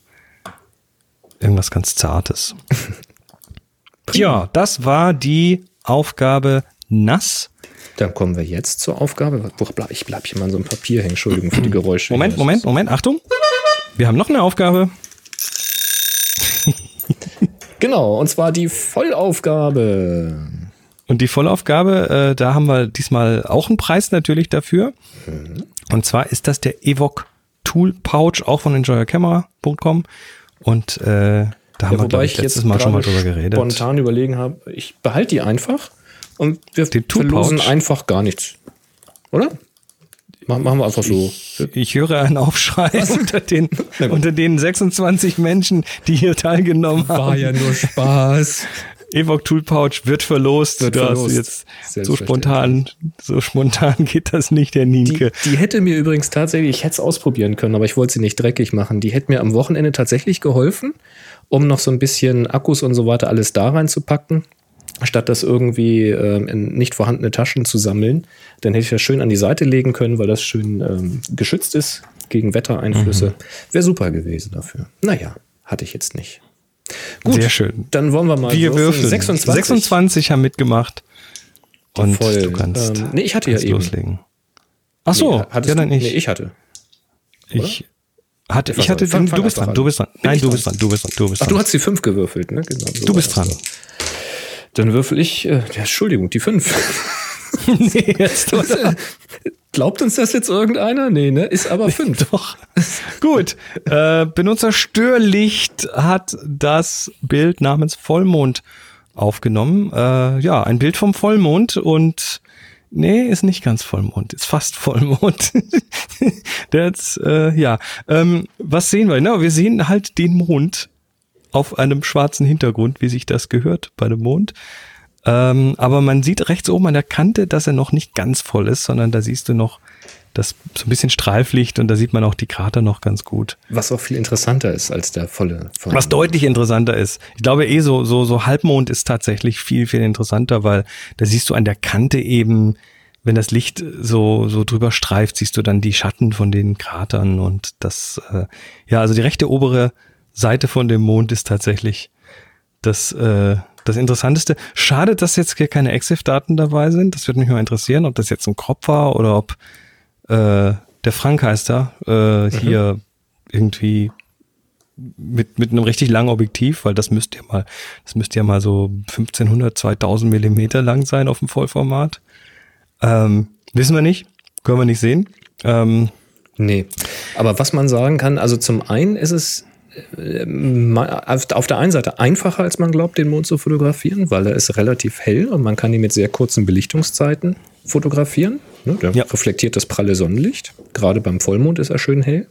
Speaker 2: irgendwas ganz Zartes. ja, das war die Aufgabe nass.
Speaker 1: Dann kommen wir jetzt zur Aufgabe. Ich bleib hier mal an so einem Papier hängen. Entschuldigung für die Geräusche.
Speaker 2: Moment, Moment, Moment, Achtung. Wir haben noch eine Aufgabe.
Speaker 1: Genau, und zwar die Vollaufgabe.
Speaker 2: Und die Vollaufgabe, äh, da haben wir diesmal auch einen Preis natürlich dafür. Und zwar ist das der Evoc Tool Pouch, auch von enjoyercamera.com. Und äh, da haben
Speaker 1: Ja,
Speaker 2: wir,
Speaker 1: wobei
Speaker 2: glaube
Speaker 1: ich
Speaker 2: letztes
Speaker 1: jetzt
Speaker 2: Mal schon mal drüber geredet.
Speaker 1: spontan überlegen habe, ich behalte die einfach und wir
Speaker 2: Den Tool
Speaker 1: verlosen
Speaker 2: Pouch?
Speaker 1: einfach gar nichts. Oder? Machen, machen wir einfach so.
Speaker 2: Ich höre einen Aufschrei unter den, unter den 26 Menschen, die hier teilgenommen haben.
Speaker 1: nur Spaß.
Speaker 2: Evoc Tool Pouch wird verlost.
Speaker 1: Wird verlost.
Speaker 2: jetzt so spontan, so spontan geht das nicht, der
Speaker 1: Die,
Speaker 2: Nienke.
Speaker 1: die hätte mir übrigens tatsächlich, ich hätte es ausprobieren können, aber ich wollte sie nicht dreckig machen. Die hätte mir am Wochenende tatsächlich geholfen, um noch so ein bisschen Akkus und so weiter alles da reinzupacken, statt das irgendwie ähm, in nicht vorhandene Taschen zu sammeln. Dann hätte ich das schön an die Seite legen können, weil das schön ähm, geschützt ist gegen Wettereinflüsse. Wäre super gewesen dafür. Naja, hatte ich jetzt nicht. Gut,
Speaker 2: Sehr schön.
Speaker 1: Dann wollen wir mal
Speaker 2: Wir würfeln.
Speaker 1: 26.
Speaker 2: 26 haben mitgemacht. Und
Speaker 1: Voll.
Speaker 2: du kannst,
Speaker 1: Ähm, nee, ich hatte ja eben.
Speaker 2: loslegen. Ach so,
Speaker 1: Nee, hattest
Speaker 2: ja, dann
Speaker 1: du?
Speaker 2: ich.
Speaker 1: Nee, ich hatte.
Speaker 2: ich hatte,
Speaker 1: Fang
Speaker 2: ich hatte,
Speaker 1: an. Fang-
Speaker 2: du
Speaker 1: fang
Speaker 2: bist dran,
Speaker 1: an.
Speaker 2: du bist dran.
Speaker 1: Bin
Speaker 2: Nein,
Speaker 1: ich
Speaker 2: du
Speaker 1: dran?
Speaker 2: bist dran, du bist dran, du bist
Speaker 1: Ach,
Speaker 2: dran.
Speaker 1: du hast die 5 gewürfelt, ne? Genau, so
Speaker 2: Du bist dran.
Speaker 1: das. Dann würfel ich, äh, ja, Entschuldigung, die 5.
Speaker 2: nee, jetzt oder?
Speaker 1: Glaubt uns das jetzt irgendeiner? Nee, ne? Ist aber 5.
Speaker 2: Doch. Gut. Äh, Benutzer Störlicht hat das Bild namens Vollmond aufgenommen. Äh, ja, ein Bild vom Vollmond und nee, ist nicht ganz Vollmond, ist fast Vollmond. Ist, äh, ja. Ähm, was sehen wir? Na, wir sehen halt den Mond auf einem schwarzen Hintergrund, wie sich das gehört bei dem Mond. Ähm, aber man sieht rechts oben an der Kante, dass er noch nicht ganz voll ist, sondern da siehst du noch das so ein bisschen Strahlflicht und da sieht man auch die Krater noch ganz gut.
Speaker 1: Was auch viel interessanter ist als der volle. volle
Speaker 2: Was deutlich interessanter ist. Ich glaube eh so, so, so Halbmond ist tatsächlich viel, viel interessanter, weil da siehst du an der Kante eben, wenn das Licht so, so drüber streift, siehst du dann die Schatten von den Kratern und das, äh, ja, also die rechte obere Seite von dem Mond ist tatsächlich das, äh, das Interessanteste. Schade, dass jetzt hier keine EXIF-Daten dabei sind. Das würde mich mal interessieren, ob das jetzt ein Crop war oder ob äh, der Frank heißt da, äh, hier irgendwie mit, mit einem richtig langen Objektiv, weil das müsste ja mal, das müsste ja mal so 1500, 2000 Millimeter lang sein auf dem Vollformat. Ähm, wissen wir nicht, können wir nicht sehen. Ähm,
Speaker 1: Nee. Aber was man sagen kann, also zum einen ist es auf auf der einen Seite einfacher, als man glaubt, den Mond zu fotografieren, weil er ist relativ hell und man kann ihn mit sehr kurzen Belichtungszeiten fotografieren. Ne, Der
Speaker 2: Ja.
Speaker 1: reflektiert das pralle Sonnenlicht. Gerade beim Vollmond ist er schön hell.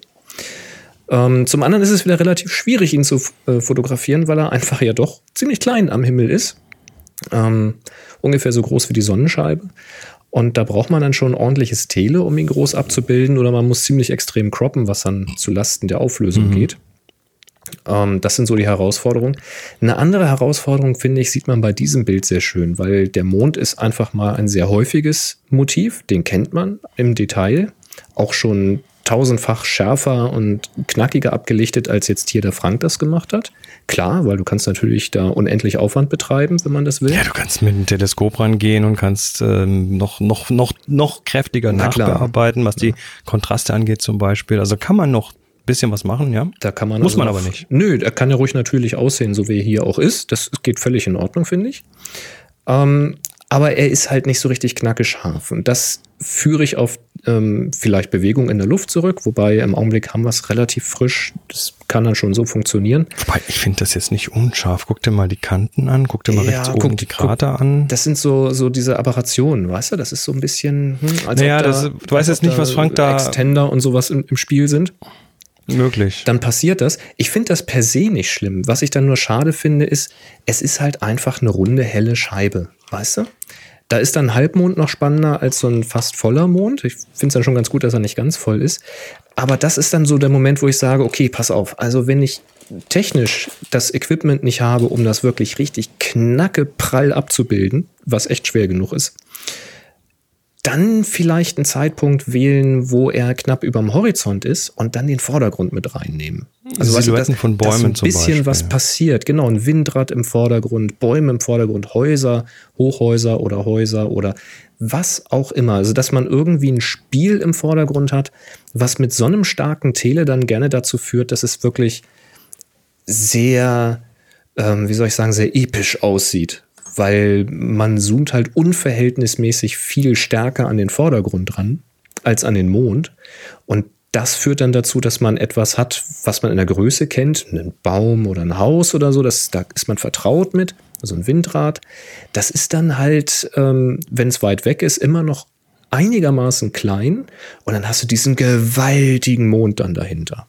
Speaker 1: Ähm, zum anderen ist es wieder relativ schwierig, ihn zu äh, fotografieren, weil er einfach ja doch ziemlich klein am Himmel ist. Ähm, ungefähr so groß wie die Sonnenscheibe. Und da braucht man dann schon ordentliches Tele, um ihn groß abzubilden, oder man muss ziemlich extrem croppen, was dann zu Lasten der Auflösung geht. Ähm, das sind so die Herausforderungen. Eine andere Herausforderung, finde ich, sieht man bei diesem Bild sehr schön, weil der Mond ist einfach mal ein sehr häufiges Motiv, den kennt man im Detail, auch schon tausendfach schärfer und knackiger abgelichtet, als jetzt hier der Frank das gemacht hat. Klar, weil du kannst natürlich da unendlich Aufwand betreiben, wenn man das will.
Speaker 2: ja, du kannst mit dem Teleskop rangehen und kannst ähm, noch, noch, noch, noch kräftiger
Speaker 1: Na klar.
Speaker 2: nachbearbeiten, was die Kontraste angeht zum Beispiel. Also kann man noch bisschen was machen, ja.
Speaker 1: Da kann man
Speaker 2: Muss
Speaker 1: also
Speaker 2: man
Speaker 1: noch-
Speaker 2: aber nicht.
Speaker 1: Nö, er kann ja ruhig natürlich aussehen, so wie er hier auch ist. Das geht völlig in Ordnung, finde ich. Ähm, aber er ist halt nicht so richtig knackig scharf. Und das führe ich auf ähm, vielleicht Bewegung in der Luft zurück. Wobei im Augenblick haben wir es relativ frisch. Das kann dann schon so funktionieren.
Speaker 2: Wobei, ich finde das jetzt nicht unscharf. Guck dir mal die Kanten an, guck dir mal
Speaker 1: Ja,
Speaker 2: rechts
Speaker 1: guck-
Speaker 2: oben die
Speaker 1: guck-
Speaker 2: Krater an.
Speaker 1: Das sind so, so diese Aberrationen, weißt du? Das ist so ein bisschen. Hm, als
Speaker 2: Naja,
Speaker 1: ob
Speaker 2: das- du weißt jetzt nicht, was Frank da-
Speaker 1: Extender und sowas im, im Spiel sind.
Speaker 2: Möglich.
Speaker 1: dann passiert das. Ich finde das per se nicht schlimm. Was ich dann nur schade finde, ist, es ist halt einfach eine runde, helle Scheibe. Weißt du? Da ist dann Halbmond noch spannender als so ein fast voller Mond. Ich finde es dann schon ganz gut, dass er nicht ganz voll ist. Aber das ist dann so der Moment, wo ich sage, okay, pass auf. Also wenn ich technisch das Equipment nicht habe, um das wirklich richtig knacke prall abzubilden, was echt schwer genug ist, dann vielleicht einen Zeitpunkt wählen, wo er knapp überm Horizont ist und dann den Vordergrund mit reinnehmen. Also weißt du,
Speaker 2: Silhouetten von
Speaker 1: dass so
Speaker 2: Bäumen
Speaker 1: ein
Speaker 2: zum
Speaker 1: bisschen
Speaker 2: Beispiel.
Speaker 1: was passiert. Genau, ein Windrad im Vordergrund, Bäume im Vordergrund, Häuser, Hochhäuser oder Häuser oder was auch immer. Also dass man irgendwie ein Spiel im Vordergrund hat, was mit so einem starken Tele dann gerne dazu führt, dass es wirklich sehr, ähm, wie soll ich sagen, sehr episch aussieht. Weil man zoomt halt unverhältnismäßig viel stärker an den Vordergrund dran als an den Mond. Und das führt dann dazu, dass man etwas hat, was man in der Größe kennt, einen Baum oder ein Haus oder so, das, da ist man vertraut mit, also ein Windrad. Das ist dann halt, ähm, wenn es weit weg ist, immer noch einigermaßen klein und dann hast du diesen gewaltigen Mond dann dahinter.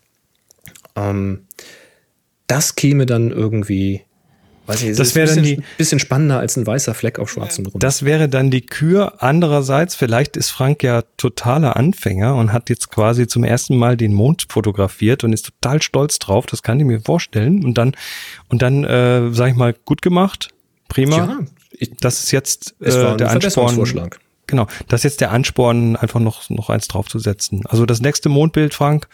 Speaker 1: Ähm, das käme dann irgendwie, weiß ich, es
Speaker 2: Das wäre
Speaker 1: ein
Speaker 2: dann die-
Speaker 1: bisschen spannender als ein weißer Fleck auf schwarzem Grund.
Speaker 2: Das wäre dann die Kür. Andererseits, vielleicht ist Frank ja totaler Anfänger und hat jetzt quasi zum ersten Mal den Mond fotografiert und ist total stolz drauf. Das kann ich mir vorstellen. Und dann, und dann, äh, sag ich mal, gut gemacht. Prima.
Speaker 1: ja, ich,
Speaker 2: Das ist jetzt äh,
Speaker 1: es war ein
Speaker 2: der Ansporn. Genau, das ist jetzt der Ansporn, einfach noch, noch eins draufzusetzen. Also das nächste Mondbild, Frank,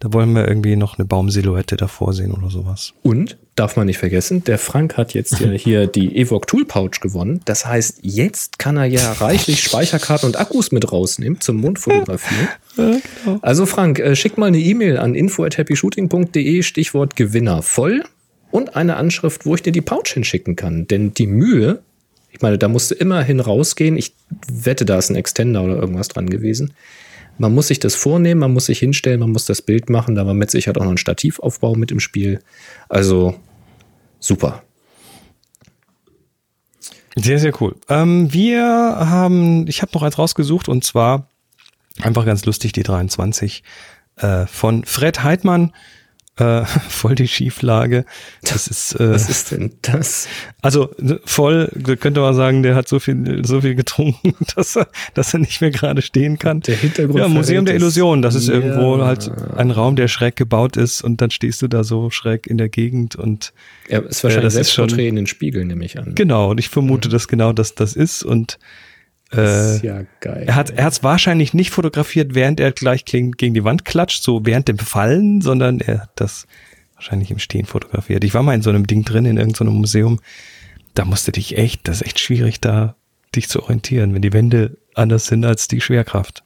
Speaker 2: da wollen wir irgendwie noch eine Baumsilhouette davor sehen oder sowas.
Speaker 1: Und, darf man nicht vergessen, der Frank hat jetzt hier, hier die Evoque Tool Pouch gewonnen. Das heißt, jetzt kann er ja reichlich Speicherkarten und Akkus mit rausnehmen zum Mondfotografieren. Also Frank, äh, schick mal eine E-Mail an info@happyshooting.de, Stichwort Gewinner voll und eine Anschrift, wo ich dir die Pouch hinschicken kann. Denn die Mühe, ich meine, da musst du immerhin rausgehen. Ich wette, da ist ein Extender oder irgendwas dran gewesen. Man muss sich das vornehmen, man muss sich hinstellen, man muss das Bild machen. Da war mit Sicherheit auch noch ein Stativaufbau mit im Spiel. Also super.
Speaker 2: Sehr, sehr cool. Ähm, wir haben, ich habe noch eins rausgesucht und zwar einfach ganz lustig die 23 äh, von Fred Heidmann. Äh, voll die Schieflage. Das ist, äh,
Speaker 1: Was ist denn das?
Speaker 2: also ne, voll, könnte man sagen, der hat so viel, so viel getrunken, dass er, dass er nicht mehr gerade stehen kann.
Speaker 1: Der Hintergrund
Speaker 2: Ja, Museum der. Illusion. Das ist
Speaker 1: Ja.
Speaker 2: irgendwo halt ein Raum, der schräg gebaut ist und dann stehst du da so schräg in der Gegend und
Speaker 1: Ja, ist wahrscheinlich
Speaker 2: das ist schon-
Speaker 1: Selbstporträt in den Spiegel, nehme ich an.
Speaker 2: genau. Und ich vermute, dass genau das das ist und äh,
Speaker 1: ist ja geil.
Speaker 2: er hat hat's wahrscheinlich nicht fotografiert, während er gleich gegen, die Wand klatscht, so während dem Fallen, sondern er hat das wahrscheinlich im Stehen fotografiert. Ich war mal in so einem Ding drin, in irgendeinem Museum. Da musste dich echt, das ist echt schwierig, da dich zu orientieren, wenn die Wände anders sind als die Schwerkraft.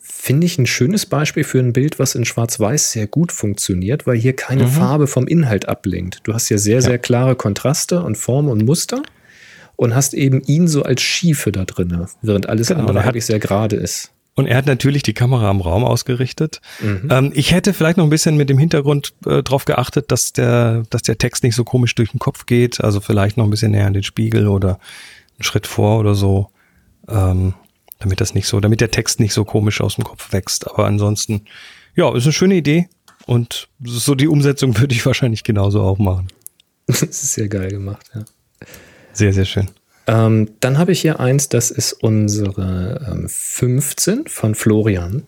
Speaker 1: Finde ich ein schönes Beispiel für ein Bild, was in Schwarz-Weiß sehr gut funktioniert, weil hier
Speaker 2: Mhm.
Speaker 1: keine Farbe vom Inhalt ablenkt. Du hast ja sehr, sehr klare Kontraste und Form und Muster und hast eben ihn so als Schiefe da drin, während alles
Speaker 2: Genau,
Speaker 1: andere
Speaker 2: er
Speaker 1: eigentlich sehr gerade ist.
Speaker 2: Und er hat natürlich die Kamera am Raum ausgerichtet. Ähm, ich hätte vielleicht noch ein bisschen mit dem Hintergrund äh, drauf geachtet, dass der, dass der Text nicht so komisch durch den Kopf geht. Also vielleicht noch ein bisschen näher an den Spiegel oder einen Schritt vor oder so. Ähm, damit das nicht so, damit der Text nicht so komisch aus dem Kopf wächst. Aber ansonsten, ja, ist eine schöne Idee. Und so die Umsetzung würde ich wahrscheinlich genauso auch machen.
Speaker 1: Das ist sehr geil gemacht, ja.
Speaker 2: Sehr, sehr schön.
Speaker 1: Ähm, dann habe ich hier eins, das ist unsere ähm, 15 von Florian.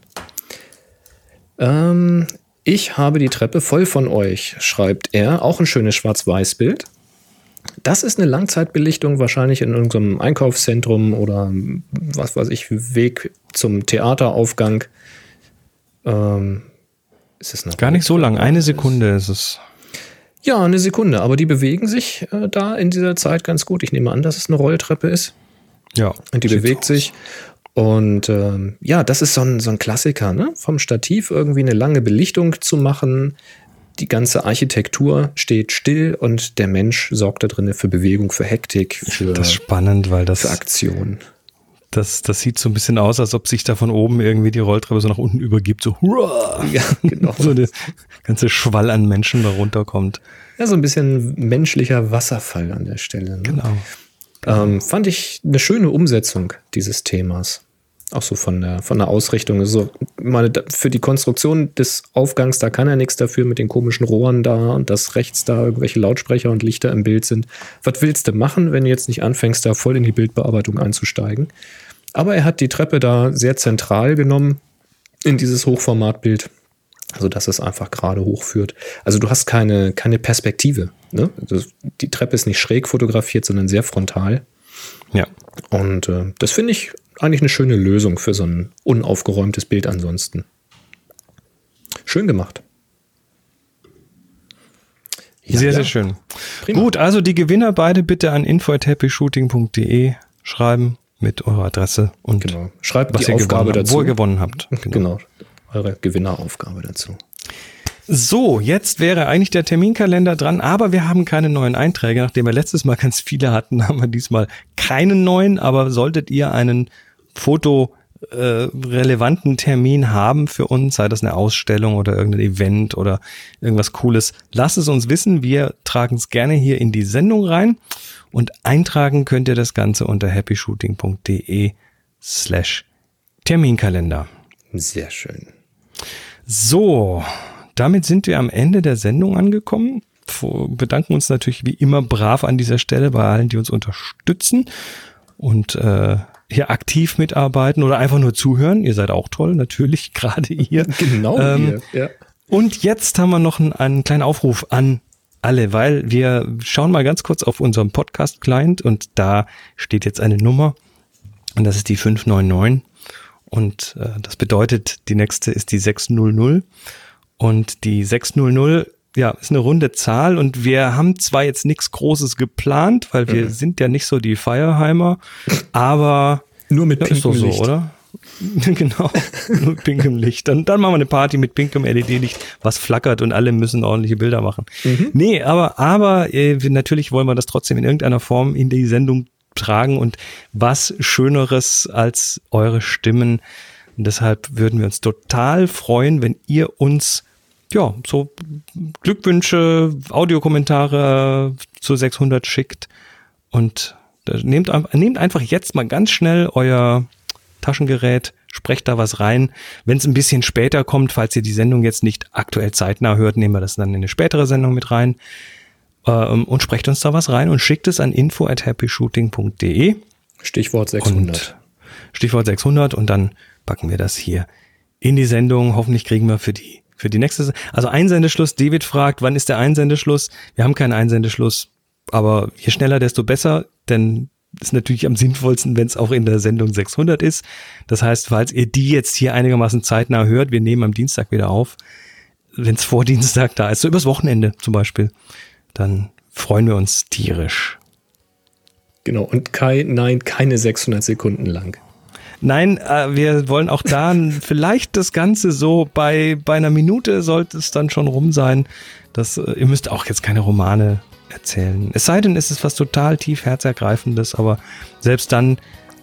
Speaker 1: Ähm, ich habe die Treppe voll von euch, schreibt er. Auch ein schönes Schwarz-Weiß-Bild. Das ist eine Langzeitbelichtung, wahrscheinlich in irgendeinem Einkaufszentrum oder ähm, was weiß ich, Weg zum Theateraufgang. Ähm, ist es eine
Speaker 2: Gar nicht so lang. Eine Sekunde ist es.
Speaker 1: Ja, eine Sekunde, aber die bewegen sich äh, da in dieser Zeit ganz gut. Ich nehme an, dass es eine Rolltreppe ist.
Speaker 2: Ja.
Speaker 1: Und die bewegt
Speaker 2: aus.
Speaker 1: sich. Und ähm, ja, das ist so ein, so ein Klassiker, ne? Vom Stativ irgendwie eine lange Belichtung zu machen. Die ganze Architektur steht still und der Mensch sorgt da drin für Bewegung, für Hektik, für,
Speaker 2: Das spannend, weil das,
Speaker 1: für Aktion.
Speaker 2: Das, das sieht so ein bisschen aus, als ob sich da von oben irgendwie die Rolltreppe so nach unten übergibt. So, hurra!
Speaker 1: Ja, genau.
Speaker 2: so der ganze Schwall an Menschen da runterkommt.
Speaker 1: Ja, so ein bisschen menschlicher Wasserfall an der Stelle. Ne?
Speaker 2: Genau.
Speaker 1: Ähm, fand ich eine schöne Umsetzung dieses Themas. Auch so von der, von der Ausrichtung. Also, meine, für die Konstruktion des Aufgangs, da kann er nichts dafür mit den komischen Rohren da und dass rechts da irgendwelche Lautsprecher und Lichter im Bild sind. Was willst du machen, wenn du jetzt nicht anfängst, da voll in die Bildbearbeitung einzusteigen? Aber er hat die Treppe da sehr zentral genommen in dieses Hochformatbild, sodass es einfach gerade hochführt. Also du hast keine, keine Perspektive. Ne? Das, die Treppe ist nicht schräg fotografiert, sondern sehr frontal.
Speaker 2: Ja.
Speaker 1: Und äh, das finde ich eigentlich eine schöne Lösung für so ein unaufgeräumtes Bild ansonsten. Schön gemacht. Ja,
Speaker 2: sehr,
Speaker 1: ja.
Speaker 2: sehr schön.
Speaker 1: Prima.
Speaker 2: Gut, also die Gewinner beide bitte an info.happyshooting.de schreiben mit eurer Adresse und
Speaker 1: Genau. Schreibt
Speaker 2: was
Speaker 1: die
Speaker 2: ihr
Speaker 1: Aufgabe
Speaker 2: gewonnen
Speaker 1: dazu.
Speaker 2: wo ihr gewonnen habt.
Speaker 1: Genau. Eure Gewinneraufgabe dazu.
Speaker 2: So, jetzt wäre eigentlich der Terminkalender dran, aber wir haben keine neuen Einträge. Nachdem wir letztes Mal ganz viele hatten, haben wir diesmal keinen neuen, aber solltet ihr einen Foto äh, relevanten Termin haben für uns, sei das eine Ausstellung oder irgendein Event oder irgendwas Cooles, lasst es uns wissen. Wir tragen es gerne hier in die Sendung rein und eintragen könnt ihr das Ganze unter happyshooting.de slash Terminkalender.
Speaker 1: Sehr schön.
Speaker 2: So, damit sind wir am Ende der Sendung angekommen. Bedanken uns natürlich wie immer brav an dieser Stelle bei allen, die uns unterstützen und äh, hier aktiv mitarbeiten oder einfach nur zuhören. Ihr seid auch toll, natürlich, gerade ihr.
Speaker 1: Genau
Speaker 2: Ähm,
Speaker 1: hier. Ja.
Speaker 2: Und jetzt haben wir noch einen, einen kleinen Aufruf an alle, weil wir schauen mal ganz kurz auf unserem Podcast-Client und da steht jetzt eine Nummer und das ist die 599 und äh, das bedeutet, die nächste ist die 600 und die 600 ja, ist eine runde Zahl und wir haben zwar jetzt nichts Großes geplant, weil wir sind ja nicht so die Feierheimer, aber
Speaker 1: Nur mit
Speaker 2: ja, ist doch
Speaker 1: pinkem
Speaker 2: so,
Speaker 1: Licht.
Speaker 2: oder? genau, nur mit pinkem Licht. Dann, dann machen wir eine Party mit pinkem LED-Licht, was flackert und alle müssen ordentliche Bilder machen. Nee, aber, aber äh, natürlich wollen wir das trotzdem in irgendeiner Form in die Sendung tragen und was Schöneres als eure Stimmen. Und deshalb würden wir uns total freuen, wenn ihr uns ja, so Glückwünsche, Audiokommentare zu 600 schickt und äh, nehmt, nehmt einfach jetzt mal ganz schnell euer Taschengerät, sprecht da was rein. Wenn es ein bisschen später kommt, falls ihr die Sendung jetzt nicht aktuell zeitnah hört, nehmen wir das dann in eine spätere Sendung mit rein ähm, und sprecht uns da was rein und schickt es an info at happyshooting.de
Speaker 1: Stichwort 600.
Speaker 2: und Stichwort 600 und dann packen wir das hier in die Sendung. Hoffentlich kriegen wir für die für die nächste, also Einsendeschluss. David fragt, wann ist der Einsendeschluss? Wir haben keinen Einsendeschluss, aber je schneller, desto besser, denn ist natürlich am sinnvollsten, wenn es auch in der Sendung 600 ist. Das heißt, falls ihr die jetzt hier einigermaßen zeitnah hört, wir nehmen am Dienstag wieder auf, wenn es vor Dienstag da ist, so übers Wochenende zum Beispiel, dann freuen wir uns tierisch.
Speaker 1: Genau. Und Kai, nein, keine 600 Sekunden lang.
Speaker 2: Nein, äh, wir wollen auch da vielleicht das Ganze so bei, bei einer Minute sollte es dann schon rum sein. Das, äh, ihr müsst auch jetzt keine Romane erzählen. Es sei denn, es ist was total tief herzergreifendes, aber selbst dann,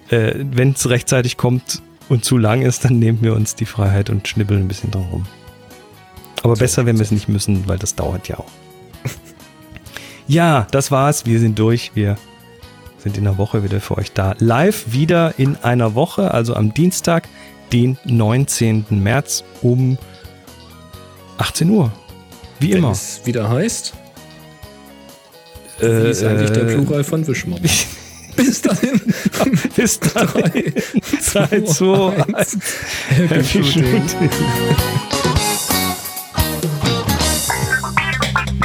Speaker 2: äh, wenn es rechtzeitig kommt und zu lang ist, dann nehmen wir uns die Freiheit und schnibbeln ein bisschen drum rum. Aber besser, wenn wir es nicht müssen, weil das dauert ja auch. ja, das war's. Wir sind durch. Wir sind in der Woche wieder für euch da. Live wieder in einer Woche, also am Dienstag, den 19. März um 18 Uhr. Wie
Speaker 1: Wenn
Speaker 2: immer.
Speaker 1: es wieder heißt,
Speaker 2: Äh,
Speaker 1: wie ist eigentlich der
Speaker 2: äh,
Speaker 1: Plural von Wischmopp? Bis dahin.
Speaker 2: Bis dahin. 3, 2, 1.
Speaker 1: Happy Shooting.